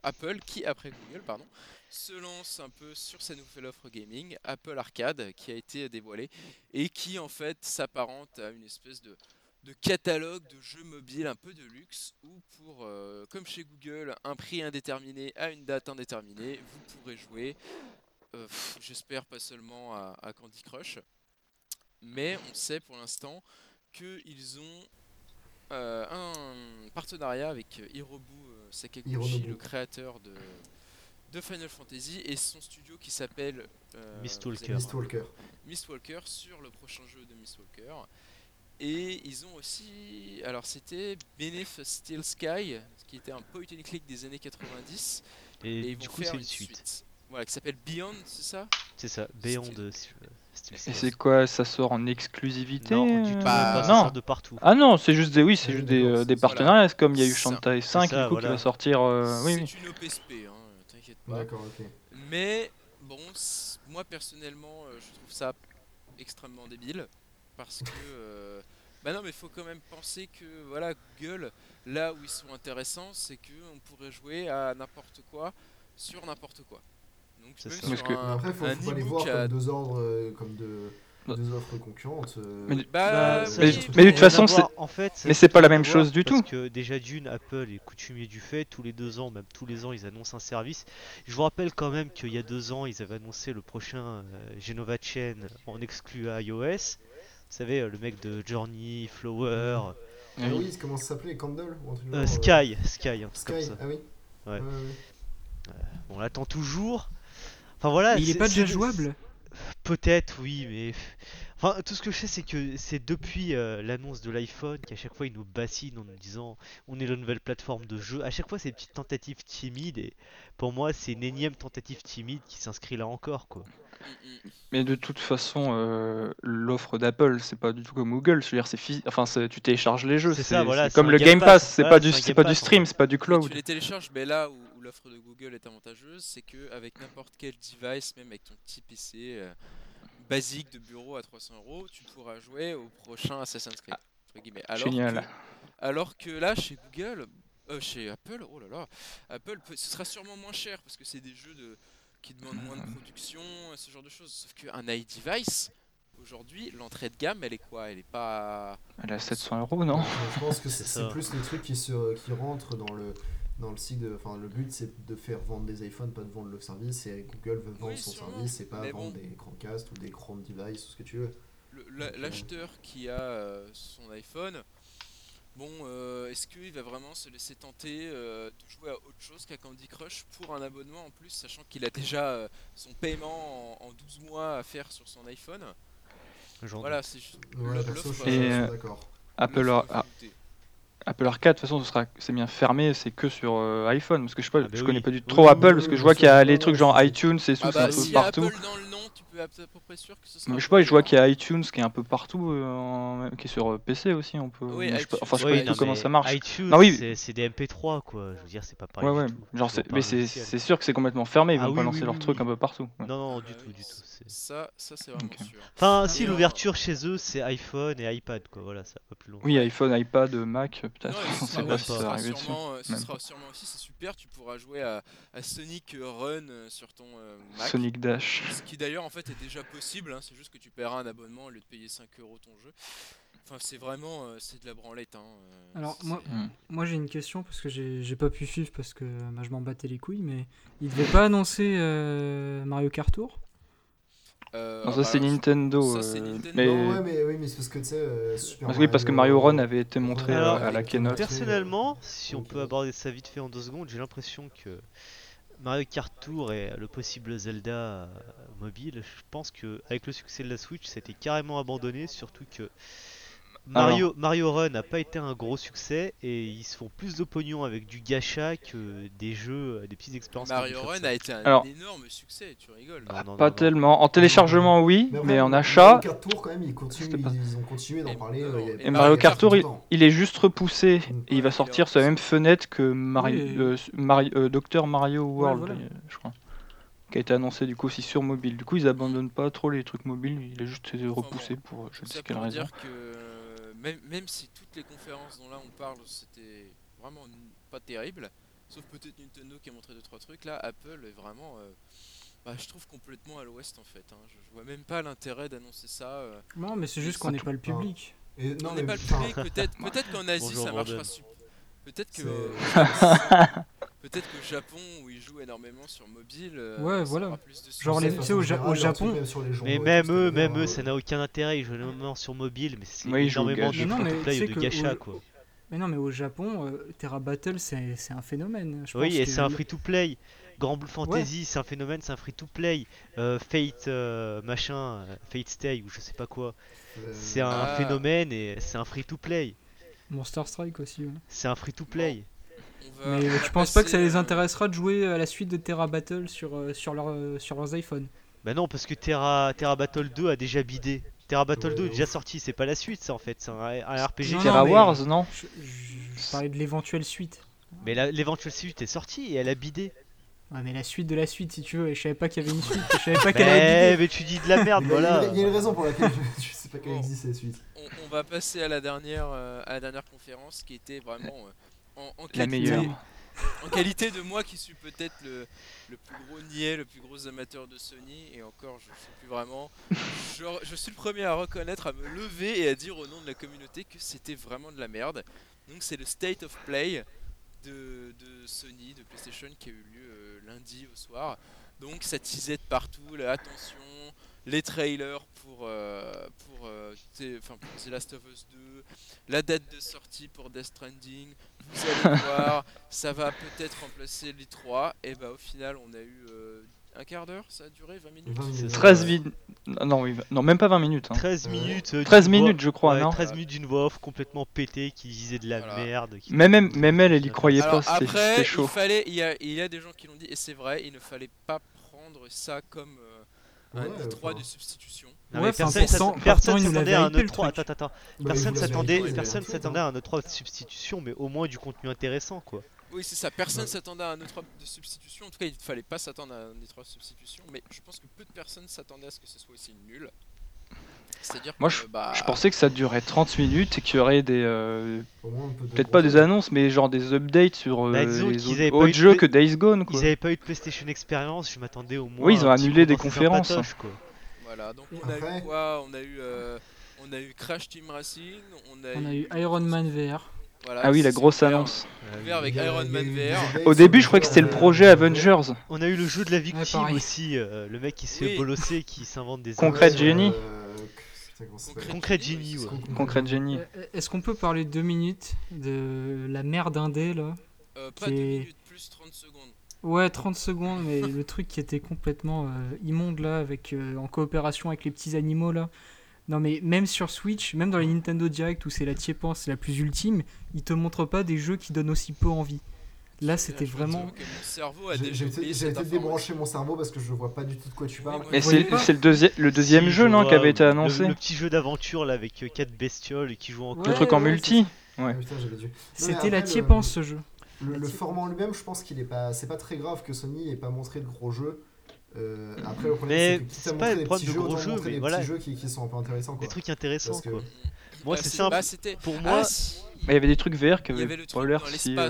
Apple, qui après Google, pardon, se lance un peu sur sa nouvelle offre gaming, Apple Arcade, qui a été dévoilée et qui en fait s'apparente à une espèce de, catalogue de jeux mobiles un peu de luxe où pour, euh, comme chez Google, un prix indéterminé à une date indéterminée, vous pourrez jouer, euh, j'espère pas seulement à, Candy Crush, mais on sait pour l'instant qu'ils ont euh, un partenariat avec Hirobu euh, Sakaguchi, Hironobu. le créateur de, de Final Fantasy, et son studio qui s'appelle euh, Mistwalker. Mistwalker. Mistwalker sur le prochain jeu de Mistwalker. Et ils ont aussi. Alors c'était Beneath Steel Sky, qui était un point and click des années 90. Et, Et, ils du vont coup, c'est une suite. suite. Voilà, qui s'appelle Beyond, c'est ça? C'est ça, Beyond Et c'est quoi Ça sort en exclusivité Non, du tout, euh, Bah, pas, ça non. sort de partout. Ah non, c'est juste des oui, c'est Oui, juste des, euh, des partenariats. Comme il y a eu. Shantae 5 ça, du coup, voilà. qui va sortir. euh, oui, oui. C'est une OPSP, hein, t'inquiète pas. D'accord, ok. Mais bon, c- moi personnellement, euh, je trouve ça extrêmement débile parce que euh, bah non, mais il faut quand même penser que voilà, Google, là où ils sont intéressants, c'est que on pourrait jouer à n'importe quoi sur n'importe quoi. Donc ça. sur Parce que- Mais un, après, faut, un faut pas les voir à- comme deux ordres, euh, comme deux, Bah. deux offres concurrentes. euh. Mais- Bah, Bah, mais- mais de toute façon, c'est- en fait, mais c'est pas la même chose du parce tout. que déjà d'une, Apple est coutumier du fait, tous les deux ans, même tous les ans, ils annoncent un service. Je vous rappelle quand même qu'il y a deux ans, ils avaient annoncé le prochain euh, Genova Chain en exclu à iOS. Vous savez, euh, le mec de Journey, Flower, Ah oui, comment ça s'appelait Candle ou un truc du euh, euh, Sky, Sky, un truc comme Sky, ça. ah oui Ouais. ouais. On l'attend toujours. Enfin voilà. Mais il est c'est- pas déjà jouable Peut-être, oui, mais. Enfin, tout ce que je sais, c'est que c'est depuis euh, l'annonce de l'iPhone qu'à chaque fois ils nous bassinent en nous disant on est la nouvelle plateforme de jeu. À chaque fois, c'est des petites tentatives timides et pour moi, c'est une énième tentative timide qui s'inscrit là encore, quoi. Mais de toute façon, euh, l'offre d'Apple, c'est pas du tout comme Google. Je veux dire, c'est enfin, tu télécharges les jeux. C'est ça, voilà, comme le Game Pass, Pass. C'est voilà, pas du, c'est pas du Pass, stream, c'est pas du Mais cloud. tu les télécharges, mais là où, où l'offre de Google est avantageuse, c'est que avec n'importe quel device, même avec ton petit PC euh, basique de bureau à 300 euros, tu pourras jouer au prochain Assassin's Creed. entre guillemets. Alors Génial. Que, alors que là, chez Google, euh, chez Apple, oh là là, Apple, peut- ce sera sûrement moins cher parce que c'est des jeux de, qui demandent moins de production, ce genre de choses. Sauf qu'un iDevice, aujourd'hui, l'entrée de gamme, elle est quoi? Elle est pas. Elle est à 700 euros, non? Je pense que c'est plus les trucs qui, se, qui rentrent dans le, dans le cycle. de- Enfin, le but c'est de faire vendre des iPhones, pas de vendre le service. Et Google veut vendre Oui, son sûrement. service et pas Mais vendre bon. des Chromecast ou des Chrome devices ou ce que tu veux. euh, L'acheteur qui a euh, son iPhone, bon, euh, est-ce qu'il va vraiment se laisser tenter euh, de jouer à autre chose qu'à Candy Crush pour un abonnement en plus, sachant qu'il a déjà euh, son paiement en, en 12 mois à faire sur son iPhone? Voilà, c'est juste. Ouais, perso, je suis, euh, d'accord. Apple, a-. Apple Arcade, de toute façon, ce sera, c'est bien fermé, c'est que sur euh, iPhone. Parce que je sais pas, Ah bah je oui. connais pas du Oui, trop oui, Apple, oui, parce que je vois qu'il y a les trucs genre iTunes et tout, Ah c'est bah, un peu s'il y a partout. Apple dans le nom, tu peux être à peu près sûr que ce sera. Mais je sais pas, je vois qu'il y a iTunes qui est un peu partout, euh, qui est sur euh, PC aussi. On peut... Je sais pas- iTunes, enfin, je sais pas du tout comment ça marche. iTunes, Non, oui. c'est- des MP3, quoi. Je veux dire, c'est pas pareil. Ouais, du ouais. tout. Genre, mais c'est sûr que c'est complètement fermé. Ils Ah vont oui, pas lancer oui, leurs oui, trucs un peu partout. ouais. Non, non, du bah tout, du tout. Ça, ça c'est vraiment sûr. Enfin, si, l'ouverture chez eux, c'est iPhone et iPad, quoi. Voilà, ça va plus loin. Oui, iPhone, iPad, Mac, peut-être. On sera, sait pas si ça sera va arriver dessus. sûrement, ce Même sera sûrement aussi, c'est super, tu pourras jouer à, à Sonic Run euh, sur ton euh, Mac. Sonic Dash. Ce qui d'ailleurs en fait est déjà possible, hein, c'est juste que tu paieras un abonnement au lieu de payer 5 euros ton jeu. Enfin c'est vraiment, euh, c'est de la branlette. Hein, euh, Alors, moi- Hmm. Moi j'ai une question parce que j'ai j'ai pas pu suivre parce que bah, je m'en battais les couilles, mais il devait pas annoncer euh, Mario Kart Tour? Euh, Non, ah ça bah, c'est Nintendo. ça, c'est euh, Nintendo. Mais... Non, ouais, mais oui, mais c'est parce que tu sais, euh, Super Parce, oui, parce que Mario Run avait été montré Alors, euh, à la keynote. Personnellement, si on peut euh, aborder ça vite fait en deux secondes, j'ai l'impression que Mario Kart Tour et le possible Zelda euh, mobile, je pense que avec le succès de la Switch, c'était carrément abandonné, surtout que Mario, Mario Run n'a pas été un gros succès et ils se font plus de pognon avec du gacha que des jeux, euh, des petites expériences. Mario Run a été un Alors- énorme succès, tu rigoles. Non, non, Pas non, non. tellement. En téléchargement, oui, mais en Mario achat, Kart Tour, quand même, ils, continuent, C'était pas- ils ont continué d'en Et- parler. euh, et Mario Mario Kart Tour, il, est juste repoussé et il va sortir sur la même fenêtre que Mario, Oui, euh, Mario, euh, Dr Mario World, voilà. je crois. qui a été annoncé du coup aussi sur mobile. Du coup, ils abandonnent pas trop les trucs mobiles, il a juste été repoussé pour je ne sais quelle raison. dire que même, même si toutes les conférences dont là on parle c'était vraiment pas terrible, sauf peut-être Nintendo qui a montré 2-3 trucs, là Apple est vraiment, euh, bah, je trouve complètement à l'ouest en fait. hein. Je, je vois même pas l'intérêt d'annoncer ça. euh. Non, mais c'est juste qu'on n'est pas le public. Et, on non, n'est mais pas le public, peut-être peut-être qu'en Asie Bonjour, ça marchera super. Peut-être que Euh. peut-être qu'au Japon où ils jouent énormément sur mobile, euh, Ouais, ça voilà. aura plus de Genre les- tu sais, au Ja- au Japon- Mais même eux, même eux, ça n'a aucun intérêt. Ils jouent énormément sur mobile, mais c'est Ouais, énormément de non, mais sais de gacha, au- quoi. Mais non, mais au Japon, euh, Terra Battle, c'est c'est un phénomène. Je Oui, pense et que c'est un free-to-play. Grand Blue Fantasy, c'est un phénomène, c'est un free-to-play. Euh, Fate, euh, machin, euh, Fate Stay ou je sais pas quoi. C'est un Ah. phénomène et c'est un free-to-play. Monster Strike aussi. ouais. C'est un free-to-play. Va- Mais euh, tu penses pas que ça les euh, intéressera de jouer à la suite de Terra Battle sur, euh, sur, leur, euh, sur leurs iPhones? Bah non, parce que Terra, Terra Battle 2 a déjà bidé. Terra Battle Ouais, 2 est déjà sorti, c'est pas la suite, ça en fait. C'est un, un RPG. Non, non, Terra mais- Wars, non? je, je- je parlais de l'éventuelle suite. Mais la- l'éventuelle suite est sortie et elle a bidé. Ouais, mais la suite de la suite, si tu veux. Et je savais pas qu'il y avait une suite. Je savais pas qu'elle Mais, bider. mais tu dis de la merde, voilà. Il y a une raison pour laquelle je, je sais pas qu'elle Bon. existe cette suite. on, on va passer à la dernière, euh, à la dernière conférence qui était vraiment euh, en, en La qualité, meilleure. en qualité de moi qui suis peut-être le, le plus gros niais, le plus gros amateur de Sony, et encore je sais plus vraiment. Je, je suis le premier à reconnaître, à me lever et à dire au nom de la communauté que c'était vraiment de la merde. Donc c'est le State of Play de, de Sony, de PlayStation qui a eu lieu euh, lundi au soir. Donc ça teasait de partout, là, attention, les trailers pour, euh, pour, euh, pour The Last of Us 2, la date de sortie pour Death Stranding, vous allez voir, ça va peut-être remplacer les 3, et bah au final on a eu euh, un quart d'heure, ça a duré 20 minutes 20 minutes. 13 minutes. Non, oui, non, même pas 20 minutes. hein. 13 Euh, minutes. euh, 13 d'une voix- minutes, je crois, ouais, non 13 minutes d'une voix off complètement pétée qui disait de la Voilà. merde. qui- Même, même, même elle, elle y croyait Alors pas, c'était c'était il chaud. fallait, il y, a, il y a des gens qui l'ont dit, et c'est vrai, il ne fallait pas prendre ça comme euh, un Ouais, i3 enfin. de substitution. Non, Ouais, personne nous s'attendait à un hypé, le E3. truc. Attends, attends. Personne s'attendait, à un E3 de substitution, mais au moins du contenu intéressant, quoi. Oui, c'est ça, personne Ouais. s'attendait à un e de substitution. En tout cas, il ne fallait pas s'attendre à un e de substitution, mais je pense que peu de personnes s'attendaient à ce que ce soit aussi nul. C'est-à-dire Moi, que, je, bah, je pensais que ça durait 30 minutes et qu'il y aurait des. euh, Peut-être pas des annonces, mais genre des updates sur euh, Bah, les autres, jeux que Days Gone, quoi. Ils avaient pas eu de PlayStation Experience, je m'attendais au moins. Oui, ils ont annulé des conférences. sympatoche, quoi. Voilà, donc on a après- eu quoi? On a eu, euh, on a eu Crash Team Racing, on a, On a eu Iron Man VR. Voilà, Ah oui, la grosse annonce. Ouvert avec Iron Man VR. Au début, je croyais que c'était le projet Avengers. On a eu le jeu de la victime pareil. aussi, euh, le mec qui se fait Oui. bolosser, qui s'invente des Concrète. Genie. euh, Concrète Genie, ouais. c'est ça. Concrète Genie. Euh, Est-ce qu'on peut parler deux minutes de la merde indé là? Euh, pas qui 2 est- minutes plus 30 secondes. Ouais, 30 secondes, mais le truc qui était complètement euh, immonde là, avec, euh, en coopération avec les petits animaux là. Non, mais même sur Switch, même dans les Nintendo Direct où c'est la tiépence la plus ultime, ils te montrent pas des jeux qui donnent aussi peu envie. Là, c'était vraiment. t'avoue que mon cerveau a J'ai déjà j'ai oublié été, débrancher mon cerveau parce que je vois pas du tout de quoi tu parles. Mais c'est le, deuxi- le deuxième jeu, je non, qui avait été le- annoncé Le, petit jeu d'aventure là avec 4 bestioles et qui jouent en Ouais, Le truc en multi Ah, Ouais. mais C'était la tiépence ce jeu. Le, le format en lui-même, je pense qu'il est pas, c'est pas très grave que Sony ait pas montré de gros jeux. Euh, après, le problème, c'est pas le des problème petits de jeux, gros jeux, mais des voilà. petits jeux qui, qui sont un peu intéressants. Quoi. Des trucs intéressants Parce que- quoi. Moi Bah, c'est c'est- simple. bah, c'était. Pour Ah, moi, si. Il y avait des trucs VR qui avaient l'air si. euh,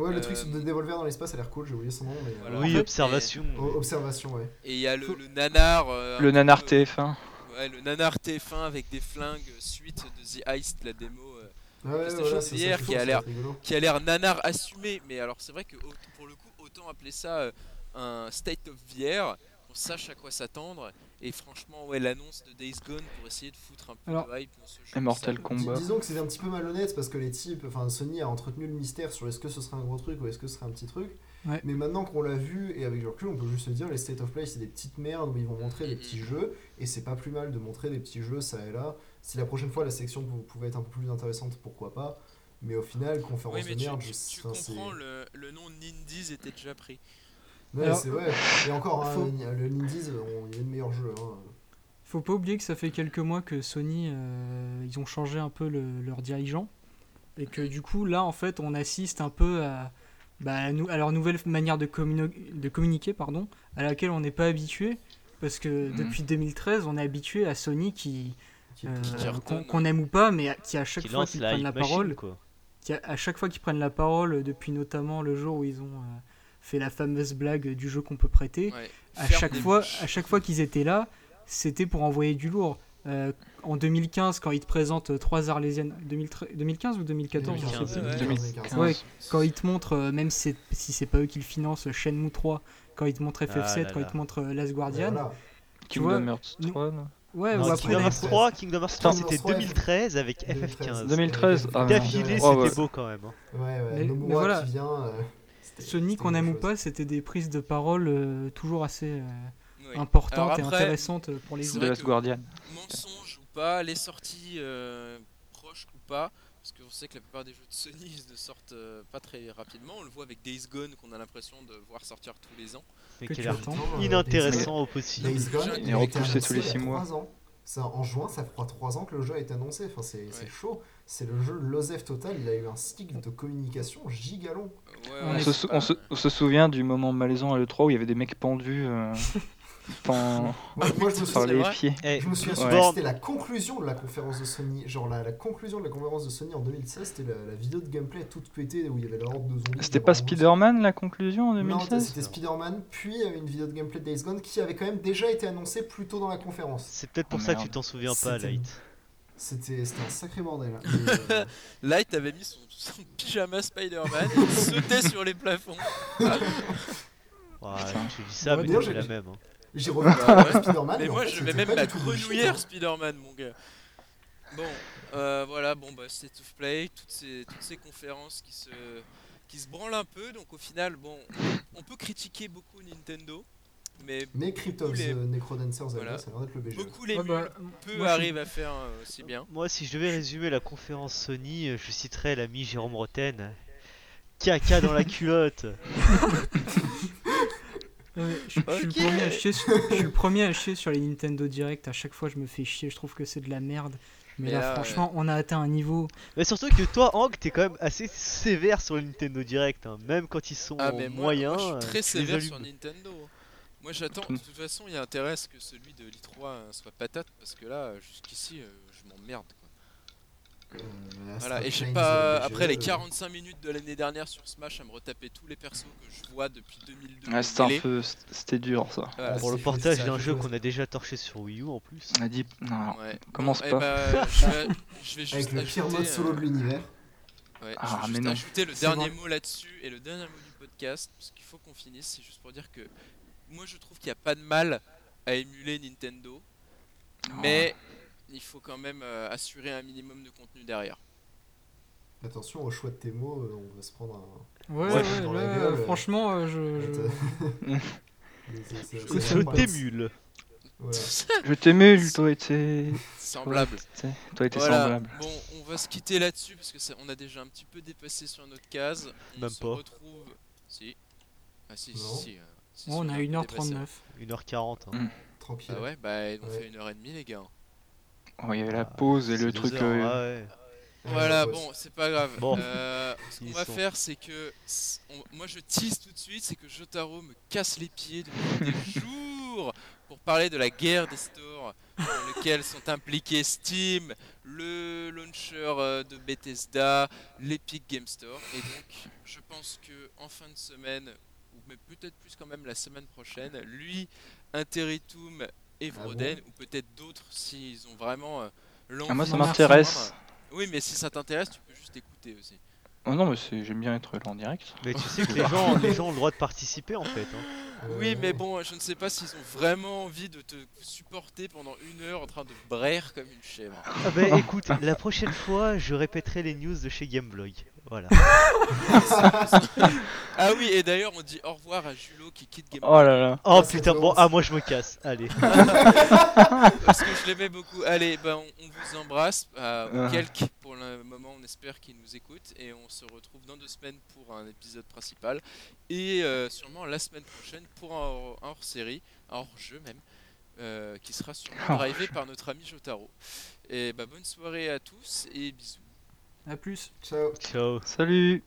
Ouais, le Euh, truc de Devolver dans l'espace a l'air cool, j'ai oublié son nom, mais. Voilà. euh, oui, En fait, observation. o- Observation, ouais. Et il y a le, le nanar. euh, Le peu- nanar TF1. Ouais, le nanar TF1 avec des flingues suite de The Heist, la démo. euh, Ouais, ouais, voilà, qui a l'air- qui a l'air nanar assumé. Mais alors, c'est vrai que pour le coup, autant appeler ça euh, un state of VR, qu'on sache à quoi s'attendre. Et franchement, ouais, l'annonce de Days Gone pour essayer de foutre un peu Alors- de hype dans ce jeu. Et Mortal ça- Kombat. Dis- Disons que c'était un petit peu malhonnête parce que les types, enfin Sony a entretenu le mystère sur est-ce que ce serait un gros truc ou est-ce que ce serait un petit truc. Ouais. Mais maintenant qu'on l'a vu et avec le recul, on peut juste se dire les State of Play c'est des petites merdes où ils vont montrer des petits jeux et c'est pas plus mal de montrer des petits jeux ça et là. Si la prochaine fois la section pou- pouvait être un peu plus intéressante, pourquoi pas. Mais au final, conférence Oui, mais de tu, merde, tu- je tu c'est- comprends, le, le nom Nindies était déjà pris. Ouais, c'est vrai. Et encore, hein, faut- le Nindies, on- il y a de meilleurs jeux. Hein. Faut pas oublier que ça fait quelques mois que Sony, euh, ils ont changé un peu le- leur dirigeant. Et que du coup, là, en fait, on assiste un peu à, bah, à, nou- à leur nouvelle manière de, communi- de communiquer, pardon, à laquelle on n'est pas habitué. Parce que Mhm. depuis 2013, on est habitué à Sony qui, euh, qu'on aime ou pas, mais à- qui à chaque Qui fois qu'ils la prennent la machine, parole, quoi. qui à chaque fois qu'ils prennent la parole, depuis notamment le jour où ils ont euh, fait la fameuse blague du jeu qu'on peut prêter, Ouais. à chaque fois, à chaque fois qu'ils étaient là, c'était pour envoyer du lourd. Euh, en 2015, quand ils te présentent euh, trois Arlésiennes, 2013 2015 ou 2014, je sais 2015, plus. ouais. 2015. Ouais, quand ils te montrent, euh, même si c'est, pas eux qui le financent, Shenmue 3, quand ils te montrent FF7, Ah là quand ils te montrent Last Guardian, Voilà. Tu vois, Kingdom Hearts nous- 3, non ouais, Non, ou après Kingdom Hearts 3, Kingdom Hearts 3 Kingdom c'était Hearts 3, 2013 avec 2013. FF15. 2013, ah, D'affilée, Ouais, c'était ouais. beau quand même. hein. Ouais, ouais, Mais- mais voilà. qui vient. euh, Sony, qu'on aime ou pas, c'était des prises de parole euh, toujours assez euh, Oui. importantes et intéressantes pour les The joueurs. Last que- Guardian. mensonge ou pas, les sorties euh, proches ou pas, parce qu'on sait que la plupart des jeux de Sony ne sortent euh, pas très rapidement. On le voit avec Days Gone qu'on a l'impression de voir sortir tous les ans. Mais Que qui a tu l'air attends. Attends, euh, inintéressant au possible. Days Gone, été repoussé tous les il y a six mois. trois ans. Ça, en juin, ça fera 3 ans que le jeu a été annoncé. Enfin, c'est c'est Ouais. chaud. C'est le jeu Losef Total. Il a eu un stick de communication gigalong. On se, sou- on se- on se souvient du moment malaisant à l'E3 où il y avait des mecs pendus euh, pen- Moi, moi, je par les pieds. Je me souviens que Bloodborne- c'était la conclusion de la conférence de Sony. Genre, la, la conclusion de la conférence de Sony en 2016, c'était la, la vidéo de gameplay toute pétée où il y avait la horde de zombies. C'était pas. Spider-Man la conclusion en Non, 2016 c'était Spider-Man, puis euh, une vidéo de gameplay de Days Gone qui avait quand même déjà été annoncée plus tôt dans la conférence. C'est peut-être pour Oh, ça que merde. tu t'en souviens pas, C'était- Light. C'était un sacré bordel. Euh, Light avait mis son, son pyjama Spider-Man et il sautait sur les plafonds. Ouais, tu dis ça, Ouais, mais j'ai- la même. hein. J'ai revu Bah ouais. Spider-Man. Mais moi je vais même bullshit, grenouillère. Spider-Man mon gars. Bon, euh, voilà, bon bah State of Play, toutes ces, toutes ces conférences qui se, qui se branlent un peu, donc au final, bon, on peut critiquer beaucoup Nintendo, mais Mais Crypt of Tous les- Necrodancer Voilà. ça a l'air d'être le BGE. beaucoup les Ouais, bah, peu moi, je suis- arrivent à faire euh, aussi bien. Moi, si je devais résumer la conférence Sony, euh, je citerais l'ami Jérôme Roten. Caca dans la culotte. Ouais, je, je suis le premier à chier sur, je suis le premier à chier sur les Nintendo Direct. À chaque fois, je me fais chier. Je trouve que c'est de la merde. Mais, là, là, franchement, on a atteint un niveau. Mais surtout que toi, Hank, t'es quand même assez sévère sur le Nintendo Direct. hein. Même quand ils sont Ah mais moyens. moi, je euh, suis très les sévère sur. Nintendo. Moi j'attends, de toute façon il y a intérêt à ce que celui de l'I3 euh, soit patate parce que là jusqu'ici euh, je m'emmerde quoi. Euh, Voilà, et je sais Chains, pas, après les euh, 45 minutes de l'année dernière sur Smash à me retaper tous les persos que je vois depuis 2002. Ouais, c'était un peu. C'était dur ça. Voilà, Pour le portage c'est d'un un jeu qu'on a déjà torché sur Wii U en plus. On a dit. Non, Ouais. Commence Bon, pas. eh bah, je, vais, je vais juste Avec le pire ajouter, mode solo euh, de l'univers. ouais, Ah, je vais mais juste non. ajouter le dernier mot là-dessus et le dernier mot du podcast parce qu'il faut qu'on finisse. C'est juste pour dire que moi je trouve qu'il n'y a pas de mal à émuler Nintendo, mais il faut quand même euh, assurer un minimum de contenu derrière. Attention au choix de tes mots, euh, on va se prendre un. Ouais, Ouais, ouais, gueule, euh, franchement, euh, je. je- t'émule. Voilà. Je t'émule, toi et tes. Semblable. Ouais, Toi et tes Voilà. semblables. Bon, on va se quitter là-dessus parce que ça, on a déjà un petit peu dépassé sur notre case. On Même se pas. retrouve. Si. Ah si, si, Non. si. si, si, on a a un peu dépassé. 1h39. 1h40. hein. Mm. Tranquille. Ah ouais, bah ils ont Ouais. fait une heure et demie les gars. Oh, il y avait la Ah, pause et le truc. heures, euh, ah ouais. Voilà, bon, c'est pas grave. Bon. Euh, ce qu'on va faire, c'est que on- moi je tease tout de suite, c'est que Jotaro me casse les pieds depuis des jours pour parler de la guerre des stores dans lequel sont impliqués Steam, le launcher euh, de Bethesda, l'Epic Game Store. Et donc, je pense que en fin de semaine, mais peut-être plus quand même la semaine prochaine, lui, Interitum et Ah Vroden, ou peut-être d'autres s'ils ont vraiment euh, l'envie Ah, moi, ça m'intéresse. Oui, mais si ça t'intéresse, tu peux juste écouter aussi. Oh non, mais c'est- j'aime bien être là en direct. Mais tu sais que les gens, les gens ont le droit de participer en fait. hein. Euh, Oui, mais bon, je ne sais pas s'ils ont vraiment envie de te supporter pendant une heure en train de braire comme une chèvre. Ah bah écoute, la prochaine fois, je répéterai les news de chez Gameblog. Voilà. Ah oui, et d'ailleurs, on dit au revoir à Julo qui quitte Game Oh là là. Oh Ah, putain, bon, ah moi je me casse. Allez. parce que je l'aimais beaucoup. Allez, ben on, on vous embrasse, euh, Ah. quelques pour le moment, on espère qu'ils nous écoutent, et on se retrouve dans deux semaines pour un épisode principal, et euh, sûrement la semaine prochaine pour un, hors- un hors-série, un hors-jeu même, euh, qui sera sûrement Oh. drivé par notre ami Jotaro. Et bah bonne soirée à tous et bisous. A plus. Ciao. Ciao. Salut